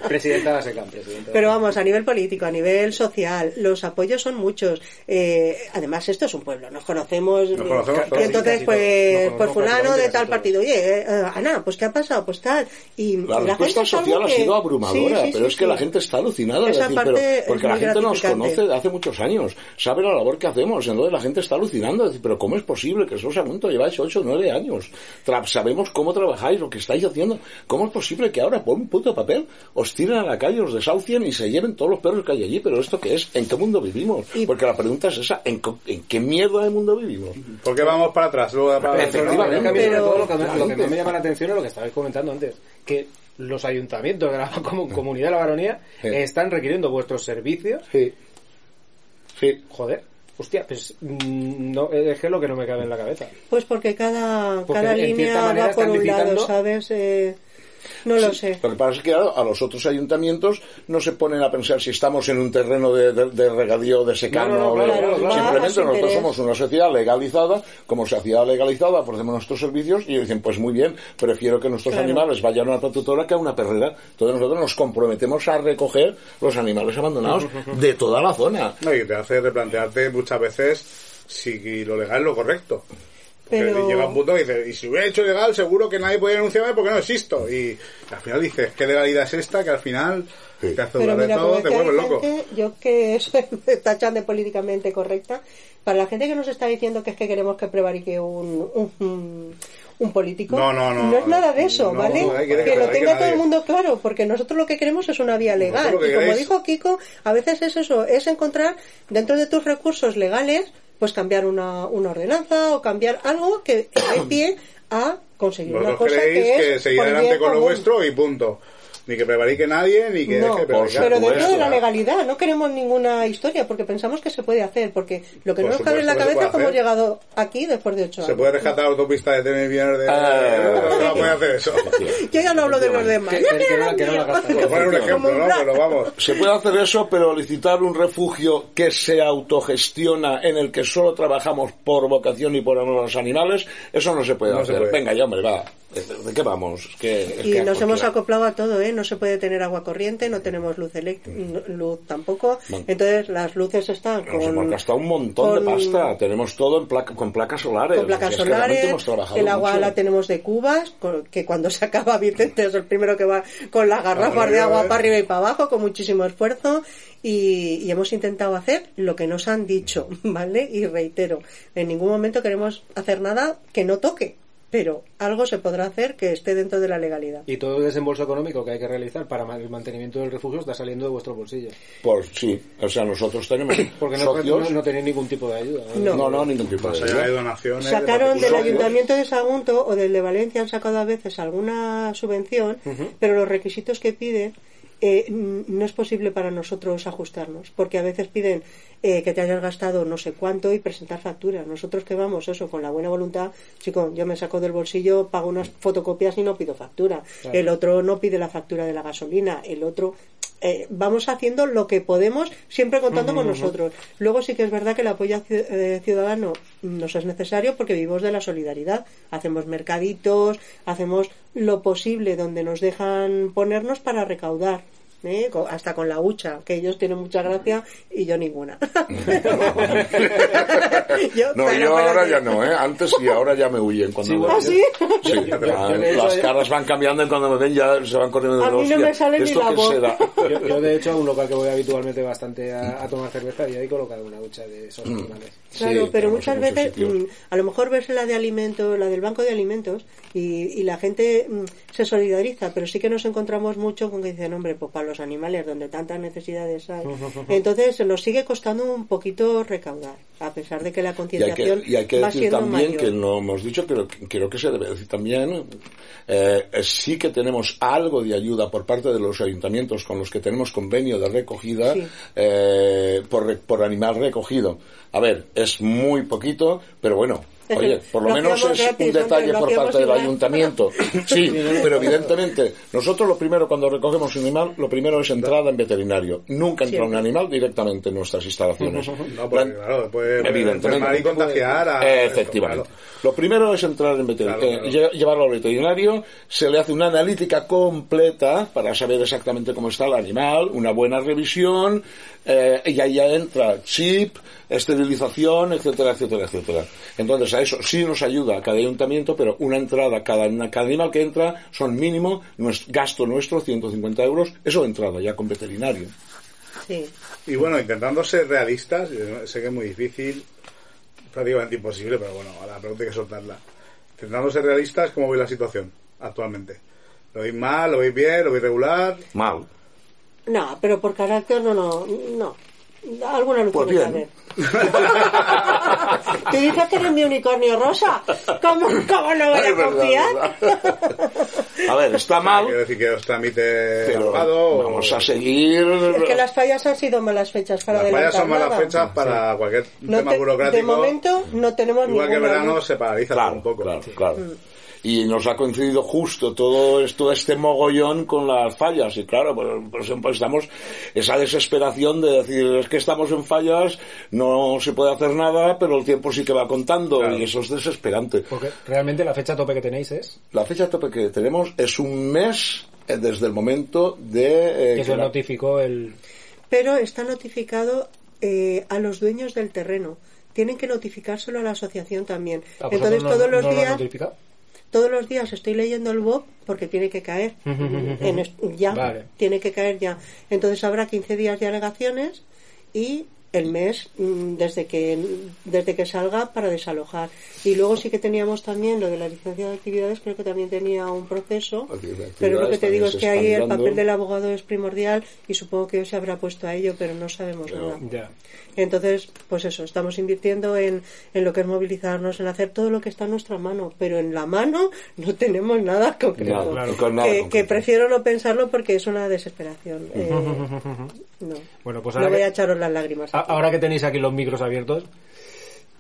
Speaker 9: Presidenta de la SECAM, presidenta.
Speaker 11: Pero vamos, a nivel político, a nivel social, los apoyos son muchos. Eh, además, esto es un pueblo, nos conocemos.
Speaker 3: Nos conocemos
Speaker 11: y
Speaker 3: todos.
Speaker 11: entonces, pues, pues fulano de tal partido. Oye, eh, Ana, pues ¿qué ha pasado? Pues tal. Y
Speaker 12: La
Speaker 11: y
Speaker 12: respuesta social ha sido abrumadora,
Speaker 11: Sí, sí,
Speaker 12: pero
Speaker 11: sí,
Speaker 12: es que la gente está alucinada.
Speaker 11: Esa
Speaker 12: decir,
Speaker 11: parte
Speaker 12: pero,
Speaker 11: es
Speaker 12: porque la gente nos conoce de hace muchos años, sabe la labor que hacemos, entonces la gente está alucinando. Decir, pero ¿cómo es posible que eso Sagunto lleváis 8 o 9 años? Tra- sabemos cómo trabajáis, lo que estáis haciendo. ¿Cómo es posible que ahora por un puto papel os tiren a la calle, os desahucien y se lleven todos los perros que hay allí? Pero ¿esto qué es? ¿En qué mundo vivimos? Porque la pregunta es esa, ¿en, co- en qué mierda de mundo vivimos?
Speaker 3: ¿Por qué vamos para atrás? Luego para
Speaker 9: Efectivamente,
Speaker 3: atrás?
Speaker 9: todo lo que, lo que
Speaker 3: gente-
Speaker 9: más me llama la atención es lo que estabais comentando antes, que los ayuntamientos de la comu- comunidad de la baronía
Speaker 12: Sí.
Speaker 9: están requiriendo vuestros servicios.
Speaker 12: Sí. Sí.
Speaker 9: Joder. Hostia, pues mm, no, es que es lo que no me cabe en la cabeza.
Speaker 11: Pues porque cada,
Speaker 9: Porque
Speaker 11: cada línea
Speaker 9: manera
Speaker 11: va por un lado, ¿sabes? Eh, no lo sé.
Speaker 12: Lo que pasa es que claro, a los otros ayuntamientos no se ponen a pensar si estamos en un terreno de, de- de regadío, de secano.
Speaker 9: No, no, no,
Speaker 12: o de-
Speaker 9: claro, claro, claro.
Speaker 12: Simplemente nosotros
Speaker 11: interés.
Speaker 12: somos una sociedad legalizada. Como sociedad legalizada ofrecemos nuestros servicios y dicen, pues muy bien, prefiero que nuestros
Speaker 11: Claro.
Speaker 12: animales vayan a una protectora que a una perrera. Entonces nosotros nos comprometemos a recoger los animales abandonados de toda la zona.
Speaker 3: No, y te hace replantearte muchas veces si lo legal es lo correcto. Porque
Speaker 11: Pero-
Speaker 3: llega un punto que dices, y si hubiera hecho legal, seguro que nadie podía denunciarme porque no existo. Y al final dices, ¿qué legalidad es esta? Que al final te hace
Speaker 11: Pero
Speaker 3: dudar de todo, te vuelves loco.
Speaker 11: Yo que soy tachan de políticamente correcta, para la gente que nos está diciendo que es que queremos que prevarique un, un, un político,
Speaker 3: No, no, no,
Speaker 11: es nada de eso,
Speaker 3: no,
Speaker 11: ¿vale?
Speaker 3: no que-
Speaker 11: que
Speaker 3: que
Speaker 11: lo tenga todo el mundo claro, porque nosotros lo que queremos es una vía legal. Y como
Speaker 3: queréis-
Speaker 11: dijo Kiko, a veces es eso, es encontrar dentro de tus recursos legales, pues cambiar una, una ordenanza o cambiar algo que dé pie a conseguir una cosa
Speaker 3: creéis
Speaker 11: que
Speaker 3: que,
Speaker 11: es
Speaker 3: seguir adelante con lo vuestro y punto. Ni que prevarique nadie, ni que
Speaker 11: No,
Speaker 3: deje prevaricar.
Speaker 11: pero dentro de la legalidad, no queremos ninguna historia porque pensamos que se puede hacer, porque lo que
Speaker 3: Por
Speaker 11: no nos cabe en la
Speaker 3: que se
Speaker 11: cabeza es cómo hemos llegado aquí después de ocho
Speaker 3: Se
Speaker 11: años.
Speaker 3: puede rescatar la autopista de tener millones de...
Speaker 12: Ah.
Speaker 3: no, no puede hacer eso.
Speaker 11: Yo ya no hablo de los demás.
Speaker 9: Que- que- que no- que no
Speaker 3: poner un ejemplo, ¿no? Pero vamos.
Speaker 12: Se puede hacer eso, pero licitar un refugio que se autogestiona, en el que solo trabajamos por vocación y por amor a los animales, eso no se puede
Speaker 3: No se
Speaker 12: hacer.
Speaker 3: puede.
Speaker 12: Venga ya, hombre, va. ¿De, de qué vamos? Es que, es
Speaker 11: Y
Speaker 12: que
Speaker 11: nos hemos acoplado a todo, ¿eh? No se puede tener agua corriente, no tenemos luz elect- luz tampoco.
Speaker 12: Bueno.
Speaker 11: Entonces las luces están
Speaker 12: Nos hemos
Speaker 11: con,
Speaker 12: gastado un montón de
Speaker 11: con-
Speaker 12: pasta. Tenemos todo en placa- con placas solares.
Speaker 11: con placas solares, el agua
Speaker 12: mucho.
Speaker 11: la tenemos de cubas, con- que cuando se acaba Vicente es el primero que va con las garrafas de agua para arriba y para abajo, con muchísimo esfuerzo, y, y hemos intentado hacer lo que nos han dicho, ¿vale? Y reitero, en ningún momento queremos hacer nada que no toque. Pero algo se podrá hacer que esté dentro de la legalidad.
Speaker 9: Y todo el desembolso económico que hay que realizar para el mantenimiento del refugio está saliendo de vuestro bolsillo.
Speaker 12: Pues sí, o sea, nosotros tenemos
Speaker 9: Porque no,
Speaker 12: socios.
Speaker 9: no, no tenéis ningún tipo de ayuda.
Speaker 11: No.
Speaker 12: No, no, ningún tipo de
Speaker 3: de
Speaker 12: ayuda.
Speaker 3: donaciones. de
Speaker 11: Sacaron del. Ayuntamiento de Sagunto o del de Valencia han sacado a veces alguna subvención, pero los requisitos que piden eh, no es posible para nosotros ajustarnos, porque a veces piden eh, que te hayas gastado no sé cuánto y presentar facturas. Nosotros que vamos, eso, con la buena voluntad, chico, yo me saco del bolsillo, pago unas fotocopias y no pido factura.
Speaker 9: Claro.
Speaker 11: El otro no pide la factura de la gasolina, el otro eh, vamos haciendo lo que podemos, siempre contando con nosotros. Luego sí que es verdad que el apoyo eh, ciudadano nos es necesario porque vivimos de la solidaridad. Hacemos mercaditos, hacemos lo posible donde nos dejan ponernos para recaudar. ¿Eh? Hasta con la hucha, que ellos tienen mucha gracia y yo ninguna. Yo-
Speaker 12: No,
Speaker 11: pero-
Speaker 12: yo
Speaker 11: pero
Speaker 12: ahora
Speaker 11: que-
Speaker 12: ya no, ¿eh? Antes y ahora ya me huyen cuando
Speaker 9: Sí,
Speaker 12: me
Speaker 11: ¿Ah, sí?
Speaker 12: Sí,
Speaker 9: Yo- yo-
Speaker 12: las caras van cambiando y cuando me ven ya se van corriendo de
Speaker 11: A mí no me sale ni
Speaker 12: ¿esto
Speaker 11: la voz.
Speaker 9: Yo, yo, de hecho, a un local que voy habitualmente bastante a, a tomar cerveza y ahí colocado una hucha de esos animales.
Speaker 11: Claro,
Speaker 12: Sí,
Speaker 11: pero muchas veces, mm, a lo mejor ves la de alimentos, la del banco de alimentos, y, y la gente mm, se solidariza, pero sí que nos encontramos mucho con que dicen, hombre, pues para los animales, donde tantas necesidades hay. Entonces nos sigue costando un poquito recaudar, a pesar de que la
Speaker 12: Y hay
Speaker 11: concienciación
Speaker 12: que, y hay que
Speaker 11: va
Speaker 12: decir también
Speaker 11: mayor.
Speaker 12: que no hemos dicho, pero creo que se debe decir también, eh, sí que tenemos algo de ayuda por parte de los ayuntamientos con los que tenemos convenio de recogida
Speaker 11: Sí.
Speaker 12: eh, por, por animal recogido. A ver, es muy poquito, pero bueno. Oye, por lo
Speaker 11: Lo
Speaker 12: menos es
Speaker 11: gratis,
Speaker 12: un detalle por parte del ayuntamiento. Sí, pero evidentemente, nosotros lo primero cuando recogemos un animal, lo primero es entrada en veterinario. Nunca entra un animal directamente en nuestras instalaciones.
Speaker 3: No, porque claro, puede
Speaker 12: Evidentemente.
Speaker 3: y contagiar a...
Speaker 12: Efectivamente.
Speaker 3: Claro.
Speaker 12: Lo primero es entrar en veterinario,
Speaker 3: Claro, claro.
Speaker 12: eh, lle- llevarlo al veterinario, se le hace una analítica completa para saber exactamente cómo está el animal, una buena revisión, eh, y ahí ya entra chip, esterilización, etcétera, etcétera, etcétera. Entonces a eso sí nos ayuda cada ayuntamiento, pero una entrada, cada, cada animal que entra son mínimo, nues- gasto nuestro, 150 euros, eso de entrada ya con veterinario.
Speaker 11: Sí.
Speaker 3: Y bueno, intentando ser realistas, sé que es muy difícil, prácticamente imposible, pero bueno, a la pregunta hay que soltarla. Intentando ser realistas, ¿cómo veis la situación actualmente? ¿Lo veis mal? ¿Lo veis bien? ¿Lo veis regular?
Speaker 12: Mal.
Speaker 11: No, pero por carácter no, no, no. Alguna luz
Speaker 12: Pues
Speaker 11: tiene que
Speaker 12: bien.
Speaker 11: ¿Tú dices que eres mi unicornio rosa? ¿Cómo, cómo no voy a
Speaker 12: verdad,
Speaker 11: confiar?
Speaker 12: A ver, está mal,
Speaker 3: Quiero decir que os tramite
Speaker 12: pero
Speaker 3: abogado.
Speaker 12: vamos a seguir.
Speaker 11: Es que las fallas han sido malas fechas para
Speaker 3: Las fallas son malas
Speaker 11: nada.
Speaker 3: fechas para cualquier
Speaker 11: No
Speaker 3: tema
Speaker 11: te-
Speaker 3: burocrático.
Speaker 11: de momento no tenemos
Speaker 3: Igual que
Speaker 11: ninguna
Speaker 3: verano
Speaker 11: luz.
Speaker 3: se paraliza
Speaker 12: Claro,
Speaker 3: un poco.
Speaker 12: claro, claro. Y nos ha coincidido justo todo esto, este mogollón con las fallas. Y claro, pues, pues, pues estamos esa desesperación de decir, es que estamos en fallas, no se puede hacer nada, pero el tiempo sí que va contando.
Speaker 3: Claro.
Speaker 12: Y eso es desesperante.
Speaker 9: Porque realmente la fecha tope que tenéis es
Speaker 12: La fecha tope que tenemos es un mes eh, desde el momento de... eh,
Speaker 9: que se
Speaker 12: la-
Speaker 9: notificó el...
Speaker 11: Pero está notificado eh, a los dueños del terreno. Tienen que notificárselo a la asociación también.
Speaker 9: ¿A
Speaker 11: Entonces
Speaker 9: vosotros no-
Speaker 11: todos los
Speaker 9: no lo
Speaker 11: días
Speaker 9: notificado?
Speaker 11: Todos los días estoy leyendo el BOP porque tiene que caer. En ya,
Speaker 9: Vale.
Speaker 11: tiene que caer ya. Entonces habrá 15 días de alegaciones y el mes mm, desde que desde que salga para desalojar. Y luego sí que teníamos también lo de la licencia de actividades, creo que también tenía un proceso. Pero lo que te digo es que ahí el papel del abogado es primordial y supongo que hoy se habrá puesto a ello, pero no sabemos nada.
Speaker 9: Ya.
Speaker 11: Entonces, pues eso, estamos invirtiendo en, en lo que es movilizarnos, en hacer todo lo que está en nuestra mano, pero en la mano no tenemos nada concreto.
Speaker 12: Nada, claro, con nada
Speaker 11: que,
Speaker 12: concreto.
Speaker 11: que prefiero no pensarlo porque es una desesperación. Eh, no.
Speaker 9: Bueno, pues
Speaker 11: no voy
Speaker 9: que-
Speaker 11: a echaros las lágrimas.
Speaker 9: Ahora que tenéis aquí los micros abiertos,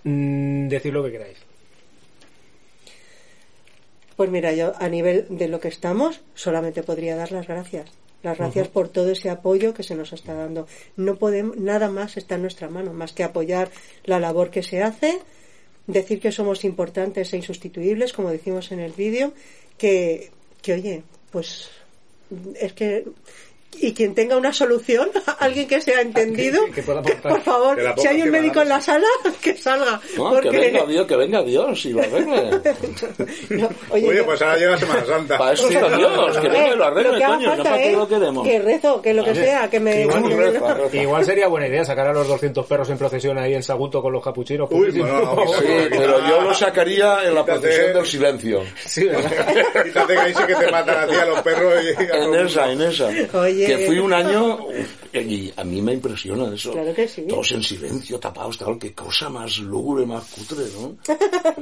Speaker 9: mm, decid lo que queráis.
Speaker 11: Pues mira, yo a nivel de lo que estamos, solamente podría dar las gracias. Las gracias por todo ese apoyo que se nos está dando. No podemos, nada más está en nuestra mano, más que apoyar la labor que se hace, decir que somos importantes e insustituibles, como decimos en el vídeo, que, que oye, pues es que y quien tenga una solución, alguien que sea entendido,
Speaker 9: que
Speaker 11: que, por favor,
Speaker 3: Que
Speaker 11: si hay un médico en la sala, que salga.
Speaker 12: No,
Speaker 11: porque...
Speaker 12: que venga Dios, que venga Dios y lo arregle.
Speaker 11: No, oye,
Speaker 3: Oye,
Speaker 11: yo-
Speaker 3: pues ahora llega Semana Santa.
Speaker 12: Para eso está Dios, que venga y lo
Speaker 11: lo
Speaker 12: arregle,
Speaker 11: que
Speaker 12: coño, no
Speaker 11: falta,
Speaker 12: para qué lo queremos.
Speaker 11: Que rezo, que lo que sea, que me...
Speaker 9: Igual,
Speaker 11: que me-
Speaker 3: reza, reza.
Speaker 9: igual sería buena idea sacar a los 200 perros en procesión ahí en Sagunto con los capuchinos.
Speaker 3: Uy, bueno, no,
Speaker 12: Sí, pero yo lo sacaría en la
Speaker 3: Quítate.
Speaker 12: procesión del silencio.
Speaker 9: Sí, ¿verdad?
Speaker 3: Quítate que ahí sí que te matan a ti, a los perros y a todo
Speaker 12: En
Speaker 3: el
Speaker 12: esa,
Speaker 3: mundo.
Speaker 12: en esa.
Speaker 11: Oye.
Speaker 12: Que fui un año uf, y a mí me impresiona eso.
Speaker 11: Claro que sí.
Speaker 12: Todos en silencio, tapados, tal, qué cosa más lúgubre, más cutre, ¿no?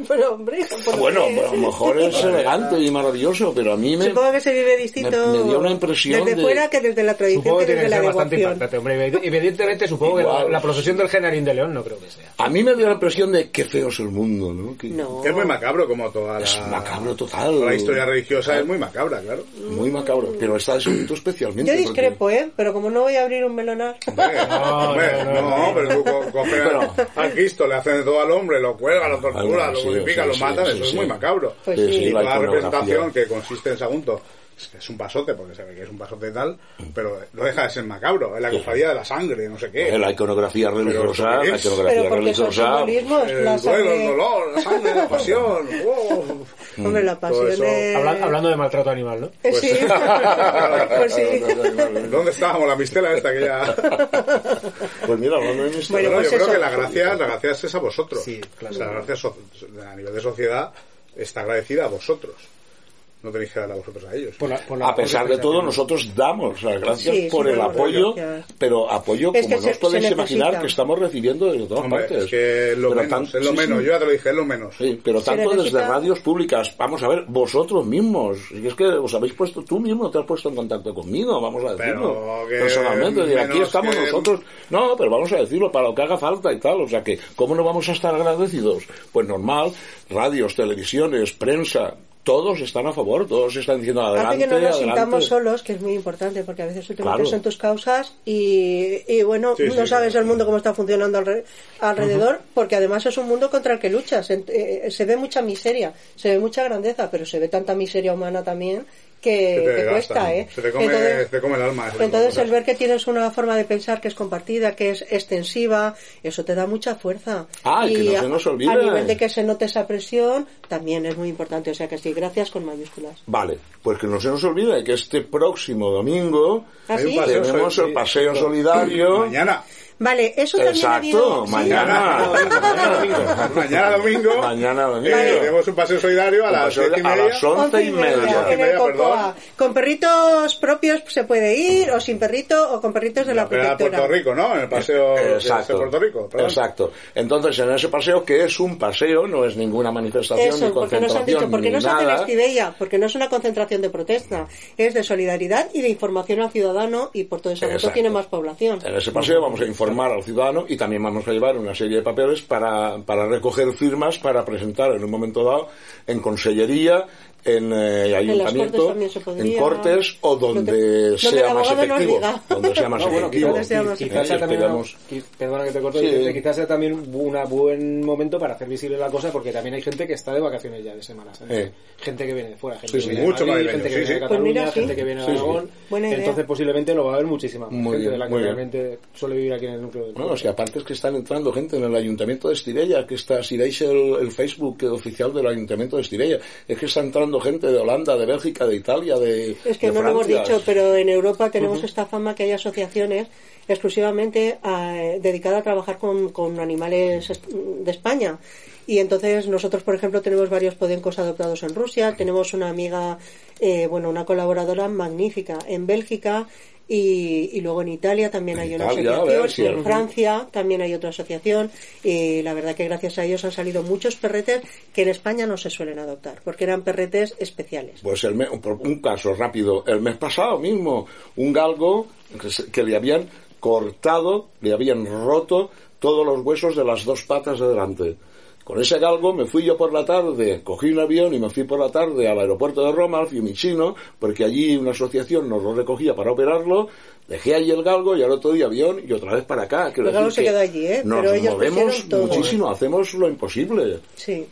Speaker 11: Pero, hombre, ¿por
Speaker 12: Bueno,
Speaker 11: qué?
Speaker 12: a lo mejor es elegante y maravilloso, pero a mí me...
Speaker 11: Supongo que se vive distinto
Speaker 12: me- me dio una impresión
Speaker 11: desde
Speaker 12: de-
Speaker 11: fuera que desde la tradición
Speaker 9: Supongo que
Speaker 11: que
Speaker 9: tiene
Speaker 11: desde
Speaker 9: que
Speaker 11: la
Speaker 9: ser bastante impactante, hombre. Evidentemente, supongo que la,
Speaker 12: Igual.
Speaker 9: la procesión del Genarín de León no creo que sea.
Speaker 12: A mí me dio la impresión de qué feo es el mundo, ¿no? Que-
Speaker 11: No.
Speaker 3: Es muy macabro como toda la...
Speaker 12: Es macabro total.
Speaker 3: La historia religiosa es muy macabra, claro.
Speaker 12: Muy macabro, pero está descrito especialmente.
Speaker 11: Yo discrepo, ¿eh? Pero como no voy a abrir un melonar...
Speaker 3: No,
Speaker 9: no,
Speaker 3: no,
Speaker 9: no,
Speaker 3: pero tú co- coges
Speaker 12: Pero-
Speaker 3: al Cristo, le hacen de todo al hombre, lo cuelgan, lo torturan,
Speaker 12: bueno,
Speaker 3: lo
Speaker 12: sí,
Speaker 3: lo
Speaker 12: sí,
Speaker 3: matan,
Speaker 12: sí,
Speaker 3: eso es
Speaker 12: sí.
Speaker 3: muy macabro.
Speaker 11: Pues
Speaker 3: Y
Speaker 12: la
Speaker 3: toda la representación que consiste en Sagunto, es que es un pasote, porque se ve que es un pasote tal, pero no deja de ser macabro, es la cofradía de la sangre, no sé qué.
Speaker 12: Eh, La iconografía religiosa,
Speaker 3: ¿qué
Speaker 12: la iconografía
Speaker 11: Pero porque son
Speaker 12: religiosa.
Speaker 3: El
Speaker 11: la
Speaker 3: duelo, el dolor, la sangre, la pasión. wow.
Speaker 11: Hombre, la pasión
Speaker 3: eso.
Speaker 11: es...
Speaker 9: Habla- hablando de maltrato animal, ¿no?
Speaker 11: Eh, Sí, pues sí.
Speaker 3: ¿Dónde estábamos? La mistela esta que ya...
Speaker 12: Pues mira, hablando de.
Speaker 11: Bueno,
Speaker 3: No,
Speaker 11: pues
Speaker 3: yo creo que la gracia, la gracia es a vosotros.
Speaker 9: Sí, claro.
Speaker 3: O sea, la gracia so- a nivel de sociedad está agradecida a vosotros. No tenéis que dar a vosotros a ellos.
Speaker 9: Por la- por la-
Speaker 12: A pesar de todo, nosotros damos las gracias
Speaker 11: Sí,
Speaker 12: por el apoyo,
Speaker 11: gracias.
Speaker 12: pero apoyo
Speaker 11: Es
Speaker 12: como no os podéis imaginar que estamos recibiendo de todas
Speaker 3: Hombre,
Speaker 12: partes.
Speaker 3: es que lo
Speaker 12: Pero
Speaker 3: menos,
Speaker 12: tan-
Speaker 3: es lo
Speaker 12: sí, sí.
Speaker 3: menos. Yo ya te lo dije, es lo menos.
Speaker 12: Sí, pero tanto desde radios públicas, vamos a ver, vosotros mismos, y es que os habéis puesto, tú mismo te has puesto en contacto conmigo, vamos a decirlo,
Speaker 3: Pero
Speaker 12: personalmente, decir, aquí estamos
Speaker 3: que-
Speaker 12: nosotros, no, pero vamos a decirlo para lo que haga falta y tal, o sea que, ¿cómo no vamos a estar agradecidos? Pues normal, radios, televisiones, prensa, todos están a favor, todos están diciendo
Speaker 11: Hace
Speaker 12: adelante,
Speaker 11: que no nos
Speaker 12: adelante.
Speaker 11: sintamos solos, que es muy importante, porque a veces tú te
Speaker 12: Claro.
Speaker 11: metes en tus causas y, y bueno,
Speaker 3: Sí,
Speaker 11: no
Speaker 3: sí,
Speaker 11: sabes
Speaker 3: claro.
Speaker 11: el mundo cómo está funcionando alre- alrededor, porque además es un mundo contra el que luchas. En- eh, se ve mucha miseria, se ve mucha grandeza, pero se ve tanta miseria humana también que,
Speaker 3: Se te
Speaker 11: cuesta. ¿eh?
Speaker 3: Se te come,
Speaker 11: Entonces-
Speaker 3: te come el alma.
Speaker 11: Entonces el ver que tienes una forma de pensar que es compartida, que es extensiva, eso te da mucha fuerza.
Speaker 12: Ah, y que no
Speaker 11: a,
Speaker 12: se nos olvide.
Speaker 11: a nivel de que se note esa presión, también es muy importante. O sea que sí, gracias con mayúsculas.
Speaker 12: Vale, pues que no se nos olvide que este próximo domingo
Speaker 11: ¿Ah, sí?
Speaker 12: tenemos el paseo
Speaker 3: sí.
Speaker 12: solidario.
Speaker 3: Mañana.
Speaker 11: Vale, eso también ha habido...
Speaker 12: Exacto,
Speaker 11: sí.
Speaker 12: mañana.
Speaker 3: Mañana domingo.
Speaker 12: Mañana domingo.
Speaker 3: eh, tenemos un paseo solidario a las diez y
Speaker 12: a
Speaker 3: media.
Speaker 12: las once y media.
Speaker 11: en
Speaker 3: media, perdón.
Speaker 11: Con perritos propios se puede ir, o sin perrito, o con perritos de la
Speaker 3: era
Speaker 11: protectora.
Speaker 3: Puerto Rico, ¿no? En el paseo de
Speaker 12: Exacto.
Speaker 3: Puerto Rico. perdón.
Speaker 12: Exacto. Entonces, en ese paseo, que es un paseo, no es ninguna manifestación ni
Speaker 11: Eso, porque nos han
Speaker 12: concentración
Speaker 11: dicho, no se hace en porque no es una concentración de protesta, es de solidaridad y de información al ciudadano y por todo eso tiene más población.
Speaker 12: En ese paseo vamos a informar al ciudadano y también vamos a llevar una serie de papeles para, para recoger firmas para presentar en un momento dado en consellería, en eh, ayuntamiento,
Speaker 11: podría.
Speaker 12: en cortes o donde sea más efectivo. Donde sea más
Speaker 9: No, bueno,
Speaker 12: efectivo.
Speaker 11: quizás sea más
Speaker 12: Eh,
Speaker 9: Quizás sea también una-
Speaker 12: esperemos.
Speaker 9: qui- perdona que te corto,
Speaker 12: Sí.
Speaker 9: Vicente, quizás sea también un buen momento para hacer visible la cosa porque también hay gente que está de vacaciones ya de Semana.
Speaker 12: Eh.
Speaker 9: Gente que viene de fuera, gente
Speaker 3: Sí, sí,
Speaker 9: que viene
Speaker 3: mucho
Speaker 9: de Madrid, gente que
Speaker 3: sí,
Speaker 9: viene de.
Speaker 11: Pues mira,
Speaker 9: Cataluña,
Speaker 11: sí.
Speaker 9: gente que viene de
Speaker 12: Sí, sí.
Speaker 9: Aragón. Entonces posiblemente lo va a haber muchísima más gente
Speaker 12: bien,
Speaker 9: de la que
Speaker 12: bien.
Speaker 9: realmente suele vivir aquí en el núcleo del
Speaker 12: No,
Speaker 9: pueblo.
Speaker 12: es que aparte es que están entrando gente en el ayuntamiento de Estirella, que está, si veis el, el Facebook oficial del ayuntamiento de Estirella, es que está entrando gente de Holanda, de Bélgica, de Italia, de
Speaker 11: Es que
Speaker 12: de
Speaker 11: no lo hemos dicho, pero en Europa tenemos esta fama que hay asociaciones exclusivamente eh, dedicadas a trabajar con, con animales de España. Y entonces nosotros, por ejemplo, tenemos varios podencos adoptados en Rusia, tenemos una amiga, eh, bueno, una colaboradora magnífica en Bélgica y, y luego en Italia también hay una
Speaker 12: Italia,
Speaker 11: asociación,
Speaker 12: ver
Speaker 11: en Francia también hay otra asociación y la verdad que gracias a ellos han salido muchos perretes que en España no se suelen adoptar porque eran perretes especiales.
Speaker 12: Pues el me- por un caso rápido, el mes pasado mismo, un galgo que, que le habían cortado, le habían roto todos los huesos de las dos patas de delante. Con ese galgo me fui yo por la tarde, cogí un avión y me fui por la tarde al aeropuerto de Roma, al Fiumicino, porque allí una asociación nos lo recogía para operarlo, dejé allí el galgo y al otro día avión y otra vez para acá. Quiero
Speaker 11: El galgo
Speaker 12: decir
Speaker 11: se
Speaker 12: que
Speaker 11: quedó allí, ¿eh?
Speaker 12: Nos
Speaker 11: Pero ellos
Speaker 12: movemos
Speaker 11: todo.
Speaker 12: muchísimo, hacemos lo imposible.
Speaker 11: Sí.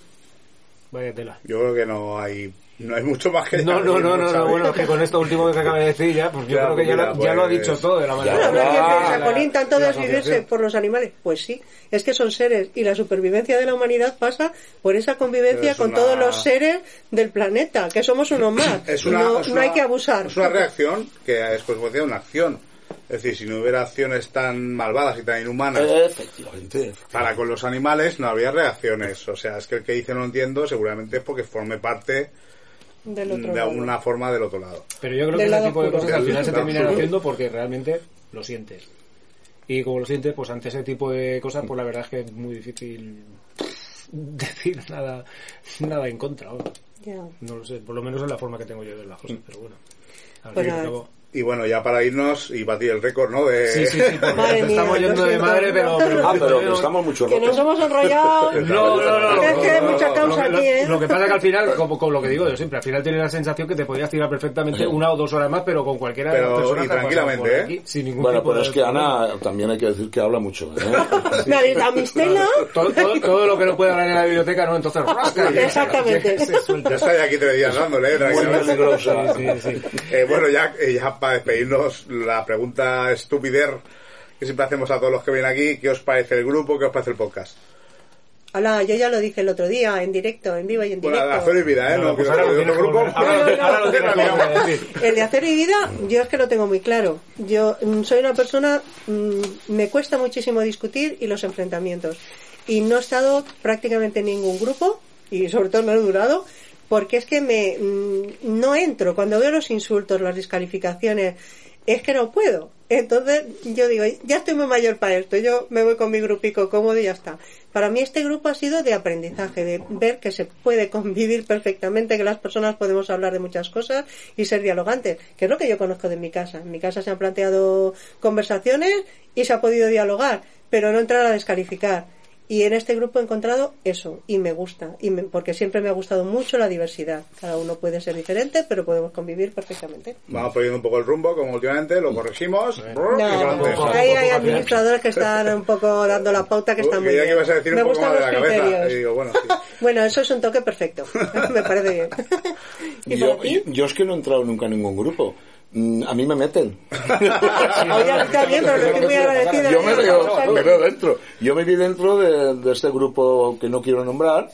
Speaker 9: Vaya tela.
Speaker 3: Yo creo que no hay No hay mucho más que
Speaker 9: No, no, no, no, no, bueno, es que con esto último que acaba de decir ya, pues yo
Speaker 3: Ya,
Speaker 9: creo que ya, lo, ya lo ha
Speaker 3: pues-
Speaker 9: dicho todo de la manera.
Speaker 11: Bueno, que
Speaker 9: Ah,
Speaker 11: de
Speaker 9: la
Speaker 11: vivirse por los animales. Pues sí, es que son seres y la supervivencia de la humanidad pasa por esa convivencia
Speaker 3: Es
Speaker 11: con
Speaker 3: una-
Speaker 11: todos los seres del planeta, que somos unos más.
Speaker 3: Es
Speaker 11: Y
Speaker 3: una,
Speaker 11: no,
Speaker 3: es
Speaker 11: no hay que abusar.
Speaker 3: Es una reacción que es consecuencia de una acción. Es decir, si no hubiera acciones tan malvadas y tan inhumanas
Speaker 12: Efectivamente.
Speaker 3: para con los animales, no habría reacciones. O sea, es que el que dice no entiendo seguramente es porque forme parte
Speaker 11: Del otro
Speaker 3: de
Speaker 11: lado.
Speaker 3: alguna forma del otro lado.
Speaker 9: Pero yo creo
Speaker 11: Del
Speaker 9: que ese tipo de cosas al final se terminan haciendo porque realmente lo sientes. Y como lo sientes, pues ante ese tipo de cosas, pues la verdad es que es muy difícil decir nada nada en contra.
Speaker 11: Ya.
Speaker 9: No lo sé, por lo menos es la forma que tengo yo de ver las cosas, pero bueno. Al
Speaker 11: Bueno,
Speaker 9: fin y
Speaker 3: bueno, ya para irnos y batir el récord, ¿no? De...
Speaker 9: Sí, sí, sí, porque
Speaker 11: Madre mía,
Speaker 9: estamos yendo de madre, pero...
Speaker 12: Ah, pero que estamos mucho
Speaker 11: Que nos hemos enrollado.
Speaker 9: No, no, no.
Speaker 11: Es que hay mucha
Speaker 9: no,
Speaker 11: causa
Speaker 9: lo,
Speaker 11: aquí, ¿eh?
Speaker 9: Lo que pasa es que al final, como, como lo que digo yo siempre, al final tienes la sensación que te podrías tirar perfectamente una o dos horas más, pero con cualquiera de
Speaker 3: Pero,
Speaker 9: las personas
Speaker 3: y
Speaker 9: que
Speaker 3: tranquilamente,
Speaker 9: por
Speaker 3: ¿eh?
Speaker 9: aquí, sin ningún
Speaker 12: Bueno,
Speaker 9: tipo
Speaker 12: pero
Speaker 9: de
Speaker 12: es que. Ana también hay que decir que habla mucho. ¿eh?
Speaker 11: Me habéis dado mis telas.
Speaker 9: Todo, todo, todo lo que no puede hablar en la biblioteca, ¿no? Entonces, rasca
Speaker 11: Exactamente.
Speaker 9: se suelta.
Speaker 3: Ya está aquí tres días dándole, ¿eh?
Speaker 9: Sí.
Speaker 3: Eh, bueno, ya, eh, ya para despedirnos, la pregunta estupider que siempre hacemos a todos los que vienen aquí, ¿qué os parece el grupo? ¿Qué os parece el podcast?
Speaker 11: Hola, yo ya lo dije el otro día, en directo, en vivo y en
Speaker 3: Bueno,
Speaker 11: directo.
Speaker 3: Azor y Vida, ¿eh?
Speaker 9: No,
Speaker 3: No,
Speaker 9: pues
Speaker 3: quiero
Speaker 9: ahora lo
Speaker 3: saber de
Speaker 9: que
Speaker 3: grupo.
Speaker 9: volver- ahora lo- decir.
Speaker 11: El de hacer y vida, yo es que lo tengo muy claro. Yo mm, soy una persona, mm, me cuesta muchísimo discutir y los enfrentamientos. Y no he estado prácticamente en ningún grupo, y sobre todo no he durado, porque es que me mm, no entro. Cuando veo los insultos, las descalificaciones, es que no puedo. Entonces yo digo, ya estoy muy mayor para esto, yo me voy con mi grupico cómodo y ya está. Para mí este grupo ha sido de aprendizaje, de ver que se puede convivir perfectamente, que las personas podemos hablar de muchas cosas y ser dialogantes, que es lo que yo conozco de mi casa. En mi casa se han planteado conversaciones y se ha podido dialogar, pero no entrar a descalificar. Y en este grupo he encontrado eso, y me gusta, y me- porque siempre me ha gustado mucho la diversidad. Cada uno puede ser diferente, pero podemos convivir perfectamente.
Speaker 3: Vamos poniendo un poco el rumbo, como últimamente, lo corregimos.
Speaker 11: No,
Speaker 3: adelante.
Speaker 9: poco,
Speaker 11: ahí hay administradores que están un poco dando la pauta que
Speaker 3: Uy,
Speaker 11: están muy
Speaker 3: creía
Speaker 11: bien.
Speaker 3: que ibas a decir
Speaker 11: Me
Speaker 3: un poco
Speaker 11: gustan
Speaker 3: más
Speaker 11: los
Speaker 3: de la cabeza. Y digo, bueno, sí.
Speaker 11: Bueno, eso es un toque perfecto. me parece bien. ¿Y
Speaker 12: Yo,
Speaker 11: para ti?
Speaker 12: yo es que no he entrado nunca en ningún grupo. Mm, A mí me meten.
Speaker 11: Oye, a mí también, pero le estoy muy agradecida.
Speaker 12: Yo me veo, me veo dentro. Yo me vi dentro de, de este grupo que no quiero nombrar.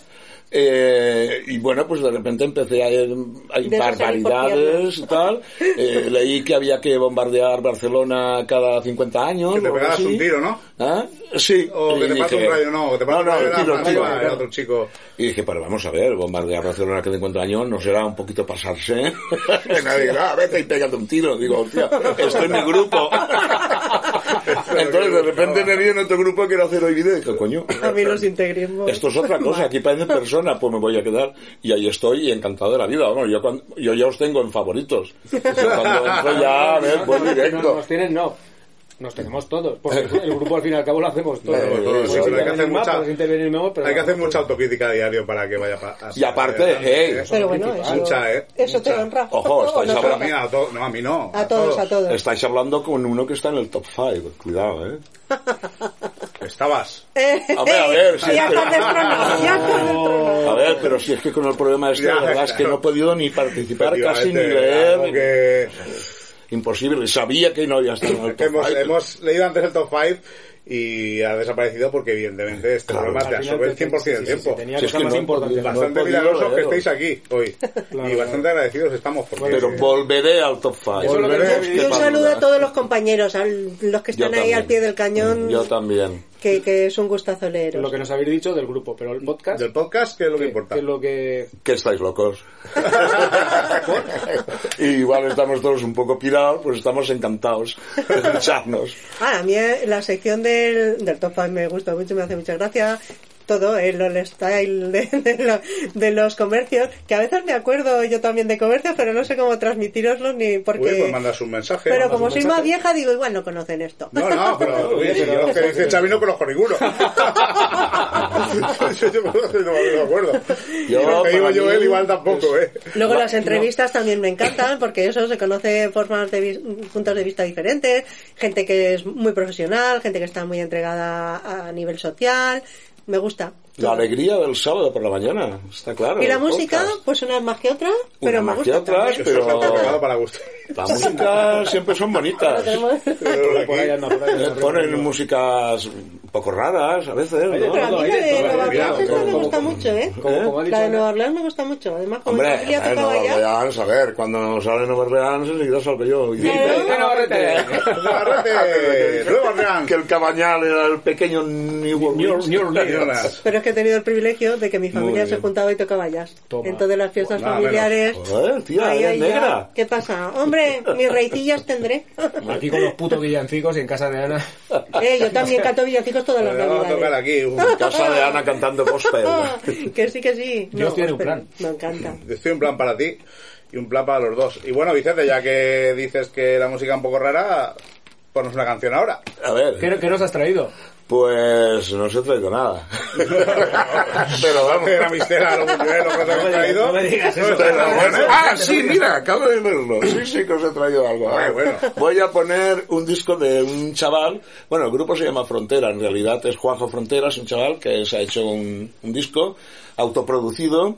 Speaker 12: Eh, y bueno, pues de repente empecé a ir hay
Speaker 11: De esas
Speaker 12: barbaridades y tal. Eh, leí que había que bombardear Barcelona cada 50 años.
Speaker 3: Que te pegaras
Speaker 12: así.
Speaker 3: un tiro, ¿no?
Speaker 12: ¿Ah? Sí.
Speaker 3: O que
Speaker 12: Y
Speaker 3: te pasa un
Speaker 12: dije,
Speaker 3: rayo, no. Que te
Speaker 12: no,
Speaker 3: un rayo
Speaker 12: no,
Speaker 3: en la
Speaker 12: tiro,
Speaker 3: mano,
Speaker 12: tiro.
Speaker 3: era otro chico.
Speaker 12: Y dije, pero vamos a ver, bombardear Barcelona cada 50 años no será un poquito pasarse. y nadie ah, vete y pégate un tiro. Digo, hostia, estoy en mi grupo. Entonces de repente me vi en otro grupo que era cero y video y dije, coño,
Speaker 11: A mí los integrismos.
Speaker 12: esto es otra cosa, aquí parecen personas, pues me voy a quedar. Y ahí estoy y encantado de la vida. Vamos, yo, cuando- yo ya os tengo en favoritos. Cuando entro ya, a ver, voy
Speaker 9: No,
Speaker 12: directo.
Speaker 9: nos tienen, no. Nos tenemos todos. Porque el grupo al fin y al cabo lo hacemos todos.
Speaker 3: Claro, todos, sí, hay que hacer
Speaker 9: más,
Speaker 3: mucha-
Speaker 9: menos, pero
Speaker 3: Hay que hacer mucha autocrítica a diario para que vaya pa- a
Speaker 12: Y aparte, hey,
Speaker 11: Pero bueno, eso,
Speaker 3: Mucha, ¿eh?
Speaker 11: eso te honra.
Speaker 12: Ojo, estáis
Speaker 11: nos
Speaker 3: A
Speaker 12: hablando-
Speaker 3: mí, a to- no, a mí no.
Speaker 11: A todos, a todos.
Speaker 12: Estáis hablando con uno que está en el top 5. Cuidado, ¿eh?
Speaker 3: Estabas.
Speaker 11: Eh,
Speaker 12: Hombre, a ver, si
Speaker 11: ya
Speaker 12: es que-
Speaker 11: destronado, ya destronado.
Speaker 12: A ver, pero si es que con el problema este,
Speaker 3: Ya,
Speaker 12: la verdad es que
Speaker 3: claro.
Speaker 12: no he podido ni participar casi ni leer.
Speaker 3: algo
Speaker 12: ni-
Speaker 3: que-
Speaker 12: Imposible. Sabía que no había estado en el
Speaker 3: que
Speaker 12: top
Speaker 3: hemos,
Speaker 12: five.
Speaker 3: hemos leído antes el top 5 y ha desaparecido porque evidentemente este
Speaker 12: Claro.
Speaker 3: programa te absorbe el
Speaker 9: te-
Speaker 3: 100% del
Speaker 9: sí, sí, sí,
Speaker 3: tiempo.
Speaker 9: tenía
Speaker 12: Si es que
Speaker 9: más
Speaker 12: no podido,
Speaker 3: Bastante
Speaker 12: no
Speaker 3: milagrosos que estéis aquí hoy. y bastante agradecidos estamos porque...
Speaker 12: Pero volveré al top 5.
Speaker 9: Eso es lo que
Speaker 3: Volveré.
Speaker 9: te
Speaker 11: Y un saludo a todos los compañeros, a los que están ahí al pie del cañón,
Speaker 12: Yo también.
Speaker 11: Que, que es un gustazo leeros.
Speaker 9: Lo que nos habéis dicho del grupo, pero el podcast,
Speaker 3: Del podcast, que es lo que
Speaker 9: que,
Speaker 3: importa.
Speaker 9: que es lo que...
Speaker 12: Que estáis locos. y igual estamos todos un poco pirados, pues estamos encantados de escucharnos.
Speaker 11: Ah, a mí eh, la sección del, del top 5 me gusta mucho, me hace mucha gracia. Todo, el, el style de, de lo- de los comercios, que a veces me acuerdo yo también de comercios, pero no sé cómo transmitiroslos ni porque...
Speaker 3: Uy, pues mandas un mensaje.
Speaker 11: pero como soy
Speaker 3: mensaje.
Speaker 11: más vieja, digo, igual no conocen esto.
Speaker 3: No, no, pero, oye, si yo lo que dice Xavi no conozco ninguno. yo no, no me acuerdo.
Speaker 12: Yo,
Speaker 3: que digo yo, él igual tampoco, ¿eh?
Speaker 11: Luego las entrevistas también me encantan porque eso se conoce formas de vis- puntos de vista diferentes, gente que es muy profesional, gente que está muy entregada a nivel social. Me gusta.
Speaker 12: La alegría del sábado por la mañana, está claro.
Speaker 11: Y la música,
Speaker 12: podcast.
Speaker 11: pues unas más que otras, pero
Speaker 12: Una
Speaker 11: me
Speaker 12: más que otras, pero
Speaker 3: para gusto.
Speaker 12: la música siempre son bonitas.
Speaker 2: Por ahí anda, por ahí anda.
Speaker 12: Ponen músicas un poco raras a veces, ¿no?
Speaker 11: Pero a mí la
Speaker 2: de
Speaker 11: Nueva Orleans me gusta mucho, ¿eh? La de. Nueva Orleans me gusta mucho. Además, como mi
Speaker 12: Hombre,
Speaker 11: familia
Speaker 12: a ver,
Speaker 11: tocaba
Speaker 12: Nueva
Speaker 11: ya.
Speaker 12: Orleans, a ver, cuando sale Nueva Orleans enseguida salgo yo. Y
Speaker 3: Navarrete, Nueva Orleans.
Speaker 12: que el cabañal era el pequeño New Orleans.
Speaker 2: New Orleans.
Speaker 11: Pero es que he tenido el privilegio de que mi familia se juntaba y tocaba jazz.
Speaker 2: Toma.
Speaker 11: En todas las fiestas familiares.
Speaker 12: Joder, tía,
Speaker 11: Ay, ay,
Speaker 12: negra.
Speaker 11: ¿Qué pasa? Hombre, mis reitillas tendré.
Speaker 2: Aquí con los putos villancicos y en casa de Ana.
Speaker 11: Eh, yo también canto villancicos todas las
Speaker 3: Vamos a tocar
Speaker 11: navidades.
Speaker 3: aquí. un-
Speaker 12: En casa de Ana cantando gospel.
Speaker 11: que sí, que sí.
Speaker 2: Dios tiene un
Speaker 11: pero
Speaker 2: plan.
Speaker 11: Me encanta.
Speaker 3: Estoy un plan para ti y un plan para los dos. Y bueno, Vicente, ya que dices que la música es un poco rara, ponnos una canción ahora.
Speaker 12: A ver,
Speaker 2: ¿Qué, qué nos has traído?
Speaker 12: Pues no os he traído nada. Pero vamos.
Speaker 3: Era mistera, lo buñuelo que te traído.
Speaker 2: no me digas eso.
Speaker 12: Ah, sí, mira, acabo de verlo. Sí, sí que os he traído algo. A ver,
Speaker 3: bueno.
Speaker 12: Voy a poner un disco de un chaval. Bueno, el grupo se llama Frontera. En realidad es Juanjo Frontera, es un chaval que se ha hecho un, un disco autoproducido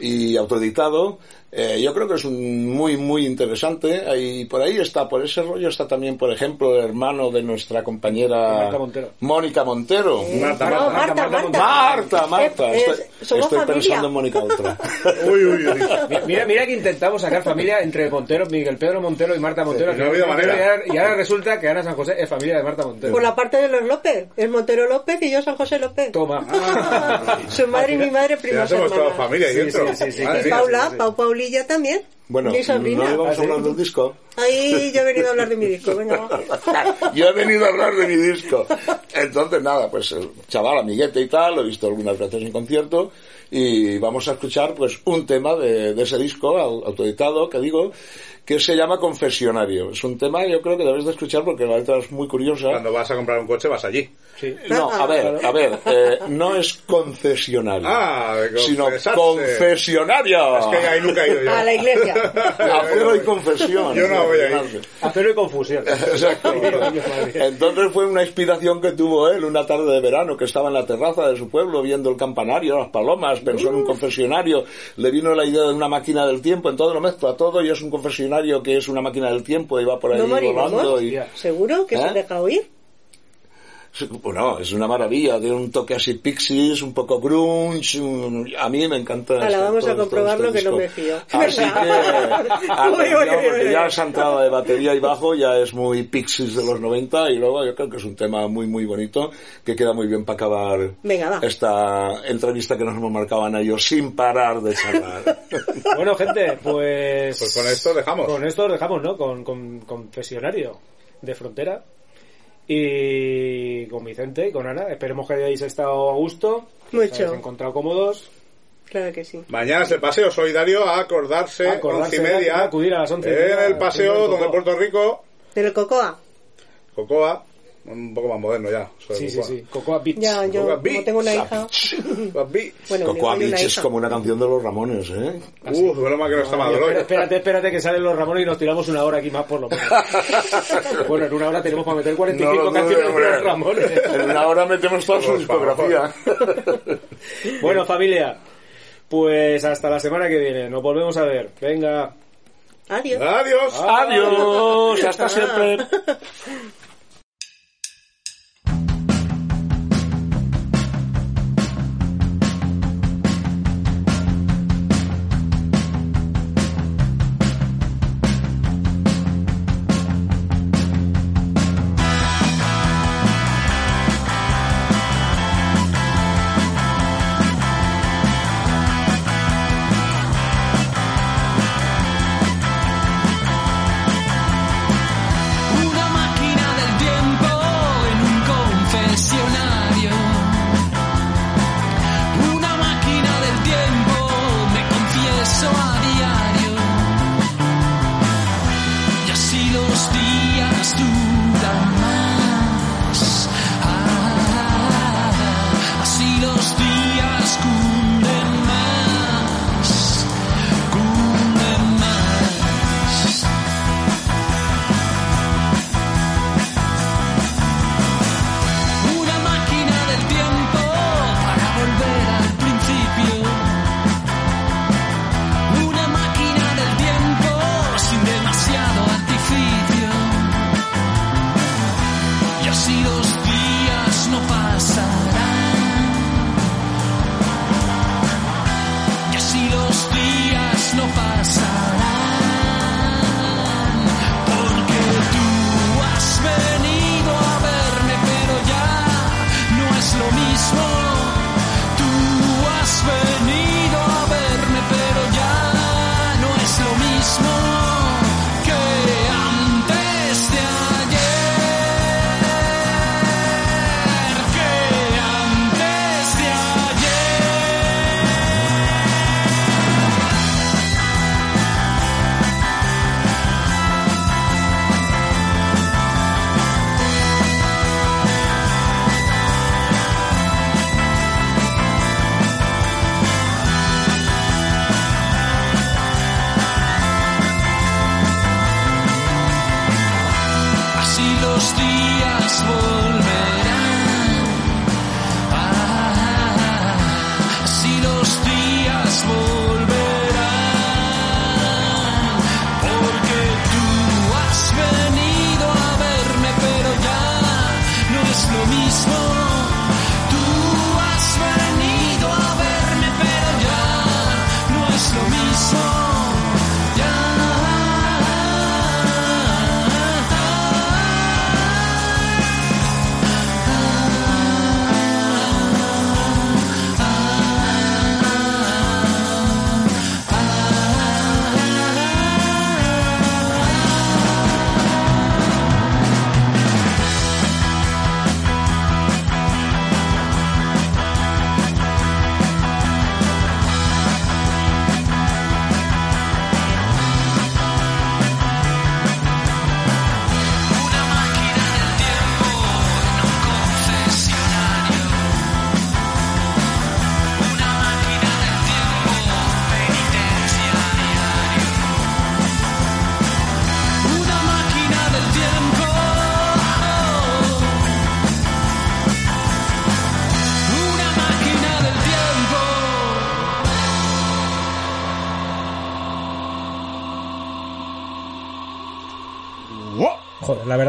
Speaker 12: y autoeditado. Eh, yo creo que es un muy, muy interesante. Y por ahí está, por ese rollo está también, por ejemplo, el hermano de nuestra compañera
Speaker 2: Marta Montero.
Speaker 12: Mónica Montero.
Speaker 3: Marta,
Speaker 11: No,
Speaker 3: Marta.
Speaker 11: Marta, Marta.
Speaker 12: Marta, Marta.
Speaker 11: Eh,
Speaker 12: Estoy,
Speaker 11: eh,
Speaker 12: pensando en Mónica otra.
Speaker 3: Uy, uy, uy.
Speaker 2: Mi- Mira, mira que intentamos sacar familia entre Montero, Miguel Pedro Montero y Marta Montero.
Speaker 3: Sí, no ha habido manera.
Speaker 2: Y ahora, y ahora resulta que Ana San José es familia de Marta Montero.
Speaker 11: Por la parte de los López. Es Montero López y yo San José López.
Speaker 2: Toma.
Speaker 11: Su madre y mi madre
Speaker 3: Ya
Speaker 11: primas
Speaker 3: somos toda
Speaker 11: hermanas.
Speaker 3: familia ahí
Speaker 2: Sí,
Speaker 3: dentro.
Speaker 2: sí, sí,
Speaker 11: Y. Paula, Pau Paulilla también.
Speaker 12: Bueno,
Speaker 11: Mi sobrina.
Speaker 12: no íbamos
Speaker 2: ¿Ah,
Speaker 12: a hablar del disco.
Speaker 11: Ahí yo he venido a hablar de mi disco. Venga, va.
Speaker 12: Yo he venido a hablar de mi disco. Entonces, nada, pues el chaval, amiguete y tal, lo he visto algunas veces en concierto y vamos a escuchar pues un tema de, de ese disco au- autoeditado, que digo, que se llama Confesionario. Es un tema yo creo que debes de escuchar porque la letra es muy curiosa.
Speaker 3: Cuando vas a comprar un coche vas allí.
Speaker 2: Sí.
Speaker 12: No, a ver, a ver, eh, no es concesionario,
Speaker 3: Ah, de
Speaker 12: sino confesionario.
Speaker 3: Es que ahí nunca he ido yo.
Speaker 11: A la iglesia.
Speaker 12: Acero y confesión.
Speaker 3: Yo no voy ahí.
Speaker 2: Acero y confusión.
Speaker 12: Exacto. Entonces fue una inspiración que tuvo él una tarde de verano que estaba en la terraza de su pueblo viendo el campanario, las palomas, pensó en un confesionario, le vino la idea de una máquina del tiempo, entonces lo mezcla todo y es un confesionario que es una máquina del tiempo y va por ahí
Speaker 11: ¿No moriremos?
Speaker 12: volando y
Speaker 11: ¿Seguro que se
Speaker 12: ¿Eh?
Speaker 11: deja oír?
Speaker 12: Bueno, es una maravilla, tiene un toque así pixies, un poco grunge, un- a mí me encanta.
Speaker 11: Ahora
Speaker 12: este-
Speaker 11: vamos a
Speaker 12: todo-
Speaker 11: comprobarlo
Speaker 12: este
Speaker 11: que no me fío.
Speaker 12: Así que,
Speaker 11: Uy,
Speaker 12: atención,
Speaker 11: uy, uy,
Speaker 12: porque
Speaker 11: uy.
Speaker 12: ya esa entrada de batería y bajo ya es muy pixies de los 90 y luego yo creo que es un tema muy muy bonito que queda muy bien para acabar
Speaker 11: Venga, va.
Speaker 12: esta entrevista que nos hemos marcado Ana y yo sin parar de charlar.
Speaker 2: Bueno, gente, pues...
Speaker 3: Pues con esto dejamos.
Speaker 2: Con esto os dejamos, ¿no? Con, con Confesionario de Frontera. Y con Vicente y con Ana. Esperemos que hayáis estado a gusto.
Speaker 11: Mucho.
Speaker 2: Os hayáis encontrado cómodos.
Speaker 11: Claro que sí.
Speaker 3: Mañana es el paseo solidario a acordarse,
Speaker 2: Acordarse,
Speaker 3: once y media.
Speaker 2: acudir a las once y
Speaker 3: En
Speaker 2: media,
Speaker 3: el paseo donde. Puerto Rico,
Speaker 11: Del Cocoa.
Speaker 3: Cocoa, un poco más moderno ya. sobre
Speaker 2: Sí, sí,
Speaker 3: Cocoa.
Speaker 2: sí. Cocoa Beach.
Speaker 11: Ya, yo
Speaker 3: Cocoa Beach.
Speaker 11: tengo una hija.
Speaker 3: Cocoa Beach.
Speaker 11: Bueno,
Speaker 12: Cocoa Beach es
Speaker 11: hija.
Speaker 12: como una canción de los Ramones, ¿eh?
Speaker 3: Uh, menos mal que no está
Speaker 2: espera-
Speaker 3: hoy.
Speaker 2: espérate, espérate que salen los Ramones y nos tiramos una hora aquí más por lo menos. bueno, en una hora tenemos para meter 45
Speaker 12: No
Speaker 2: canciones de los Ramones.
Speaker 12: En una hora metemos toda su discografía.
Speaker 2: bueno, familia, pues hasta la semana que viene. Nos volvemos a ver. Venga.
Speaker 11: Adiós.
Speaker 3: Adiós.
Speaker 12: Adiós, hasta siempre.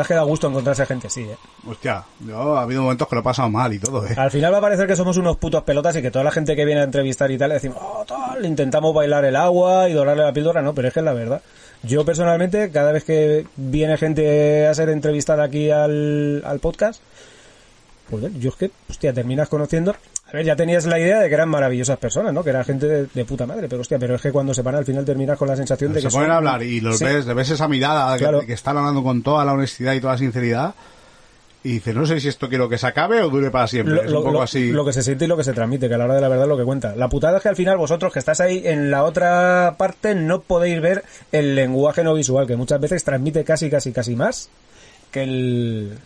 Speaker 2: que da gusto encontrarse gente así, ¿eh?
Speaker 3: Hostia, yo ha habido momentos que lo he pasado mal y todo, ¿eh?
Speaker 2: Al final va a parecer que somos unos putos pelotas y que toda la gente que viene a entrevistar y tal le decimos, oh, tal, intentamos bailar el agua y dorarle la píldora, no, pero es que es la verdad. Yo personalmente, cada vez que viene gente a ser entrevistada aquí al, al podcast, pues yo es que, hostia, terminas conociendo. A ver, ya tenías la idea de que eran maravillosas personas, ¿no? Que eran gente de, de puta madre, pero hostia, pero es que cuando se van al final terminas con la sensación de
Speaker 3: Se
Speaker 2: que
Speaker 3: ponen
Speaker 2: son-
Speaker 3: a hablar y los
Speaker 2: Sí.
Speaker 3: ves, le ves esa mirada que-
Speaker 2: Claro.
Speaker 3: que, están hablando con toda la honestidad y toda la sinceridad. Y dices, no sé si esto quiero que se acabe o dure para siempre.
Speaker 2: Lo,
Speaker 3: es un poco
Speaker 2: lo-
Speaker 3: así.
Speaker 2: lo que se siente y lo que se transmite, que a la hora de la verdad es lo que cuenta. La putada es que al final vosotros que estás ahí en la otra parte no podéis ver el lenguaje no visual, que muchas veces transmite casi, casi, casi más que el,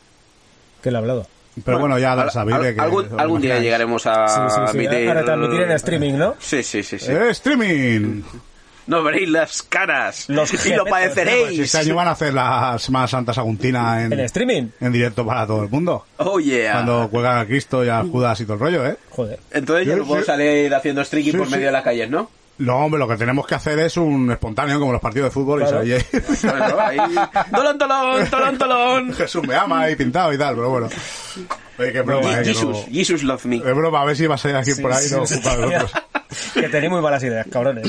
Speaker 2: que el hablado.
Speaker 3: Pero bueno, ya
Speaker 1: al-
Speaker 3: de que...
Speaker 1: algún, algún día llegaremos a
Speaker 2: Sí, sí, sí,
Speaker 1: emitir...
Speaker 2: a retransmitir en streaming, ¿no?
Speaker 1: Sí, sí, sí. sí.
Speaker 3: ¡Eh, streaming!
Speaker 1: No veréis las caras
Speaker 2: Los
Speaker 1: y lo padeceréis.
Speaker 3: este año van a hacer la Semana Santa Saguntina en,
Speaker 2: En streaming.
Speaker 3: en directo para todo el mundo.
Speaker 1: Oh, yeah.
Speaker 3: Cuando juegan a Cristo y a Judas y todo el rollo, ¿eh?
Speaker 2: Joder.
Speaker 1: Entonces ya
Speaker 3: Sí,
Speaker 1: no puedo
Speaker 3: sí.
Speaker 1: salir haciendo streaking
Speaker 3: Sí,
Speaker 1: por
Speaker 3: sí.
Speaker 1: medio de las calles, ¿no?
Speaker 3: No, hombre, lo que tenemos que hacer es un espontáneo, como los partidos de fútbol.
Speaker 2: Claro.
Speaker 3: Y
Speaker 1: Bueno, ahí... Tolón, tolón, tolón, tolón.
Speaker 3: Jesús me ama y pintado y tal, pero bueno. Oye, qué broma, eh, que
Speaker 1: Jesus,
Speaker 3: no-
Speaker 1: Jesus love me.
Speaker 3: Es broma, a ver si va a salir aquí por ahí, no
Speaker 2: Sí,
Speaker 3: de
Speaker 2: sí.
Speaker 3: vosotros.
Speaker 2: que tenéis muy malas ideas, cabrones.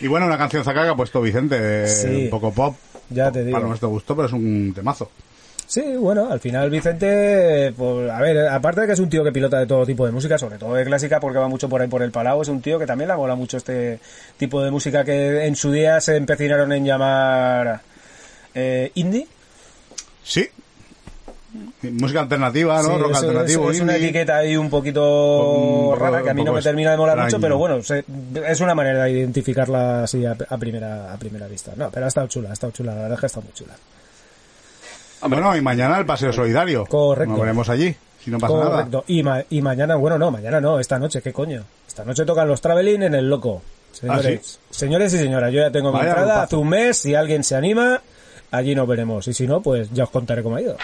Speaker 3: Y bueno, una canción zaca que ha puesto Vicente, eh,
Speaker 2: Sí.
Speaker 3: un poco pop,
Speaker 2: Ya te digo.
Speaker 3: para nuestro gusto, pero es un temazo.
Speaker 2: Sí, bueno, al final Vicente, pues, a ver, aparte de que es un tío que pilota de todo tipo de música, sobre todo de clásica, porque va mucho por ahí por el Palau, es un tío que también le mola mucho este tipo de música que en su día se empecinaron en llamar eh, indie.
Speaker 3: Sí. Música alternativa, ¿no?
Speaker 2: Sí,
Speaker 3: Rock alternativo,
Speaker 2: es- es una etiqueta ahí un poquito
Speaker 3: Un
Speaker 2: rara que a mí no me termina de molar mucho, pero bueno, se- es una manera de identificarla así a, a primera a primera vista. No, pero ha estado chula, ha estado chula, la verdad es que ha estado muy chula.
Speaker 3: Bueno, y mañana el paseo solidario.
Speaker 2: Correcto.
Speaker 3: Nos veremos allí, si no pasa nada.
Speaker 2: Correcto. Y, ma- y mañana, bueno, no, mañana no, esta noche, ¿qué coño? Esta noche tocan los Traveling en el Loco. Señores, señores y señoras, yo ya tengo mi
Speaker 3: Vaya
Speaker 2: entrada
Speaker 3: grupazo.
Speaker 2: hace un mes, si alguien se anima, allí nos veremos. Y si no, pues ya os contaré cómo ha ido.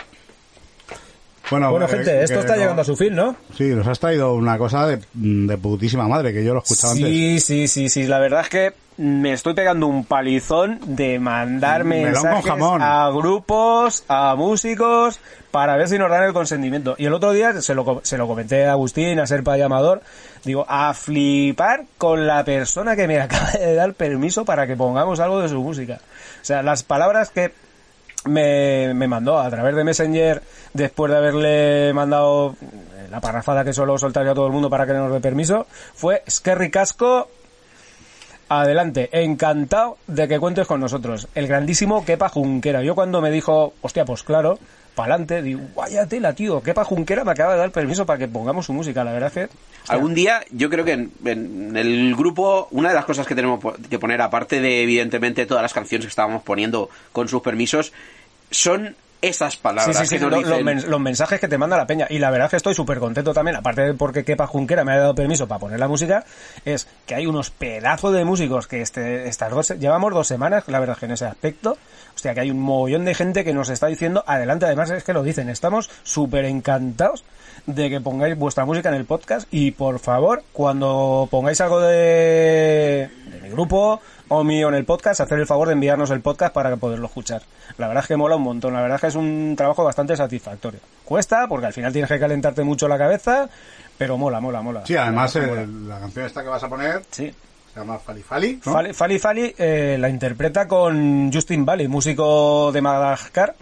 Speaker 3: Bueno,
Speaker 2: Bueno, gente, esto
Speaker 3: que
Speaker 2: está
Speaker 3: no-
Speaker 2: llegando a su fin, ¿no?
Speaker 3: Sí, nos has traído una cosa de, de putísima madre, que yo lo escuchaba antes.
Speaker 2: Sí, sí, sí, sí. La verdad es que me estoy pegando un palizón de mandar mensajes a grupos, a músicos, para ver si nos dan el consentimiento. Y el otro día se lo, se lo comenté a Agustín, a Serpa Llamador, digo, a flipar con la persona que me acaba de dar permiso para que pongamos algo de su música. O sea, las palabras que me, me mandó a través de Messenger después de haberle mandado eh, la parrafada que solo soltaría a todo el mundo para que nos dé permiso fue Skerry Casco adelante, encantado de que cuentes con nosotros. El grandísimo Kepa Junquera. Yo cuando me dijo, hostia pues claro pa'lante, digo, vaya tela tío Kepa Junquera me acaba de dar permiso para que pongamos su música la verdad es que
Speaker 1: Algún día, yo creo que en, el grupo, una de las cosas que tenemos que poner, aparte de evidentemente todas las canciones que estábamos poniendo con sus permisos, son esas palabras
Speaker 2: Sí, sí, sí,
Speaker 1: que nos
Speaker 2: lo- los,
Speaker 1: dicen.
Speaker 2: men- los mensajes que te manda la peña. Y la verdad es que estoy súper contento también, aparte de porque Kepa Junquera me ha dado permiso para poner la música, es que hay unos pedazos de músicos que este, estas dos, llevamos dos semanas, la verdad es que en ese aspecto, hostia, que hay un mogollón de gente que nos está diciendo, adelante, además es que lo dicen, estamos súper encantados de que pongáis vuestra música en el podcast y por favor, cuando pongáis algo de, de mi grupo o mío en el podcast, hacer el favor de enviarnos el podcast para poderlo escuchar. La verdad es que mola un montón, la verdad es que es un trabajo bastante satisfactorio. Cuesta, porque al final tienes que calentarte mucho la cabeza, pero mola, mola, mola.
Speaker 3: Sí, además
Speaker 2: La mola.
Speaker 3: la canción esta que vas a poner
Speaker 2: Sí.
Speaker 3: se llama Fali Fali, ¿no?
Speaker 2: Fali Fali, Fali, eh, la interpreta con Justin Bali, músico de Madagascar.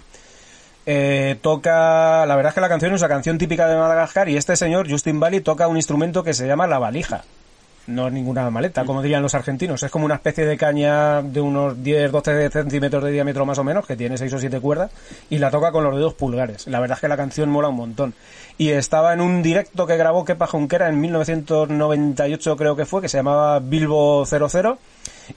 Speaker 2: Eh, toca, la verdad es que la canción es una canción típica de Madagascar y este señor, Justin Bali, toca un instrumento que se llama la valija. No es ninguna maleta, como dirían los argentinos. Es como una especie de caña de unos 10, 12 centímetros de diámetro más o menos, que tiene 6 o 7 cuerdas, y la toca con los dedos pulgares. La verdad es que la canción mola un montón. Y estaba en un directo que grabó Kepa Junquera en 1998 creo que fue, que se llamaba Bilbo 00,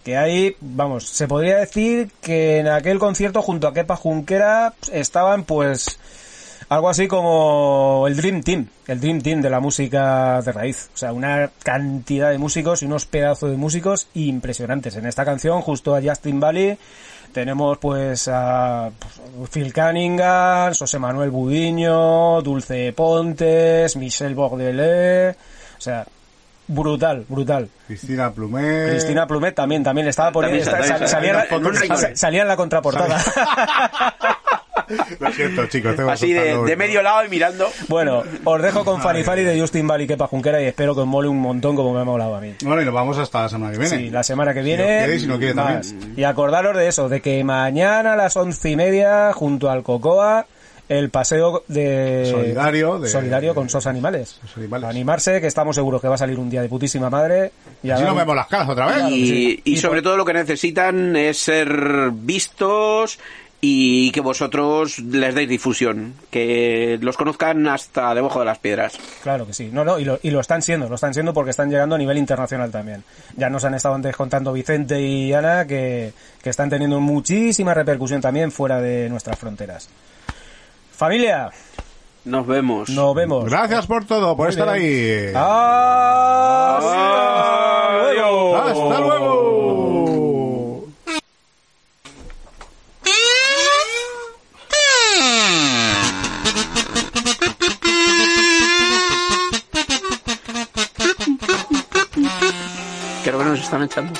Speaker 2: que ahí, vamos, se podría decir que en aquel concierto junto a Kepa Junquera estaban pues algo así como el Dream Team, el Dream Team de la música de raíz. O sea, una cantidad de músicos y unos pedazos de músicos impresionantes. En esta canción, justo a Justin Bali, tenemos pues a pues, Phil Cunningham, José Manuel Budiño, Dulce Pontes, Michel Bordelais, o sea, brutal, brutal.
Speaker 3: Cristina Plumet.
Speaker 2: Cristina Plumet también, también le estaba poniendo, salía en la contraportada.
Speaker 3: Lo siento, chicos. tengo que
Speaker 1: Así de, medio lado y mirando.
Speaker 2: Bueno, os dejo con Fanny Fanny de Justin Bali que Junquera y espero que os mole un montón como me ha molado a mí.
Speaker 3: Bueno, y nos vamos hasta la semana que viene.
Speaker 2: Sí, la semana que
Speaker 3: Si
Speaker 2: viene.
Speaker 3: os queréis, si no quiere
Speaker 2: más.
Speaker 3: también.
Speaker 2: Y acordaros de eso, de que mañana a las once y media, junto al Cocoa, el paseo de
Speaker 3: Solidario de-
Speaker 2: solidario con sos animales. Animarse, que estamos seguros que va a salir un día de putísima madre. Y dar
Speaker 3: no vemos las caras otra vez.
Speaker 1: Y, y sobre todo lo que necesitan es ser vistos y que vosotros les deis difusión, que los conozcan hasta debajo de las piedras.
Speaker 2: Claro que sí. No, no, y lo, y lo están siendo, lo están siendo porque están llegando a nivel internacional también. Ya nos han estado antes contando Vicente y Ana que, que están teniendo muchísima repercusión también fuera de nuestras fronteras. Familia,
Speaker 1: Nos vemos.
Speaker 2: nos vemos.
Speaker 3: Gracias por todo, por
Speaker 2: Muy
Speaker 3: estar
Speaker 2: bien.
Speaker 3: ahí.
Speaker 2: Hasta luego.
Speaker 3: Hasta luego.
Speaker 1: Creo que nos están echando.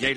Speaker 8: Hey,